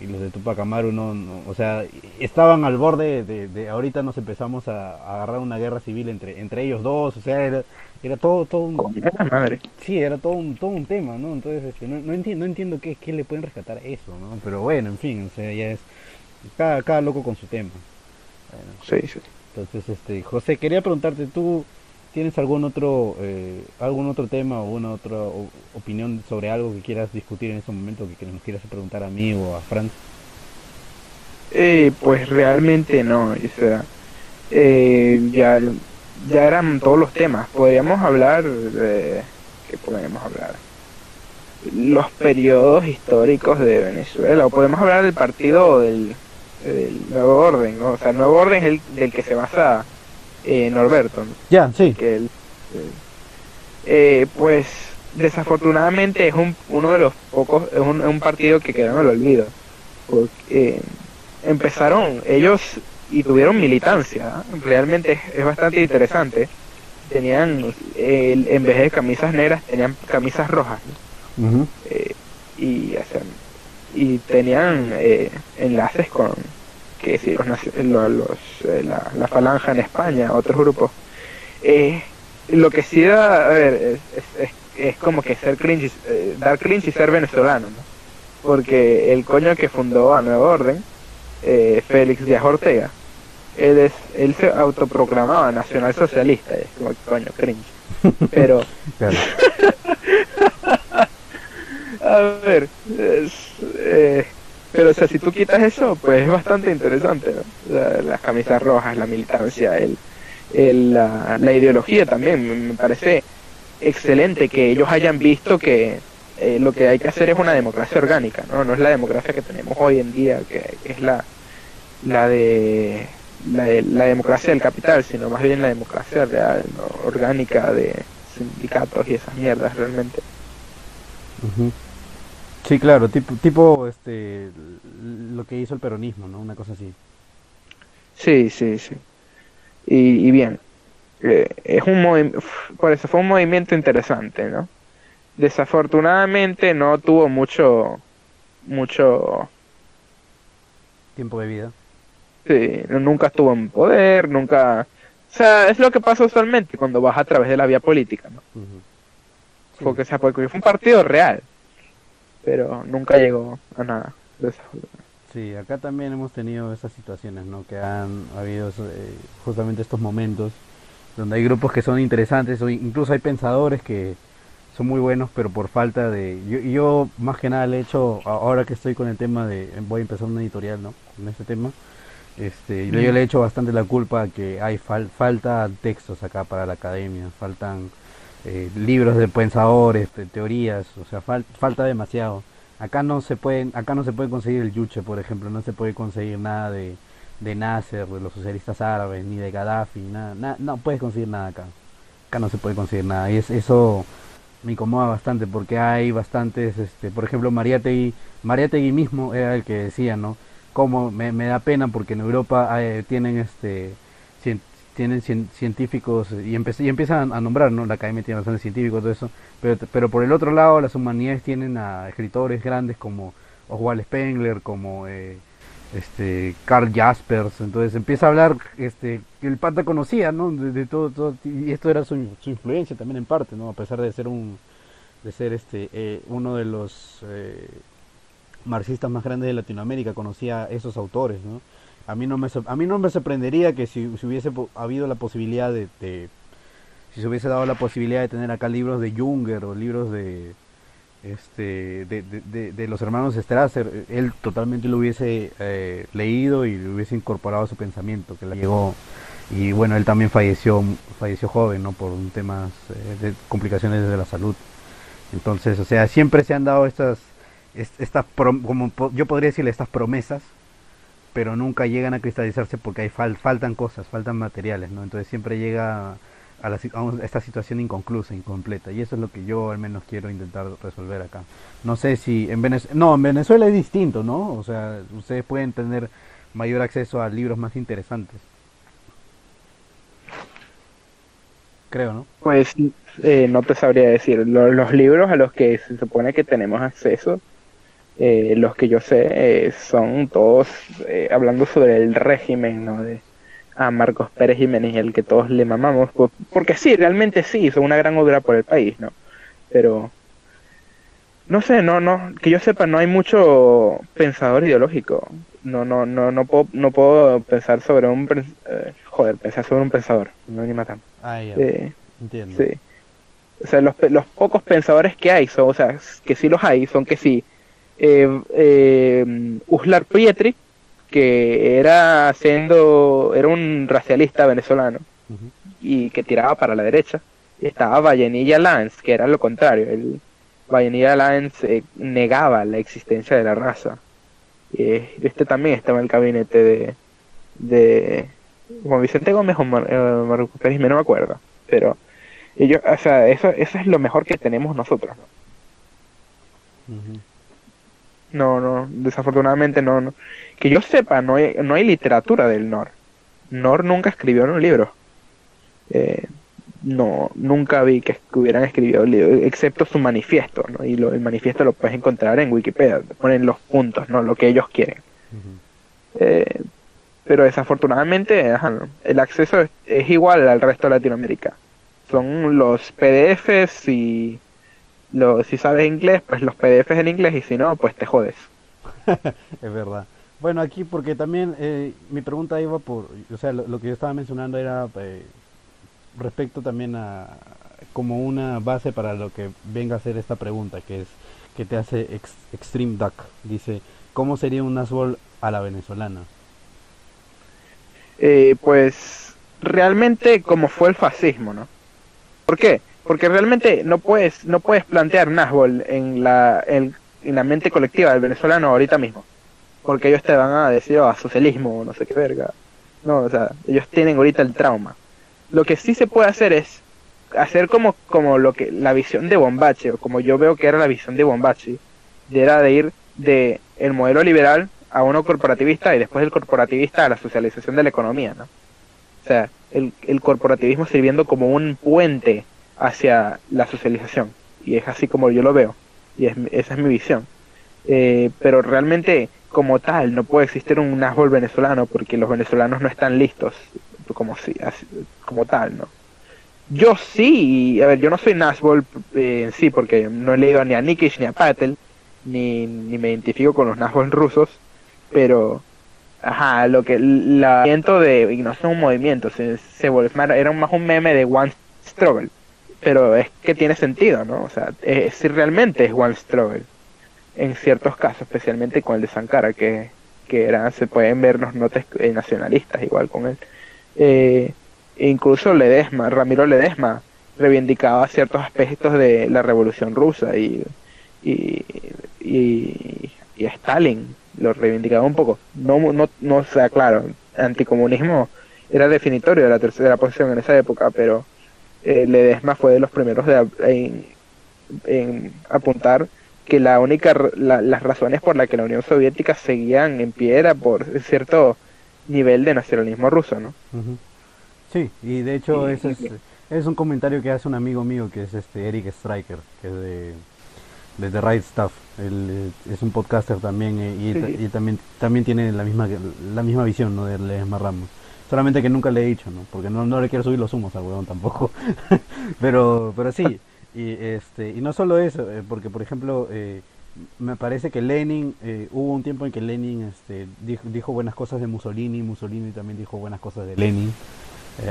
y los de Tupac Amaru no, no- o sea, estaban al borde de, de ahorita nos empezamos a, a agarrar una guerra civil entre entre ellos dos, o sea, era, era todo todo un, madre. sí, era todo un todo un tema, ¿no? Entonces, este, no, no entiendo no entiendo qué, qué le pueden rescatar a eso, ¿no? Pero bueno, en fin, o sea, ya es cada cada loco con su tema. Bueno, Sí, sí. entonces, este, José, quería preguntarte, ¿tú tienes algún otro, eh, algún otro tema o una otra o- opinión sobre algo que quieras discutir en este momento, que, que nos quieras preguntar a mí o a Franz? Eh, pues realmente no, o sea, eh, ya, ya eran todos los temas. Podríamos hablar de... ¿Qué podemos hablar? Los periodos históricos de Venezuela, o podemos hablar del partido del, del Nuevo Orden, ¿no? O sea, el Nuevo Orden es el del que se basa eh, Norberto, ¿no? Ya, sí. que él, eh, pues desafortunadamente es un, uno de los pocos, es un, un partido que quedó en el olvido. Porque eh, empezaron ellos y tuvieron militancia, realmente es, bastante interesante. tenían, eh, en vez de camisas negras, tenían camisas rojas. Eh, y, o sea, y tenían eh, enlaces con que si los, los, eh, la, la falange en España, otros grupos. Eh, lo que sí da, a ver, es, es, es- como que ser cringe, dar cringe y ser venezolano, ¿no? Porque el coño que fundó a Nueva Orden, eh, Félix Díaz Ortega, él, es, él se autoproclamaba nacional socialista, y es como coño, cringe. Pero, a ver, es, eh, pero o sea, si tú quitas eso, pues es bastante interesante, ¿no? Las camisas rojas, la militancia, el, el, la, la ideología también, me- me parece excelente que ellos hayan visto que eh, lo que hay que hacer es una democracia orgánica, ¿no? No es la democracia que tenemos hoy en día, que es la, la de la, de- la democracia del capital, sino más bien la democracia real, ¿no? orgánica de sindicatos y esas mierdas realmente. Sí, claro, tipo, tipo este, lo que hizo el peronismo, ¿no? Una cosa así. Sí, sí, sí. Y, y bien, eh, es un por eso fue un movimiento interesante, ¿no? Desafortunadamente no tuvo mucho, mucho, Tiempo de vida. sí, nunca estuvo en poder, nunca, o sea, es lo que pasa usualmente cuando vas a través de la vía política, ¿no? Sí. Porque, o sea, porque fue un partido real, pero nunca llegó a nada. Sí, acá también hemos tenido esas situaciones, ¿no? Que han habido eh, justamente estos momentos donde hay grupos que son interesantes, o incluso hay pensadores que son muy buenos, pero por falta de... Yo, yo más que nada le he hecho, ahora que estoy con el tema de... Voy a empezar una editorial, ¿no? En este tema. Este, yo, le he hecho bastante la culpa que hay fal- falta textos acá para la academia, faltan eh, libros de pensadores, de teorías, o sea, fal- falta demasiado. Acá no se pueden, acá no se puede conseguir el yuche, por ejemplo, no se puede conseguir nada de, de Nasser, de los socialistas árabes, ni de Gaddafi, nada, na- no puedes conseguir nada acá. Acá no se puede conseguir nada. Y es, eso me incomoda bastante porque hay bastantes, este, por ejemplo, Mariátegui, Mariátegui mismo era el que decía, ¿no? Como me, me da pena porque en Europa eh, tienen este cien- tienen cien- científicos y, empe- y empiezan a nombrar, ¿no? La academia tiene bastantes científicos, todo eso. Pero, pero por el otro lado, las humanidades tienen a escritores grandes como Oswald Spengler, como eh, este Carl Jaspers. Entonces empieza a hablar, este, que el pata conocía, ¿no? De, todo, todo, y esto era su, su influencia también en parte, ¿no? A pesar de ser un, de ser este, eh, uno de los eh, marxistas más grandes de Latinoamérica, conocía esos autores, ¿no? A mí no me, a mí no me sorprendería que si, si hubiese habido la posibilidad de, de- si se hubiese dado la posibilidad de tener acá libros de Junger o libros de este de, de, de- los hermanos Strasser, él totalmente lo hubiese eh, leído y lo hubiese incorporado a su pensamiento, que le llegó y bueno, él también falleció falleció joven, ¿no? por un temas eh, de complicaciones de la salud. Entonces, o sea, siempre se han dado estas est- estas como yo podría decirle estas promesas pero nunca llegan a cristalizarse porque hay fal- faltan cosas, faltan materiales, ¿no? Entonces siempre llega a, la a esta situación inconclusa, incompleta, y eso es lo que yo al menos quiero intentar resolver acá. No sé si en Venezuela, no, en Venezuela es distinto, ¿no? O sea, ustedes pueden tener mayor acceso a libros más interesantes. Creo, ¿no? Pues eh, no te sabría decir. Lo- los libros a los que se supone que tenemos acceso, eh, los que yo sé, eh, son todos eh, hablando sobre el régimen, ¿no? De a Marcos Pérez Jiménez, el que todos le mamamos. por- porque sí, realmente sí, son una gran obra por el país, ¿no? Pero no sé, no, no, que yo sepa, no hay mucho pensador ideológico. No, no, no, no puedo, no puedo pensar sobre un, eh, joder, pensar sobre un pensador, no ni matando. Ah, ya, Eh, entiendo. Sí. O sea, los, los pocos pensadores que hay, son, o sea, que sí los hay, son que sí. Eh, eh, Uslar Pietri, que era siendo, era un racialista venezolano y que tiraba para la derecha. Y estaba Vallenilla Lance, que era lo contrario. El, Vallenilla Lance eh, negaba la existencia de la raza. Eh, este también estaba en el gabinete de, de Juan Vicente Gómez o Mar, eh, Marco Pérez, no me acuerdo. Pero ellos, o sea, eso, eso es lo mejor que tenemos nosotros. ¿no? No, no, desafortunadamente no, no. Que yo sepa, no hay, no hay literatura del NOR. NOR nunca escribió en un libro. Eh, no nunca vi que, hubieran escrito el libro, excepto su manifiesto, ¿no? Y lo, el manifiesto lo puedes encontrar en Wikipedia, ponen los puntos, ¿no? Lo que ellos quieren. Eh, pero desafortunadamente el acceso es, igual al resto de Latinoamérica. Son los PDFs y los, si sabes inglés, pues los PDFs en inglés y si no, pues te jodes. es verdad. Bueno, aquí porque también eh, mi pregunta iba por, o sea, lo, que yo estaba mencionando era eh, respecto también a como una base para lo que venga a ser esta pregunta, que es que te hace Extreme Duck. Dice, ¿cómo sería un Nasbol a la venezolana? Eh, pues realmente como fue el fascismo, ¿no? ¿Por qué? Porque realmente no puedes no puedes plantear Nasbol en la en, la mente colectiva del venezolano ahorita mismo, porque ellos te van a decir oh, a socialismo, no sé qué verga. No, o sea, ellos tienen ahorita el trauma. Lo que sí se puede hacer es hacer como como lo que la visión de Bombache o como yo veo que era la visión de Bombache, era de ir de el modelo liberal a uno corporativista y después del corporativista a la socialización de la economía, ¿no? O sea, el, el corporativismo sirviendo como un puente hacia la socialización. Y es así como yo lo veo. Y es, esa es mi visión. Eh, pero realmente, como tal, no puede existir un Nasbol venezolano porque los venezolanos no están listos como, si, como tal, ¿no? Yo sí, a ver, yo no soy Nasbol eh, en sí porque no he leído ni a Nikish ni a Patel, ni, ni me identifico con los Nasbol rusos, pero ajá, lo que el movimiento de y no es un movimiento, se, se era más un meme de One Struggle, pero es que tiene sentido, ¿no? O sea, es, realmente es One Struggle en ciertos casos, especialmente con el de Sankara, que, que era, se pueden ver los notas eh, nacionalistas igual con él. Eh, incluso Ledesma, Ramiro Ledesma, reivindicaba ciertos aspectos de la revolución rusa y, y, y, Stalin lo reivindicaba un poco. No, no, no sea claro, anticomunismo era definitorio de la tercera posición en esa época, pero eh, Ledesma fue de los primeros de, en, apuntar que la única las razones por las que la Unión Soviética seguían en pie era por cierto nivel de nacionalismo ruso, ¿no? Sí, y de hecho es, es, un comentario que hace un amigo mío que es este Eric Stryker, que es de de The Right Stuff. Él eh, es un podcaster también eh, y, también también tiene la misma la misma visión ¿no? de Ledesma Ramos. Solamente que nunca le he dicho, ¿no? Porque no, no le quiero subir los humos al huevón tampoco. pero pero sí. Y este y no solo eso, eh, porque por ejemplo me parece que Lenin hubo un tiempo en que Lenin este, dijo, dijo, buenas cosas de Mussolini, Mussolini también dijo buenas cosas de Lenin.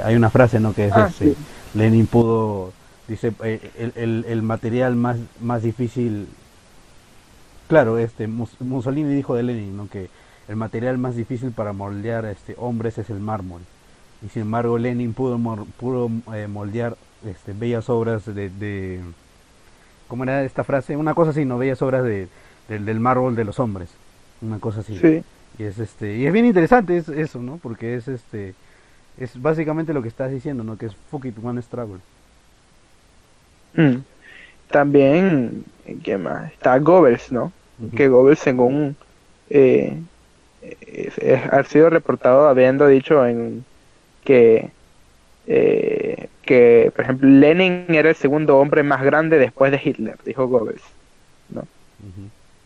hay una frase, ¿no? Que es ah, este, Lenin pudo Dice, eh, el, el, el, material más, más difícil, claro, este Mussolini dijo de Lenin, ¿no? que el material más difícil para moldear este, hombres es el mármol. Y sin embargo Lenin pudo, pudo eh, moldear este, bellas obras de, de, ¿cómo era esta frase? Una cosa así, ¿no? Bellas obras de, del mármol de los hombres. Una cosa así. Sí. Y es, este, y es bien interesante es, eso, ¿no? Porque es, este, es básicamente lo que estás diciendo, ¿no? Que es fuck it, one struggle. Mm. También, ¿qué más? Está Goebbels, ¿no? Que Goebbels, según eh, ha sido reportado habiendo dicho en que eh, que, por ejemplo, Lenin era el segundo hombre más grande después de Hitler, dijo Goebbels, ¿no?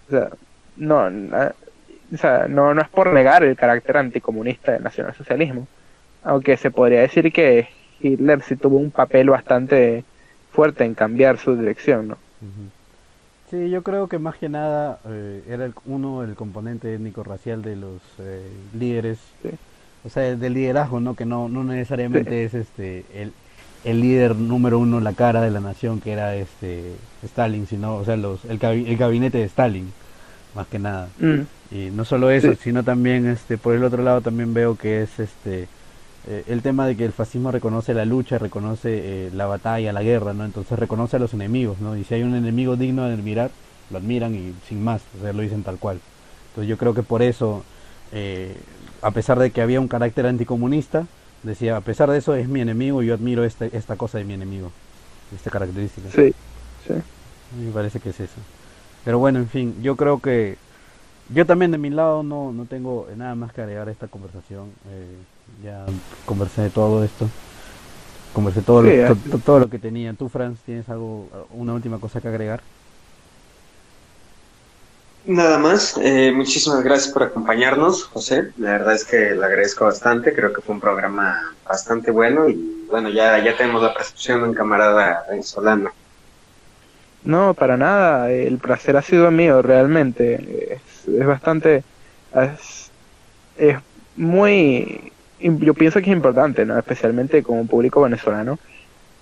O sea, no, o sea, no, no es por negar el carácter anticomunista del nacionalsocialismo, aunque se podría decir que Hitler sí tuvo un papel bastante fuerte en cambiar su dirección, ¿no? Sí, yo creo que más que nada eh, era el, uno el componente étnico-racial de los eh, líderes, o sea, del liderazgo, ¿no? Que no, no necesariamente es este el, el líder número uno, la cara de la nación, que era este Stalin, sino, o sea, los, el, el gabinete de Stalin, más que nada. Mm. Y no solo eso, sino también, este, por el otro lado también veo que es este eh, el tema de que el fascismo reconoce la lucha, reconoce eh, la batalla, la guerra, ¿no? Entonces reconoce a los enemigos, ¿no? Y si hay un enemigo digno de admirar, lo admiran y sin más, o sea, lo dicen tal cual. Entonces yo creo que por eso, eh, a pesar de que había un carácter anticomunista, decía, a pesar de eso es mi enemigo y yo admiro este, esta cosa de mi enemigo, esta característica. Sí, sí. Me parece que es eso. Pero bueno, en fin, yo creo que yo también de mi lado no, no tengo nada más que agregar a esta conversación. Eh, ya conversé de todo esto. conversé todo, Sí, lo, to- to- todo lo que tenía. ¿Tú, Franz, tienes algo, una última cosa que agregar? Nada más, eh, muchísimas gracias por acompañarnos, José. La verdad es que le agradezco bastante, creo que fue un programa bastante bueno y bueno, ya, ya tenemos la percepción de un camarada venezolano. No, para nada. El placer ha sido mío, realmente. Es, es bastante. Es, es muy. Yo pienso que es importante, ¿no? Especialmente como público venezolano.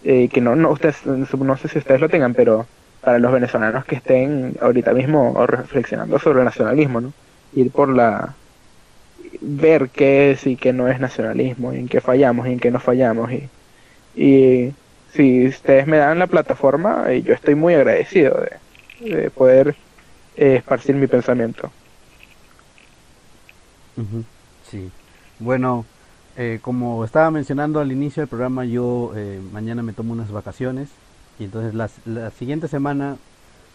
eh, que no, no, ustedes, no sé si ustedes lo tengan, pero para los venezolanos que estén ahorita mismo reflexionando sobre el nacionalismo, ¿no? Ir por la. ver qué es y qué no es nacionalismo, y en qué fallamos y en qué no fallamos. Y, y si ustedes me dan la plataforma, eh, yo estoy muy agradecido de, de poder eh, esparcir mi pensamiento. Sí. Bueno, eh, como estaba mencionando al inicio del programa, yo eh, mañana me tomo unas vacaciones y entonces la, la siguiente semana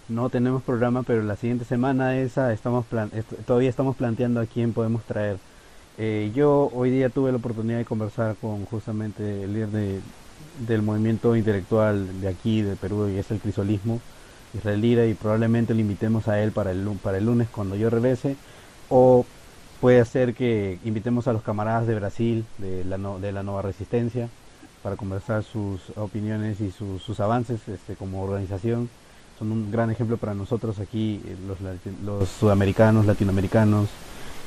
no tenemos programa, pero la siguiente semana esa estamos todavía estamos planteando a quién podemos traer. Eh, yo hoy día tuve la oportunidad de conversar con justamente el líder de, del movimiento intelectual de aquí, de Perú, y es el crisolismo, Israel Lira, y probablemente lo invitemos a él para el, para el lunes cuando yo regrese, o puede ser que invitemos a los camaradas de Brasil, de la, de la Nueva Resistencia, para conversar sus opiniones y sus, avances este, como organización. Son un gran ejemplo para nosotros aquí, eh, los, los sudamericanos, latinoamericanos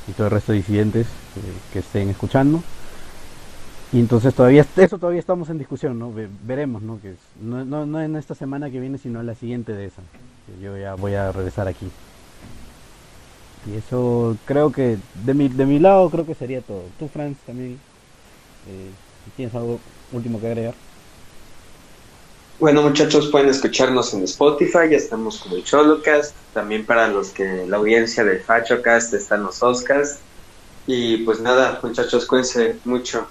y todo el resto de disidentes eh, que estén escuchando. Y entonces todavía, eso todavía estamos en discusión, ¿no? Ve- veremos, ¿no? Que es- no, no, no en esta semana que viene, sino en la siguiente de esa. Yo ya voy a regresar aquí. Y eso creo que de mi, de mi lado creo que sería todo. Tú, Franz, también eh, tienes algo último que agregar. Bueno, muchachos, pueden escucharnos en Spotify, ya estamos como el Cholocast, también para los que la audiencia del Fachocast están los Oscars. Y pues nada, muchachos, cuídense mucho.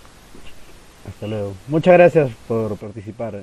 Hasta luego. Muchas gracias por participar.